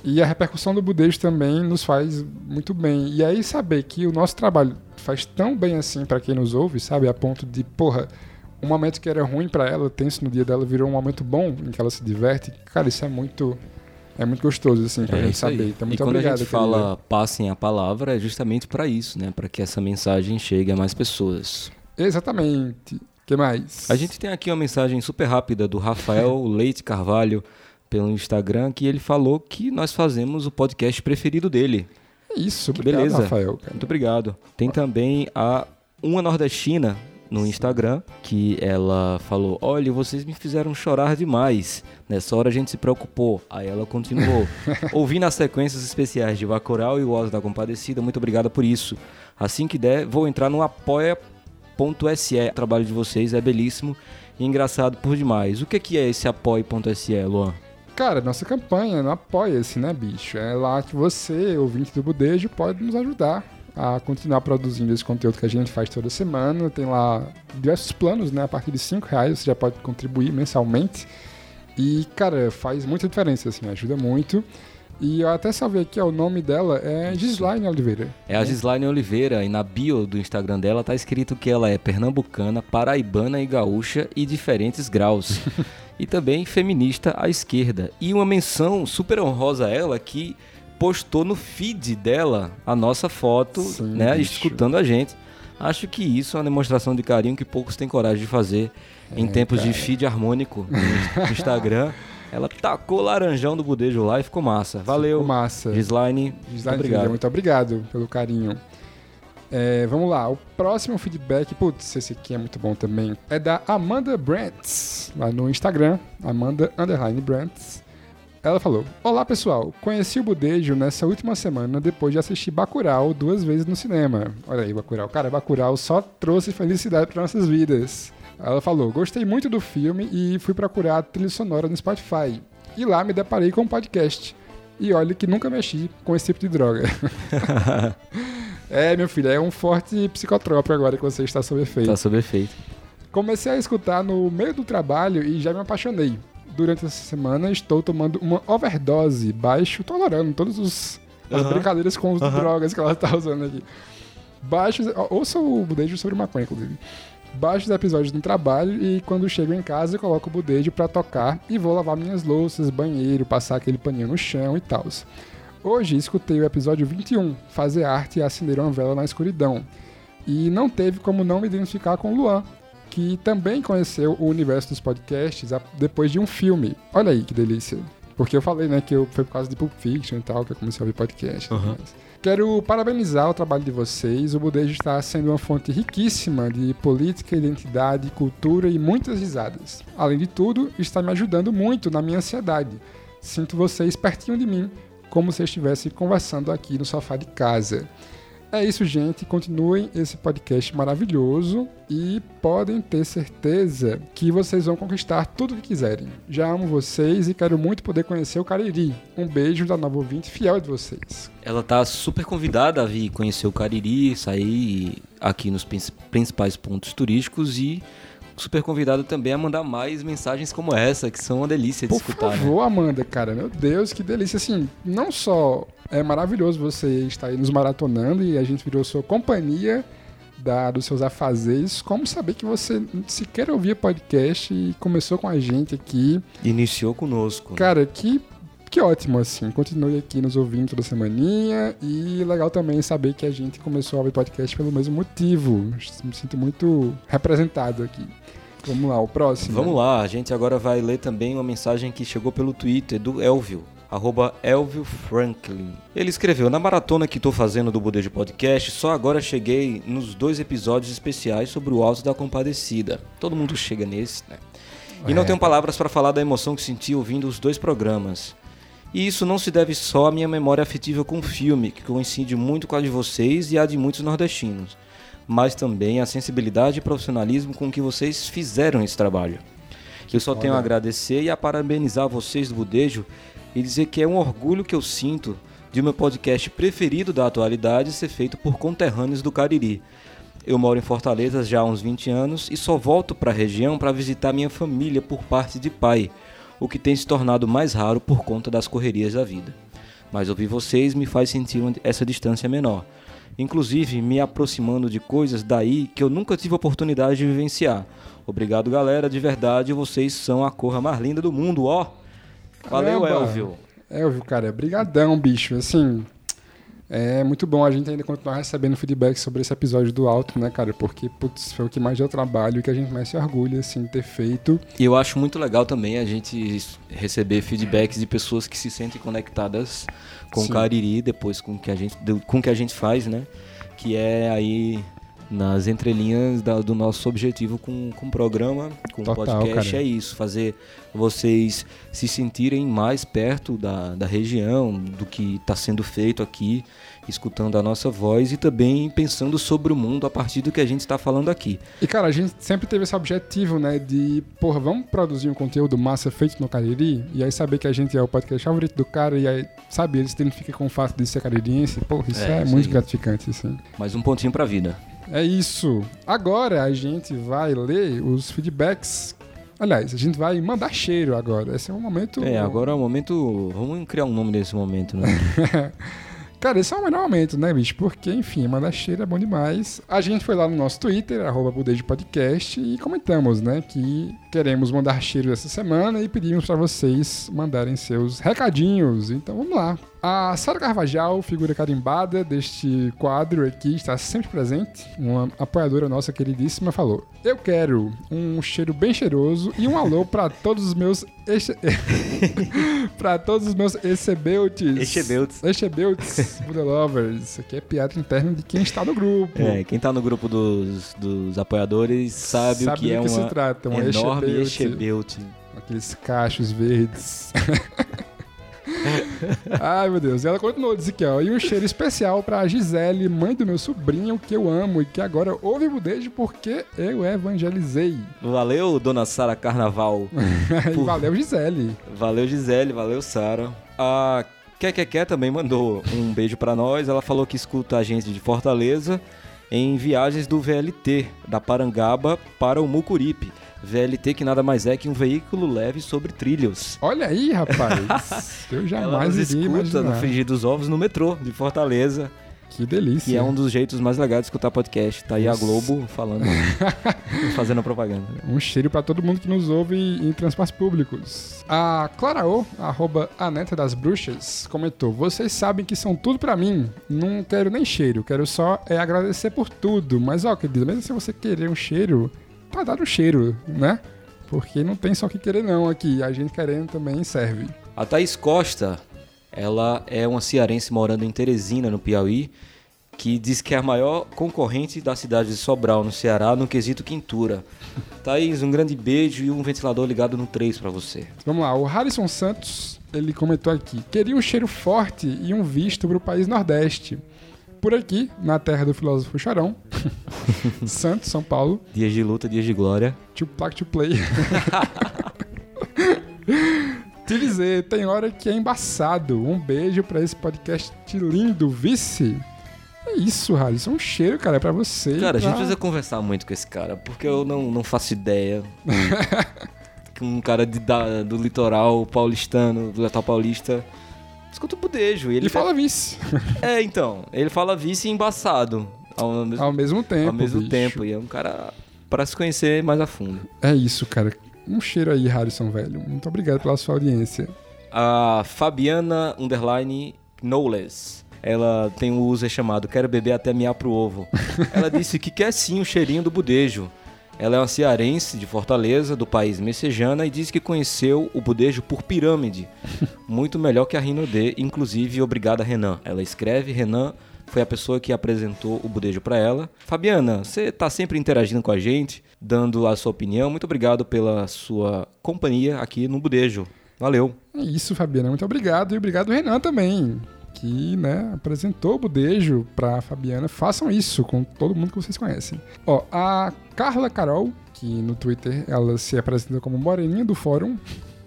[SPEAKER 1] e a repercussão do budejo também nos faz muito bem. E aí saber que o nosso trabalho faz tão bem assim pra quem nos ouve, sabe? A ponto de, porra, um momento que era ruim pra ela, tenso no dia dela, virou um momento bom em que ela se diverte. Cara, isso é muito... É muito gostoso, assim, pra
[SPEAKER 3] É
[SPEAKER 1] gente
[SPEAKER 3] isso aí.
[SPEAKER 1] saber. Então, muito
[SPEAKER 3] e quando
[SPEAKER 1] obrigado.
[SPEAKER 3] a gente fala passem a palavra, é justamente para isso, né? Para que essa mensagem chegue a mais pessoas.
[SPEAKER 1] Exatamente. que mais?
[SPEAKER 3] A gente tem aqui uma mensagem super rápida do Rafael Leite Carvalho pelo Instagram que ele falou que nós fazemos o podcast preferido dele.
[SPEAKER 1] Isso,
[SPEAKER 3] Que
[SPEAKER 1] obrigado,
[SPEAKER 3] beleza.
[SPEAKER 1] Rafael. cara.
[SPEAKER 3] Muito obrigado. Tem também a Uma Nordestina no Instagram, que ela falou: Olha, vocês me fizeram chorar demais. Nessa hora a gente se preocupou. Aí ela continuou. Ouvindo as sequências especiais de Bacurau e o Oz da Compadecida, muito obrigada por isso. Assim que der, vou entrar no apoia.se. O trabalho de vocês é belíssimo e engraçado por demais. O que que é esse apoia.se, Luan?
[SPEAKER 1] Cara, nossa campanha Apoia-se, né, bicho? É lá que você, ouvinte do Budejo, pode nos ajudar a continuar produzindo esse conteúdo que a gente faz toda semana. Tem lá diversos planos, né? A partir de 5 reais você já pode contribuir mensalmente. E, cara, faz muita diferença, assim, ajuda muito. E eu até salvei aqui, ó, o nome dela é Gislaine Oliveira.
[SPEAKER 3] É a Gislaine Oliveira e na bio do Instagram dela tá escrito que ela é pernambucana, paraibana e gaúcha e diferentes graus. e também feminista à esquerda. E uma menção super honrosa a ela que postou no feed dela a nossa foto,
[SPEAKER 1] Sim,
[SPEAKER 3] né,
[SPEAKER 1] bicho.
[SPEAKER 3] escutando a gente. Acho que isso é uma demonstração de carinho que poucos têm coragem de fazer em tempos de feed harmônico no Instagram. Ela tacou laranjão do budejo lá e ficou massa. Valeu.
[SPEAKER 1] Ficou massa.
[SPEAKER 3] Gislaine, muito
[SPEAKER 1] Gislaine
[SPEAKER 3] obrigado.
[SPEAKER 1] Filha, muito obrigado pelo carinho. É, vamos lá, o próximo feedback, putz, esse aqui é muito bom também, é da Amanda Brantz, lá no Instagram, Amanda Underline Brantz. Ela falou: Olá pessoal, conheci o Budejo nessa última semana depois de assistir Bacurau duas vezes no cinema. Olha aí, Bacurau. Cara, Bacurau só trouxe felicidade para nossas vidas. Ela falou: Gostei muito do filme e fui procurar a trilha sonora no Spotify. E lá me deparei com um podcast. E olha que nunca mexi com esse tipo de droga. é, meu filho, é um forte psicotrópico agora que você está sob efeito.
[SPEAKER 3] Tá sob efeito.
[SPEAKER 1] Comecei a escutar no meio do trabalho e já me apaixonei. Durante essa semana estou tomando uma overdose baixo, tolerando todas os, as
[SPEAKER 3] Aham.
[SPEAKER 1] brincadeiras com as
[SPEAKER 3] Aham.
[SPEAKER 1] drogas que ela está usando aqui. Baixos, ouça o budejo sobre maconha, inclusive. Baixo os episódios no trabalho e quando chego em casa coloco o budejo pra tocar e vou lavar minhas louças, banheiro, passar aquele paninho no chão e tal. Hoje escutei o episódio 21, fazer arte e acender uma vela na escuridão. E não teve como não me identificar com o Luan, que também conheceu o universo dos podcasts depois de um filme. Olha aí que delícia. Porque eu falei, né, que eu, foi por causa de Pulp Fiction e tal que eu comecei a ouvir podcast. mais. Quero parabenizar o trabalho de vocês. O Budejo está sendo uma fonte riquíssima de política, identidade, cultura e muitas risadas. Além de tudo, está me ajudando muito na minha ansiedade. Sinto vocês pertinho de mim, como se estivesse conversando aqui no sofá de casa. É isso, gente. Continuem esse podcast maravilhoso e podem ter certeza que vocês vão conquistar tudo o que quiserem. Já amo vocês e quero muito poder conhecer o Cariri. Um beijo da nova ouvinte fiel de vocês.
[SPEAKER 3] Ela tá super convidada a vir conhecer o Cariri, sair aqui nos prin- principais pontos turísticos e super convidada também a mandar mais mensagens como essa, que são uma delícia de
[SPEAKER 1] Por
[SPEAKER 3] escutar. né?
[SPEAKER 1] favor, Amanda, cara, meu Deus, que delícia. Assim, não só é maravilhoso você estar aí nos maratonando e a gente virou sua companhia da, dos seus afazeres, como saber que você sequer ouvia podcast e começou com a gente aqui.
[SPEAKER 3] Iniciou conosco. né?
[SPEAKER 1] Cara, que, que ótimo, assim. Continue aqui nos ouvindo toda semaninha. E legal também saber que a gente começou a ouvir podcast pelo mesmo motivo. Me sinto muito representado aqui. Vamos lá, o próximo.
[SPEAKER 3] Vamos lá, a gente agora vai ler também uma mensagem que chegou pelo Twitter do Elvio, arroba Elvio Franklin. Ele escreveu, na maratona que tô fazendo do Budejo Podcast, só agora cheguei nos dois episódios especiais sobre o Alto da Compadecida. Todo mundo chega nesse, né? E não tenho palavras para falar da emoção que senti ouvindo os dois programas. E isso não se deve só à minha memória afetiva com o filme, que coincide muito com a de vocês e a de muitos nordestinos, mas também à sensibilidade e profissionalismo com que vocês fizeram esse trabalho. Eu só tenho a agradecer e a parabenizar vocês do Budejo e dizer que é um orgulho que eu sinto de meu podcast preferido da atualidade ser feito por conterrâneos do Cariri. Eu moro em Fortaleza já há uns 20 anos e só volto para a região para visitar minha família por parte de pai, o que tem se tornado mais raro por conta das correrias da vida. Mas ouvir vocês me faz sentir essa distância menor, inclusive me aproximando de coisas daí que eu nunca tive oportunidade de vivenciar. Obrigado, galera, de verdade, vocês são a cor mais linda do mundo, ó. Valeu,
[SPEAKER 1] Caramba.
[SPEAKER 3] Elvio.
[SPEAKER 1] Elvio, cara, brigadão, bicho. Assim, É muito bom a gente ainda continuar recebendo feedback sobre esse episódio do Alto, né, cara? Porque, putz, foi o que mais deu trabalho e que a gente mais se orgulha, assim, de ter feito.
[SPEAKER 3] E eu acho muito legal também a gente receber feedbacks de pessoas que se sentem conectadas com
[SPEAKER 1] Sim.
[SPEAKER 3] o Cariri, depois com o que a gente, com o que a gente faz, né? Que é aí nas entrelinhas da- do nosso objetivo com, com o programa, com o podcast,
[SPEAKER 1] cara.
[SPEAKER 3] é isso, fazer vocês se sentirem mais perto da, da região, do que está sendo feito aqui, escutando a nossa voz e também pensando sobre o mundo a partir do que a gente está falando aqui.
[SPEAKER 1] E, cara, a gente sempre teve esse objetivo, né, de, porra, vamos produzir um conteúdo massa feito no Cariri, e aí saber que a gente é o podcast favorito do cara, e aí, sabe, ele se identifica com o fato de ser caririense, porra, isso é,
[SPEAKER 3] É, isso
[SPEAKER 1] muito
[SPEAKER 3] aí.
[SPEAKER 1] gratificante, assim.
[SPEAKER 3] Mais um pontinho para a vida.
[SPEAKER 1] É isso. Agora a gente vai ler os feedbacks. Aliás, a gente vai mandar cheiro agora. Esse é um momento.
[SPEAKER 3] É, agora é o momento. Vamos criar um nome nesse momento, né?
[SPEAKER 1] Cara, esse é o melhor momento, né, bicho? Porque, enfim, mandar cheiro é bom demais. A gente foi lá no nosso Twitter, arroba Podcast, e comentamos, né, que queremos mandar cheiro essa semana e pedimos pra vocês mandarem seus recadinhos. Então vamos lá. A Sara Carvajal, figura carimbada deste quadro aqui, está sempre presente. Uma apoiadora nossa queridíssima falou: Eu quero um cheiro bem cheiroso e um alô pra todos os meus. Eche... pra todos os meus Echebeltes.
[SPEAKER 3] Echebeltes.
[SPEAKER 1] Echebeltes, Buda Lovers. Isso aqui é piada interna de quem está no grupo.
[SPEAKER 3] É, quem tá no grupo dos, dos apoiadores sabe,
[SPEAKER 1] Sabe
[SPEAKER 3] o que é
[SPEAKER 1] que se
[SPEAKER 3] uma
[SPEAKER 1] trata, um
[SPEAKER 3] enorme
[SPEAKER 1] Echebelte.
[SPEAKER 3] Echebelte.
[SPEAKER 1] Aqueles cachos verdes. Ai, meu Deus. E ela continuou, disse aqui, ó. E um cheiro especial pra Gisele, mãe do meu sobrinho, que eu amo e que agora ouve budejo porque eu evangelizei.
[SPEAKER 3] Valeu, dona Sara Carnaval.
[SPEAKER 1] e valeu, Gisele.
[SPEAKER 3] Valeu, Gisele. Valeu, Sara. A Kekeké também mandou um beijo pra nós. Ela falou que escuta a gente de Fortaleza em viagens do VLT, da Parangaba para o Mucuripe. VLT que nada mais é que um veículo leve sobre trilhos.
[SPEAKER 1] Olha aí, rapaz. Eu
[SPEAKER 3] Ela
[SPEAKER 1] jamais iria
[SPEAKER 3] escuta no
[SPEAKER 1] imaginar.
[SPEAKER 3] Frigir dos Ovos no metrô de Fortaleza.
[SPEAKER 1] Que delícia.
[SPEAKER 3] Que é um dos jeitos mais legais de escutar podcast. Tá aí a Globo falando, fazendo propaganda.
[SPEAKER 1] Um cheiro pra todo mundo que nos ouve em transportes públicos. A Clara O, arroba a neta das bruxas, comentou: Vocês sabem que são tudo pra mim. Não quero nem cheiro, quero só é agradecer por tudo. Mas ó, querido, mesmo se você querer um cheiro, tá dado um cheiro, né? Porque não tem só o que querer não aqui. A gente querendo também serve.
[SPEAKER 3] A Thaís Costa, ela é uma cearense morando em Teresina, no Piauí, que diz que é a maior concorrente da cidade de Sobral, no Ceará, no quesito quintura. Thaís, um grande beijo e um ventilador ligado no 3 pra você.
[SPEAKER 1] Vamos lá, o Harrison Santos, ele comentou aqui: Queria um cheiro forte e um visto pro país Nordeste. Por aqui, na terra do filósofo Charão, Santos, São Paulo,
[SPEAKER 3] Dias de luta, dias de glória.
[SPEAKER 1] to plug to play. Te dizer, tem hora que é embaçado. Um beijo pra esse podcast lindo, vice. É isso, Harrison. Um cheiro, cara, é pra você.
[SPEAKER 3] Cara, a gente
[SPEAKER 1] pra-
[SPEAKER 3] precisa conversar muito com esse cara, porque eu não, não faço ideia. que um cara de, da- do litoral paulistano, do litoral paulista, escuta o budejo. E ele
[SPEAKER 1] Ele fala vice.
[SPEAKER 3] É, então. Ele fala vice e embaçado ao mesmo,
[SPEAKER 1] Ao mesmo tempo.
[SPEAKER 3] ao mesmo
[SPEAKER 1] bicho.
[SPEAKER 3] tempo. E é um cara para se conhecer mais a fundo.
[SPEAKER 1] É isso, cara. Um cheiro aí, Harrison, velho. Muito obrigado pela sua audiência.
[SPEAKER 3] A Fabiana Underline Knowles. Ela tem um user chamado Quero beber até miar pro ovo. Ela disse que quer sim o cheirinho do budejo. Ela é uma cearense de Fortaleza, do país messejana, e diz que conheceu o budejo por pirâmide. Muito melhor que a Rino D, inclusive obrigada Renan. Ela escreve, Renan foi a pessoa que apresentou o budejo para ela. Fabiana, você tá sempre interagindo com a gente, dando a sua opinião. Muito obrigado pela sua companhia aqui no budejo. Valeu.
[SPEAKER 1] É isso, Fabiana. Muito obrigado. E obrigado, Renan, também. Que, né, apresentou o budejo pra Fabiana. Façam isso com todo mundo que vocês conhecem. Ó, a Carla Carol, que no Twitter ela se apresenta como Moreninha do Fórum,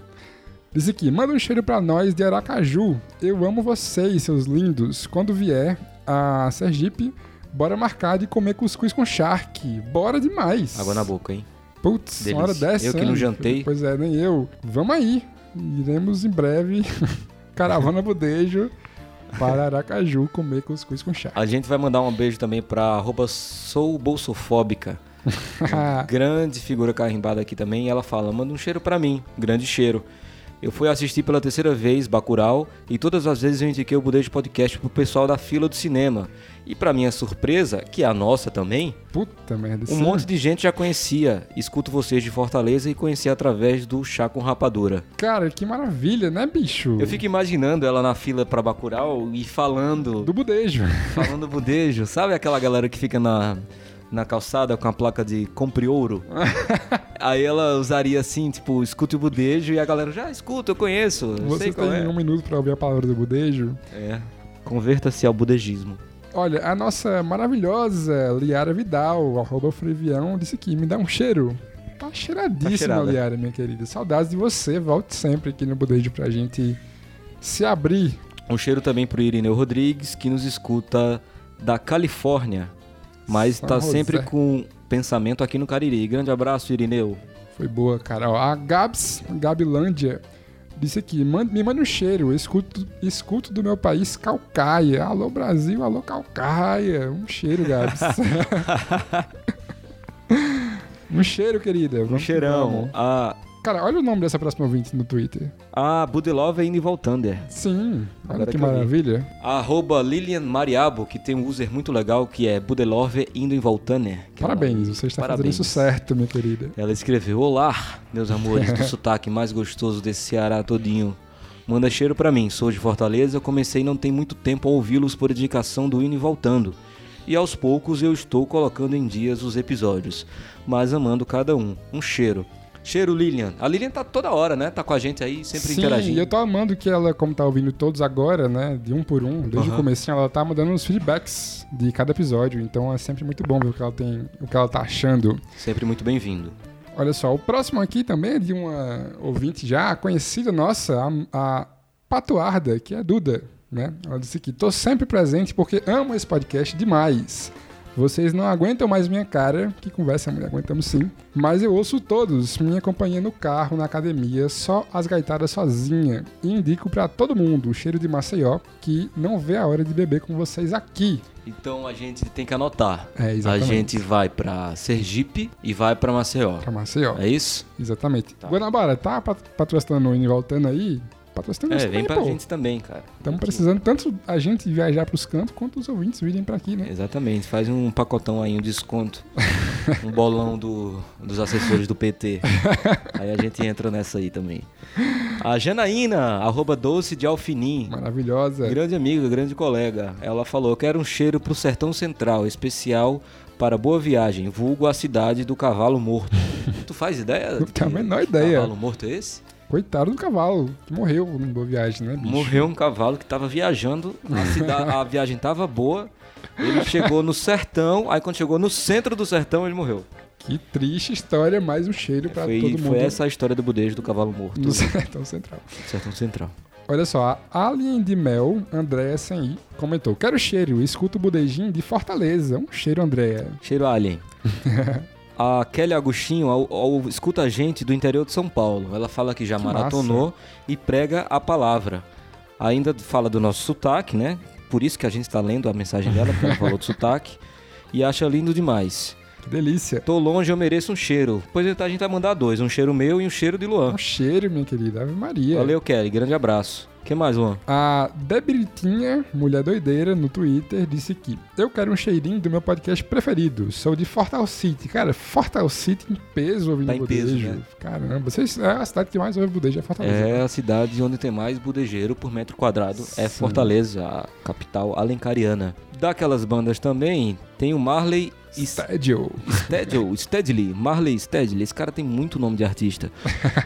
[SPEAKER 1] diz aqui: manda um cheiro pra nós de Aracaju. Eu amo vocês, seus lindos. Quando vier a Sergipe, bora marcar de comer cuscuz com charque. Bora demais.
[SPEAKER 3] Água na boca, hein?
[SPEAKER 1] Putz,
[SPEAKER 3] Delícia.
[SPEAKER 1] hora dessa.
[SPEAKER 3] Eu que não
[SPEAKER 1] hein?
[SPEAKER 3] jantei.
[SPEAKER 1] Pois é, nem eu. Vamos aí. Iremos em breve. Caravana Budejo para Aracaju comer cuscuz com chá.
[SPEAKER 3] A gente vai mandar um beijo também pra arroba soubolsofóbica. Grande figura carimbada aqui também. E ela fala: manda um cheiro pra mim. Grande cheiro. Eu fui assistir pela terceira vez Bacurau e todas as vezes eu indiquei o Budejo Podcast pro pessoal da fila do cinema. E pra minha surpresa, que é a nossa também,
[SPEAKER 1] Puta merda.
[SPEAKER 3] um
[SPEAKER 1] sim.
[SPEAKER 3] monte de gente já conhecia. Escuto vocês de Fortaleza e conheci através do Chá com Rapadura.
[SPEAKER 1] Cara, que maravilha, né, bicho?
[SPEAKER 3] Eu fico imaginando ela na fila pra Bacurau e falando,
[SPEAKER 1] Do budejo.
[SPEAKER 3] falando budejo. Sabe aquela galera que fica na, na calçada com a placa de compre ouro? Aí ela usaria assim, tipo, escute o budejo e a galera já escuta, eu conheço, eu
[SPEAKER 1] Você tem
[SPEAKER 3] é.
[SPEAKER 1] um minuto pra ouvir a palavra do budejo.
[SPEAKER 3] É, converta-se ao budejismo.
[SPEAKER 1] Olha, a nossa maravilhosa Liara Vidal, arroba Frevião, disse aqui, me dá um cheiro. Tá cheiradíssima,
[SPEAKER 3] Tá.
[SPEAKER 1] Liara, minha querida. Saudades de você. Volte sempre aqui no Budejo pra gente se abrir.
[SPEAKER 3] Um cheiro também pro Irineu Rodrigues, que nos escuta da Califórnia, mas tá
[SPEAKER 1] José.
[SPEAKER 3] sempre com pensamento aqui no Cariri. Grande abraço, Irineu.
[SPEAKER 1] Foi boa, cara. Ó, a Gabs, Gabilândia, disse aqui, "Manda- me manda um cheiro, eu escuto, escuto do meu país Calcaia. Alô Brasil, alô Calcaia. Um cheiro, Gabs. um cheiro, querida.
[SPEAKER 3] Um
[SPEAKER 1] Vamos que
[SPEAKER 3] cheirão.
[SPEAKER 1] vamos.
[SPEAKER 3] A,
[SPEAKER 1] Cara, olha o nome dessa próxima ouvinte no Twitter.
[SPEAKER 3] a Budelove indo e voltando. é.
[SPEAKER 1] Sim, olha
[SPEAKER 3] Agora
[SPEAKER 1] que maravilha.
[SPEAKER 3] Arroba Lilian Mariabo, que tem um user muito legal que é Budelove indo e voltando. é. Que
[SPEAKER 1] Parabéns,
[SPEAKER 3] ela-
[SPEAKER 1] você está
[SPEAKER 3] Parabéns.
[SPEAKER 1] fazendo isso certo, minha querida.
[SPEAKER 3] Ela escreveu: Olá, meus amores do sotaque mais gostoso desse Ceará todinho. Manda cheiro pra mim, sou de Fortaleza, comecei não tem muito tempo a ouvi-los por indicação do Indo e Voltando. E aos poucos eu estou colocando em dias os episódios, mas amando cada um. Um cheiro. Cheiro Lilian. A Lilian tá toda hora, né? Tá com a gente aí, sempre
[SPEAKER 1] Sim,
[SPEAKER 3] interagindo.
[SPEAKER 1] e eu tô amando que ela, como tá ouvindo todos agora, né, de um por um, desde o
[SPEAKER 3] Aham.
[SPEAKER 1] comecinho, ela tá mandando os feedbacks de cada episódio. Então é sempre muito bom ver o que ela tem, o que ela tá achando.
[SPEAKER 3] Sempre muito bem-vindo.
[SPEAKER 1] Olha só, o próximo aqui também é de uma ouvinte já conhecida nossa, a, a Patuarda, que é a Duda, né? Ela disse aqui, tô sempre presente porque amo esse podcast demais. Vocês não aguentam mais minha cara, que conversa, mulher, aguentamos sim. Mas eu ouço todos, minha companhia no carro, na academia, só as gaitadas sozinha. E indico pra todo mundo o cheiro de Maceió, que não vê a hora de beber com vocês aqui.
[SPEAKER 3] Então a gente tem que anotar.
[SPEAKER 1] É,
[SPEAKER 3] A
[SPEAKER 1] exatamente.
[SPEAKER 3] gente vai pra Sergipe e vai pra Maceió.
[SPEAKER 1] Pra Maceió.
[SPEAKER 3] É isso?
[SPEAKER 1] Exatamente.
[SPEAKER 3] Tá.
[SPEAKER 1] Guanabara, tá pat- patrocinando e voltando aí? Patrocinando
[SPEAKER 3] É, vem
[SPEAKER 1] também,
[SPEAKER 3] pra
[SPEAKER 1] pô.
[SPEAKER 3] gente também, cara.
[SPEAKER 1] Estamos precisando tanto a gente viajar pros cantos quanto os ouvintes virem pra aqui, né?
[SPEAKER 3] Exatamente, faz um pacotão aí, um desconto. um bolão do, dos assessores do PT. Aí a gente entra nessa aí também. A Janaína, arroba doce de alfinim.
[SPEAKER 1] Maravilhosa.
[SPEAKER 3] Grande amiga, grande colega. Ela falou: quero um cheiro pro sertão central, especial para Boa Viagem, vulgo a cidade do cavalo morto. tu faz ideia?
[SPEAKER 1] Não tenho a menor ideia.
[SPEAKER 3] Cavalo morto é esse?
[SPEAKER 1] Coitado do cavalo, que morreu numa boa viagem, né, bicho?
[SPEAKER 3] Morreu um cavalo que tava viajando, a, cida- a viagem tava boa, ele chegou no sertão, aí quando chegou no centro do sertão ele morreu.
[SPEAKER 1] Que triste história, mais um cheiro pra
[SPEAKER 3] Foi,
[SPEAKER 1] todo mundo
[SPEAKER 3] foi essa a história do budejo do cavalo morto
[SPEAKER 1] no
[SPEAKER 3] no
[SPEAKER 1] sertão central.
[SPEAKER 3] sertão central.
[SPEAKER 1] Olha só, a Alien de Mel, Andréa Sem comentou: Quero cheiro, escuto o budejinho de Fortaleza. Um cheiro, Andréa.
[SPEAKER 3] Cheiro alien. A Kelly Agostinho ao, ao- escuta a gente do interior de São Paulo. Ela fala que já
[SPEAKER 1] Que
[SPEAKER 3] maratonou e prega a palavra. Ainda fala do nosso sotaque, né? Por isso que a gente está lendo a mensagem dela, porque ela falou do sotaque. E acha lindo demais.
[SPEAKER 1] Que delícia.
[SPEAKER 3] Tô longe, eu mereço um cheiro. Pois então a gente vai mandar dois, um cheiro meu e um cheiro de Luan.
[SPEAKER 1] Um cheiro, minha querida. Ave Maria.
[SPEAKER 3] Valeu, Kelly. Grande abraço. Que mais, Luan?
[SPEAKER 1] A Debritinha, mulher doideira, no Twitter, disse que eu quero um cheirinho do meu podcast preferido. Sou de Fortal City. Cara, Fortal City em peso ouvindo
[SPEAKER 3] Tá em peso,
[SPEAKER 1] budejo.
[SPEAKER 3] né?
[SPEAKER 1] Caramba, vocês, é a cidade que mais ouve budejo, é Fortaleza.
[SPEAKER 3] É a cidade onde tem mais budejeiro por metro quadrado. É
[SPEAKER 1] Sim.
[SPEAKER 3] Fortaleza, a capital alencariana. Daquelas bandas também, tem o Marley
[SPEAKER 1] Stadio.
[SPEAKER 3] Stedley, Stedley, Marley Stedley, esse cara tem muito nome de artista.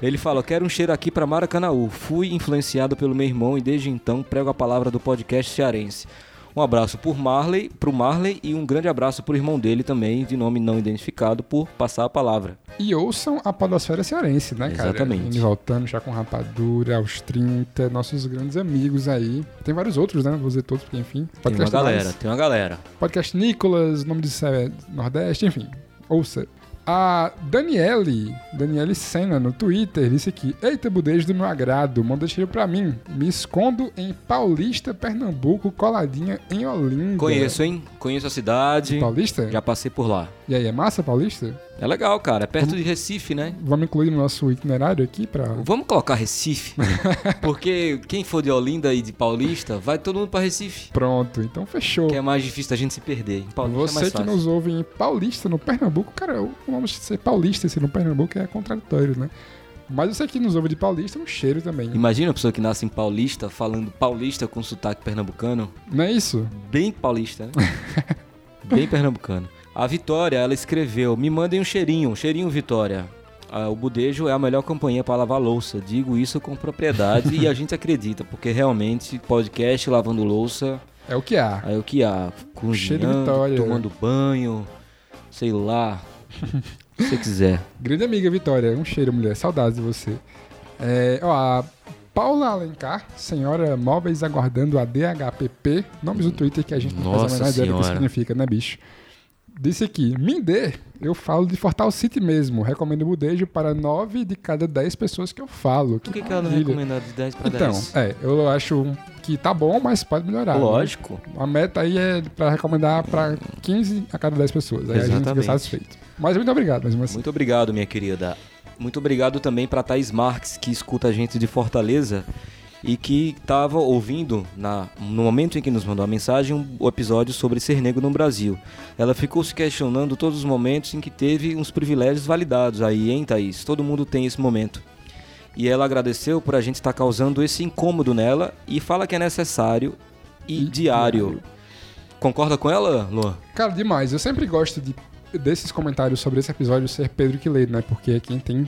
[SPEAKER 3] Ele fala: "Eu quero um cheiro aqui pra Maracanaú. Fui influenciado pelo meu irmão e desde então prego a palavra do podcast cearense." Um abraço por Marley, pro Marley e um grande abraço pro irmão dele também, de nome não identificado, por passar a palavra.
[SPEAKER 1] E ouçam a podosfera cearense, né, cara?
[SPEAKER 3] Exatamente.
[SPEAKER 1] E voltando já com Rapadura, aos 30, nossos grandes amigos aí. Tem vários outros, né? Vou dizer todos, porque enfim.
[SPEAKER 3] Tem uma
[SPEAKER 1] Podcast
[SPEAKER 3] galera,
[SPEAKER 1] mais-
[SPEAKER 3] tem uma galera.
[SPEAKER 1] Podcast Nicolas, nome é Nordeste, enfim. Ouça. A Daniele, Daniele Senna, no Twitter, disse aqui: Eita, budejo do meu agrado, manda cheiro pra mim. Me escondo em Paulista, Pernambuco, coladinha em Olinda.
[SPEAKER 3] Conheço, hein? Conheço a cidade,
[SPEAKER 1] Paulista?
[SPEAKER 3] já passei por lá.
[SPEAKER 1] E aí, é massa Paulista?
[SPEAKER 3] É legal, cara. É perto de Recife, né?
[SPEAKER 1] Vamos incluir no nosso itinerário aqui pra.
[SPEAKER 3] Vamos colocar Recife, porque quem for de Olinda e de Paulista, vai todo mundo pra Recife.
[SPEAKER 1] Pronto, então fechou.
[SPEAKER 3] Que é mais difícil da gente se perder. Em Paulista é
[SPEAKER 1] Você
[SPEAKER 3] mais
[SPEAKER 1] que
[SPEAKER 3] fácil.
[SPEAKER 1] nos ouve em Paulista, no Pernambuco, cara, vamos ser paulista se no Pernambuco é contraditório, né? Mas você que nos ouve de Paulista, é um cheiro também.
[SPEAKER 3] Imagina uma pessoa que nasce em Paulista falando paulista com sotaque pernambucano.
[SPEAKER 1] Não é isso?
[SPEAKER 3] Bem paulista, né? Bem pernambucano. A Vitória, ela escreveu: Me mandem um cheirinho, um cheirinho, Vitória. Ah, o Budejo é a melhor companhia para lavar louça. Digo isso com propriedade e a gente acredita, porque realmente podcast lavando louça
[SPEAKER 1] É o que há.
[SPEAKER 3] é o que há. Cozinhando,
[SPEAKER 1] Vitória.
[SPEAKER 3] tomando banho, sei lá. Se você quiser.
[SPEAKER 1] Grande amiga Vitória, um cheiro, mulher. Saudades de você. É, ó, a Paula Alencar, senhora móveis aguardando a DHPP, nomes do Twitter que a gente não faz a
[SPEAKER 3] Nossa
[SPEAKER 1] menor ideia do que significa, né, bicho? Disse aqui, Mindê, eu falo de Fortal City mesmo. Recomendo o budejo para 9 de cada 10 pessoas que eu falo.
[SPEAKER 3] Por que, que ela não
[SPEAKER 1] maravilha.
[SPEAKER 3] recomenda de 10 para
[SPEAKER 1] Então,
[SPEAKER 3] 10?
[SPEAKER 1] é, eu acho que tá bom, mas pode melhorar. né?
[SPEAKER 3] Lógico.
[SPEAKER 1] A meta aí é pra recomendar pra 15 a cada 10 pessoas. Aí a gente fica
[SPEAKER 3] Exatamente.
[SPEAKER 1] satisfeito. Mas muito obrigado, mesmo assim.
[SPEAKER 3] Muito obrigado, minha querida. Muito obrigado também para Thaís Marques, que escuta a gente de Fortaleza e que estava ouvindo, na, no momento em que nos mandou a mensagem, um, o episódio sobre ser negro no Brasil. Ela ficou se questionando todos os momentos em que teve uns privilégios validados. Aí, hein, Thaís? Todo mundo tem esse momento. E ela agradeceu por a gente estar causando esse incômodo nela e fala que é necessário e,
[SPEAKER 1] E
[SPEAKER 3] diário.
[SPEAKER 1] diário.
[SPEAKER 3] Concorda com ela, Luan?
[SPEAKER 1] Cara, demais. Eu sempre gosto de, desses comentários sobre esse episódio ser Pedro que lê, né? Porque é quem tem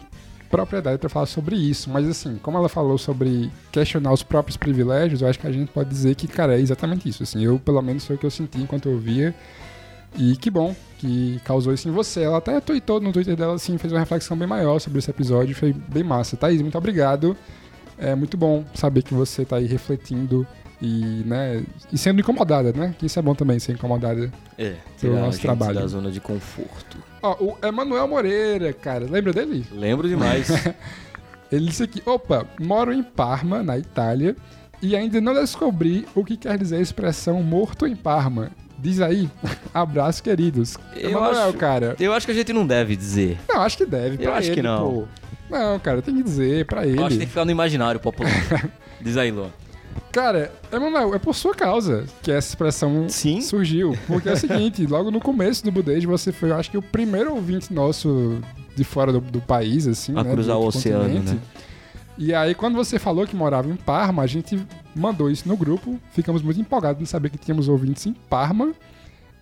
[SPEAKER 1] propriedade pra falar sobre isso. Mas assim, como ela falou sobre questionar os próprios privilégios, eu acho que a gente pode dizer que, cara, é exatamente isso. Assim, eu, pelo menos, foi o que eu senti enquanto eu via. E que bom que causou isso em você. Ela até tweetou no Twitter dela, assim, fez uma reflexão bem maior sobre esse episódio. Foi bem massa. Thaís, muito obrigado. É muito bom saber que você tá aí refletindo e, né, e sendo incomodada, né? Que isso é bom também, ser incomodada.
[SPEAKER 3] É,
[SPEAKER 1] Pelo nosso trabalho.
[SPEAKER 3] da zona de conforto.
[SPEAKER 1] Ó, o Emanuel Moreira, cara, lembra dele?
[SPEAKER 3] Lembro demais.
[SPEAKER 1] Ele disse aqui, opa, moro em Parma, na Itália, e ainda não descobri o que quer dizer a expressão morto em Parma. Diz aí, abraço queridos.
[SPEAKER 3] Eu
[SPEAKER 1] Emanuel,
[SPEAKER 3] acho-
[SPEAKER 1] cara.
[SPEAKER 3] Eu acho que a gente não deve dizer.
[SPEAKER 1] Não, acho que deve,
[SPEAKER 3] Eu acho
[SPEAKER 1] ele,
[SPEAKER 3] que não.
[SPEAKER 1] pô. Não, cara, tem que dizer pra ele.
[SPEAKER 3] Eu acho que tem que ficar no imaginário popular. Diz aí, Luan.
[SPEAKER 1] Cara, Emanuel, é por sua causa que essa expressão
[SPEAKER 3] Sim?
[SPEAKER 1] surgiu. Porque é o seguinte, logo no começo do Budejo, você foi, eu acho que o primeiro ouvinte nosso de fora do, do país, assim,
[SPEAKER 3] A
[SPEAKER 1] né?
[SPEAKER 3] cruzar o oceano,
[SPEAKER 1] continente.
[SPEAKER 3] né?
[SPEAKER 1] E aí, quando você falou que morava em Parma, a gente mandou isso no grupo. Ficamos muito empolgados em saber que tínhamos ouvintes em Parma.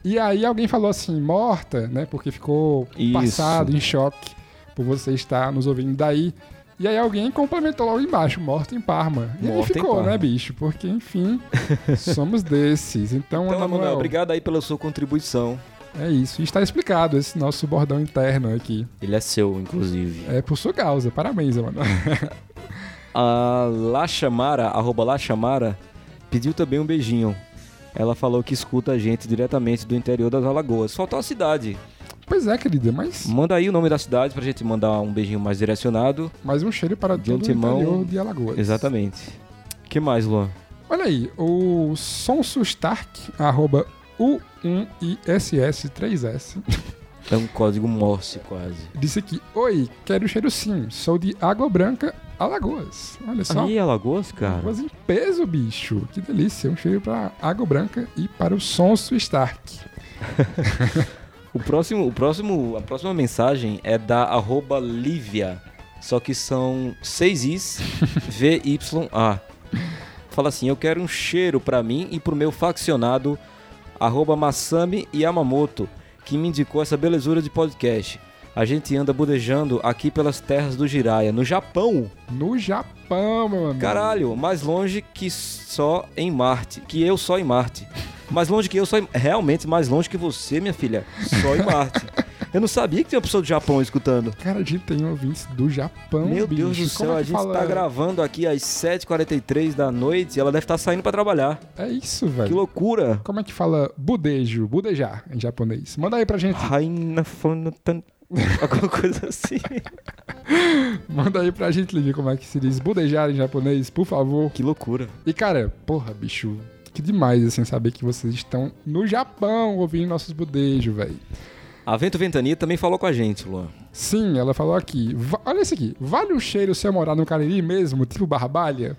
[SPEAKER 1] E aí alguém falou assim, morta, né? Porque ficou
[SPEAKER 3] Isso.
[SPEAKER 1] passado, em choque, por você estar nos ouvindo daí. E aí alguém complementou logo embaixo, morto em Parma. E aí
[SPEAKER 3] Morto em
[SPEAKER 1] ficou, né, bicho? Porque, enfim, somos desses. Então,
[SPEAKER 3] Então,
[SPEAKER 1] Emanuel,
[SPEAKER 3] Emanuel, obrigado aí pela sua contribuição.
[SPEAKER 1] é isso. E está explicado esse nosso bordão interno aqui.
[SPEAKER 3] Ele é seu, inclusive.
[SPEAKER 1] É por sua causa. Parabéns, Emanuel.
[SPEAKER 3] A Lachamara, arroba Lachamara, pediu também um beijinho. Ela falou que escuta a gente diretamente do interior das Alagoas. Faltou a cidade.
[SPEAKER 1] Pois é, querida, mas
[SPEAKER 3] Manda aí o nome da cidade pra gente mandar um beijinho mais direcionado.
[SPEAKER 1] mais um cheiro para
[SPEAKER 3] De
[SPEAKER 1] o interior de Alagoas.
[SPEAKER 3] Exatamente. que mais, Luan?
[SPEAKER 1] Olha aí, o Sonsustark, arroba U1ISS3S,
[SPEAKER 3] É um código Morse quase.
[SPEAKER 1] disse aqui, Oi, quero cheiro sim, sou de Água Branca, Alagoas. Olha só.
[SPEAKER 3] Aí, Alagoas, cara.
[SPEAKER 1] Alagoas em peso, bicho. Que delícia. Um cheiro para Água Branca e para o Sonso Stark.
[SPEAKER 3] O próximo, o próximo, a próxima mensagem é da arroba Lívia. Só que são seis Is, VYA. Fala assim, eu quero um cheiro pra mim e pro meu faccionado, arroba Masami Yamamoto, que me indicou essa belezura de podcast. A gente anda budejando aqui pelas terras do Jiraya, no Japão.
[SPEAKER 1] No Japão, meu amigo.
[SPEAKER 3] Caralho, mais longe que só em Marte. Que eu só em Marte. Mais longe que eu só em... Realmente mais longe que você, minha filha. Só em Marte. Eu não sabia que tinha uma pessoa do Japão escutando.
[SPEAKER 1] Cara, a gente tem ouvintes do Japão,
[SPEAKER 3] Meu
[SPEAKER 1] bicho.
[SPEAKER 3] Deus do
[SPEAKER 1] Como
[SPEAKER 3] céu,
[SPEAKER 1] é
[SPEAKER 3] a
[SPEAKER 1] que
[SPEAKER 3] gente
[SPEAKER 1] fala?
[SPEAKER 3] tá gravando aqui às 7h43 da noite e ela deve estar saindo pra trabalhar.
[SPEAKER 1] É isso,
[SPEAKER 3] Que
[SPEAKER 1] velho.
[SPEAKER 3] loucura.
[SPEAKER 1] Como é que fala budejo, budejar em japonês? Manda aí pra gente.
[SPEAKER 3] Raina Fonotan- Alguma coisa assim.
[SPEAKER 1] Manda aí pra gente, Livia, como é que se diz budejar em japonês, por favor.
[SPEAKER 3] Que loucura.
[SPEAKER 1] E cara, porra, bicho, Que demais, assim, saber que vocês estão no Japão ouvindo nossos budejos, velho.
[SPEAKER 3] A Vento Ventania também falou com a gente, Luan.
[SPEAKER 1] Sim, ela falou aqui. Olha isso aqui. Vale o cheiro se eu morar no Cariri mesmo, tipo Barbalha?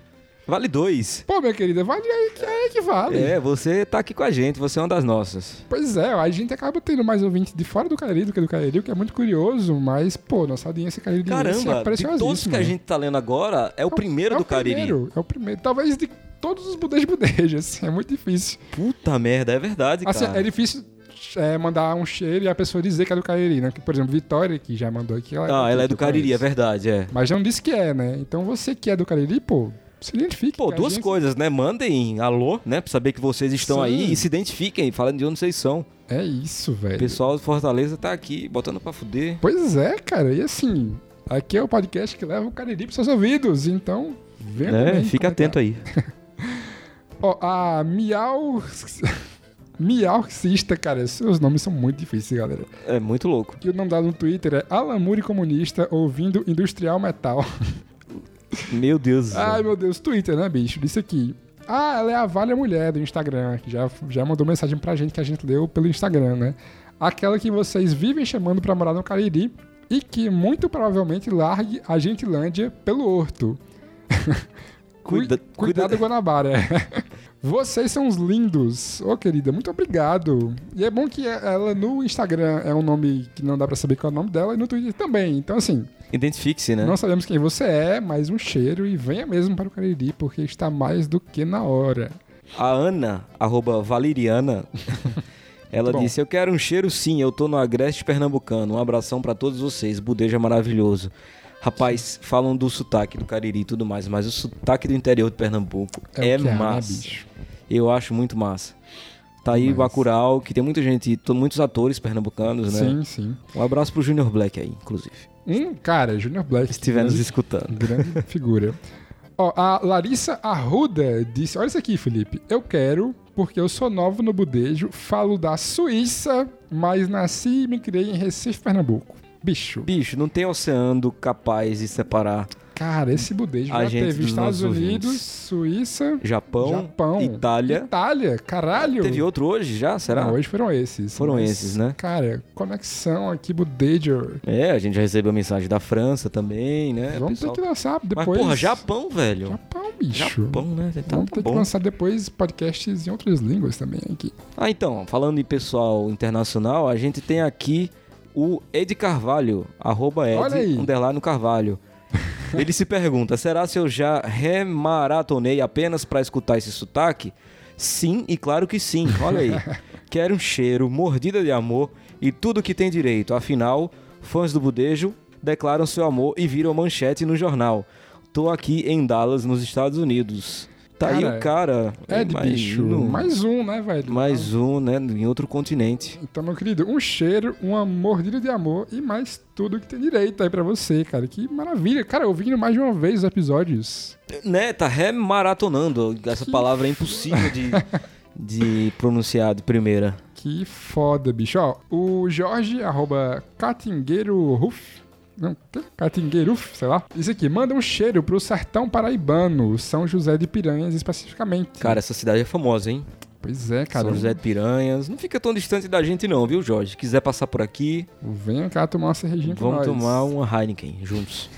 [SPEAKER 3] Vale dois.
[SPEAKER 1] Pô, minha querida, vale aí que, aí que vale.
[SPEAKER 3] É, você tá aqui com a gente, você é uma das nossas.
[SPEAKER 1] Pois é, a gente acaba tendo mais ouvintes de fora do Cariri do que do Cariri, o que é muito curioso, mas, pô, nossa audiência caririense é
[SPEAKER 3] Caramba, de
[SPEAKER 1] preciosíssima.
[SPEAKER 3] todos que a gente tá lendo agora, é o primeiro
[SPEAKER 1] é
[SPEAKER 3] do
[SPEAKER 1] o
[SPEAKER 3] Cariri.
[SPEAKER 1] Primeiro, é o primeiro. Talvez de todos os budejos budejos, assim, é muito difícil.
[SPEAKER 3] Puta merda, é verdade,
[SPEAKER 1] Assim,
[SPEAKER 3] cara.
[SPEAKER 1] é difícil é, mandar um cheiro e a pessoa dizer que é do Cariri, né? Que, por exemplo, Vitória, que já mandou aqui, ela
[SPEAKER 3] Ah, ela é do Cariri, é verdade, é.
[SPEAKER 1] Mas já não disse que é, né? Então você que é do Cariri, pô, se identifique.
[SPEAKER 3] Pô, duas
[SPEAKER 1] gente-
[SPEAKER 3] coisas, né? Mandem alô, né? Pra saber que vocês estão
[SPEAKER 1] Sim.
[SPEAKER 3] aí e se identifiquem, falando de onde vocês são.
[SPEAKER 1] É isso,
[SPEAKER 3] O
[SPEAKER 1] velho.
[SPEAKER 3] pessoal de Fortaleza tá aqui, botando pra fuder.
[SPEAKER 1] Pois é, cara. E assim, aqui é o podcast que leva o Cariri pros seus ouvidos. Então, vem
[SPEAKER 3] É, fica
[SPEAKER 1] comentar.
[SPEAKER 3] atento aí.
[SPEAKER 1] Ó, a Miau... Miauxista, cara, seus nomes são muito difíceis, galera.
[SPEAKER 3] É muito louco.
[SPEAKER 1] E o nome dela no Twitter é Alamure Comunista ouvindo Industrial Metal.
[SPEAKER 3] Meu Deus.
[SPEAKER 1] Ai, meu Deus, Twitter, né, bicho? Disse aqui. Ah, ela é a Valha Mulher do Instagram, que já, já mandou mensagem pra gente que a gente leu pelo Instagram, né? Aquela que vocês vivem chamando pra morar no Cariri e que muito provavelmente largue a Gentilândia pelo Horto.
[SPEAKER 3] Cuida-
[SPEAKER 1] Cui- Cuidado,
[SPEAKER 3] cuida-
[SPEAKER 1] Guanabara. Vocês são os lindos. Ô, querida, muito obrigado. E é bom que ela no Instagram é um nome que não dá pra saber qual é o nome dela e no Twitter também. Então, assim,
[SPEAKER 3] Identifique-se, né?
[SPEAKER 1] não sabemos quem você é, mas um cheiro e venha mesmo para o Cariri, porque está mais do que na hora.
[SPEAKER 3] A Ana, arroba Valeriana, ela
[SPEAKER 1] Bom.
[SPEAKER 3] disse: Eu quero um cheiro sim, eu tô no Agreste Pernambucano. Um abração pra todos vocês, Budeja maravilhoso. Rapaz, falam do sotaque do Cariri e tudo mais, mas o sotaque do interior de Pernambuco
[SPEAKER 1] É,
[SPEAKER 3] é,
[SPEAKER 1] né,
[SPEAKER 3] massa.
[SPEAKER 1] bicho?
[SPEAKER 3] eu acho muito massa. Tá aí
[SPEAKER 1] Mas-
[SPEAKER 3] Bacurau, que tem muita gente, to- muitos atores pernambucanos, né?
[SPEAKER 1] Sim, sim.
[SPEAKER 3] Um abraço pro Junior Black aí, inclusive.
[SPEAKER 1] Um cara, Junior Black.
[SPEAKER 3] Se estiver nos escutando.
[SPEAKER 1] Grande figura. Ó, a Larissa Arruda disse: Olha isso aqui, Felipe. Eu quero, porque eu sou novo no budejo, falo da Suíça, mas nasci e me criei em Recife, Pernambuco. Bicho,
[SPEAKER 3] Bicho, não tem oceano capaz de separar
[SPEAKER 1] cara, esse budejo
[SPEAKER 3] A
[SPEAKER 1] já teve
[SPEAKER 3] dos
[SPEAKER 1] Estados Unidos,
[SPEAKER 3] ouvintes.
[SPEAKER 1] Suíça,
[SPEAKER 3] Japão,
[SPEAKER 1] Japão,
[SPEAKER 3] Itália.
[SPEAKER 1] Itália, caralho.
[SPEAKER 3] Teve outro hoje já, será?
[SPEAKER 1] Não, hoje foram esses.
[SPEAKER 3] Foram esses, né?
[SPEAKER 1] Cara, conexão aqui, budejo.
[SPEAKER 3] É, a gente já recebeu mensagem da França também, né?
[SPEAKER 1] Vamos
[SPEAKER 3] pessoal-
[SPEAKER 1] ter que lançar
[SPEAKER 3] Mas,
[SPEAKER 1] depois.
[SPEAKER 3] porra, Japão, velho.
[SPEAKER 1] Japão, bicho.
[SPEAKER 3] Japão, né? Então
[SPEAKER 1] Vamos
[SPEAKER 3] tá
[SPEAKER 1] ter que
[SPEAKER 3] bom.
[SPEAKER 1] lançar depois podcasts em outras línguas também aqui.
[SPEAKER 3] Ah, então, falando em pessoal internacional, a gente tem aqui o Ed Carvalho, arroba. Ed, underline Carvalho. Ele se pergunta, será se eu já remaratonei apenas pra escutar esse sotaque? Sim, e claro que sim, olha aí. Quero um cheiro, mordida de amor e tudo que tem direito. Afinal, fãs do Budejo declaram seu amor e viram manchete no jornal. Tô aqui em Dallas, nos Estados Unidos. Tá aí
[SPEAKER 1] Cara,
[SPEAKER 3] o cara.
[SPEAKER 1] É de bicho. Mais um, né, velho?
[SPEAKER 3] Mais um, né? Em outro continente.
[SPEAKER 1] Então, meu querido, um cheiro, uma mordida de amor e mais tudo que tem direito aí pra você, cara. Que maravilha. Cara, ouvindo mais de uma vez os episódios.
[SPEAKER 3] Né? Tá remaratonando. Essa
[SPEAKER 1] Que
[SPEAKER 3] palavra é impossível de, de pronunciar de primeira.
[SPEAKER 1] Que foda, bicho. Ó, o Jorge, arroba Catingueiro Ruf. Não? Catingueiro sei lá. Isso aqui, manda um cheiro pro sertão paraibano, São José de Piranhas especificamente.
[SPEAKER 3] Cara, essa cidade é famosa, hein?
[SPEAKER 1] Pois é, cara.
[SPEAKER 3] São José de Piranhas. Não fica tão distante da gente, não, viu, Jorge? Se quiser passar por aqui,
[SPEAKER 1] Venha cá tomar uma cervejinha com
[SPEAKER 3] vamos
[SPEAKER 1] nós.
[SPEAKER 3] tomar uma Heineken juntos.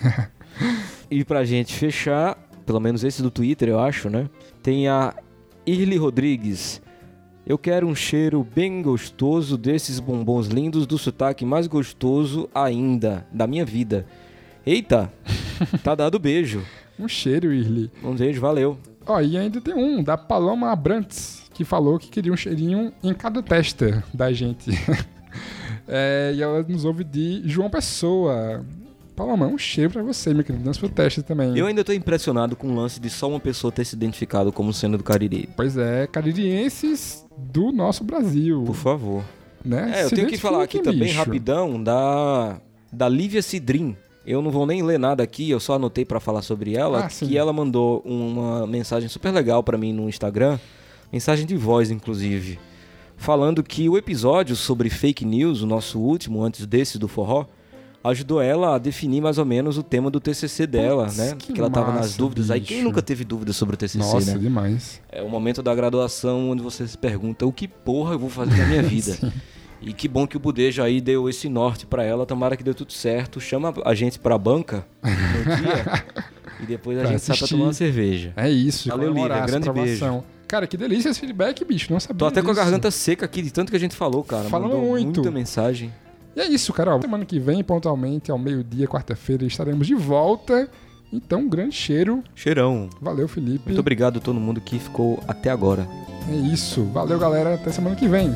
[SPEAKER 3] e pra gente fechar, pelo menos esse do Twitter, eu acho, né? Tem a Irly Rodrigues. Eu quero um cheiro bem gostoso desses bombons lindos do sotaque mais gostoso ainda da minha vida. Eita, tá dado beijo.
[SPEAKER 1] Um cheiro, Irly.
[SPEAKER 3] Um beijo, valeu.
[SPEAKER 1] Ó, e ainda tem um, da Paloma Abrantes, que falou que queria um cheirinho em cada testa da gente. É, e ela nos ouve de João Pessoa. Paloma, um cheiro pra você, meu querido. Dance pro teste também.
[SPEAKER 3] Eu ainda tô impressionado com o lance de só uma pessoa ter se identificado como sendo do Cariri.
[SPEAKER 1] Pois é, caririenses do nosso Brasil.
[SPEAKER 3] Por favor.
[SPEAKER 1] Né?
[SPEAKER 3] É, eu
[SPEAKER 1] Se
[SPEAKER 3] tenho que falar aqui
[SPEAKER 1] identifiquem,
[SPEAKER 3] também rapidão da da Lívia Cidrim. Eu não vou nem ler nada aqui, eu só anotei pra falar sobre ela,
[SPEAKER 1] Ah, sim.
[SPEAKER 3] que ela mandou uma mensagem super legal pra mim no Instagram, mensagem de voz inclusive, falando que o episódio sobre fake news, o nosso último antes desse do forró, ajudou ela a definir mais ou menos o tema do TCC dela,
[SPEAKER 1] Putz,
[SPEAKER 3] né?
[SPEAKER 1] que
[SPEAKER 3] Porque ela tava nas dúvidas. Aí quem
[SPEAKER 1] bicho.
[SPEAKER 3] nunca teve dúvida sobre o TCC,
[SPEAKER 1] Nossa,
[SPEAKER 3] né?
[SPEAKER 1] demais.
[SPEAKER 3] É o momento da graduação onde você se pergunta o que porra eu vou fazer na minha vida. e que bom que o Budejo aí deu esse norte pra ela, tomara que deu tudo certo. Chama a gente pra banca no dia e depois a
[SPEAKER 1] Pra
[SPEAKER 3] gente sai pra
[SPEAKER 1] assistir.
[SPEAKER 3] tomar uma cerveja.
[SPEAKER 1] É isso,
[SPEAKER 3] Valeu, Lívia,
[SPEAKER 1] essa
[SPEAKER 3] grande
[SPEAKER 1] aprovação. Cara, que delícia esse feedback, bicho. Não sabia
[SPEAKER 3] Tô até com a
[SPEAKER 1] disso.
[SPEAKER 3] garganta seca aqui de tanto que a gente falou, cara. Mandou
[SPEAKER 1] muito.
[SPEAKER 3] muita mensagem.
[SPEAKER 1] E é isso, Carol. Semana que vem, pontualmente, ao meio-dia, quarta-feira, estaremos de volta. Então, um grande cheiro.
[SPEAKER 3] Cheirão.
[SPEAKER 1] Valeu, Felipe.
[SPEAKER 3] Muito obrigado a todo mundo que ficou até agora.
[SPEAKER 1] É isso. Valeu, galera. Até semana que vem.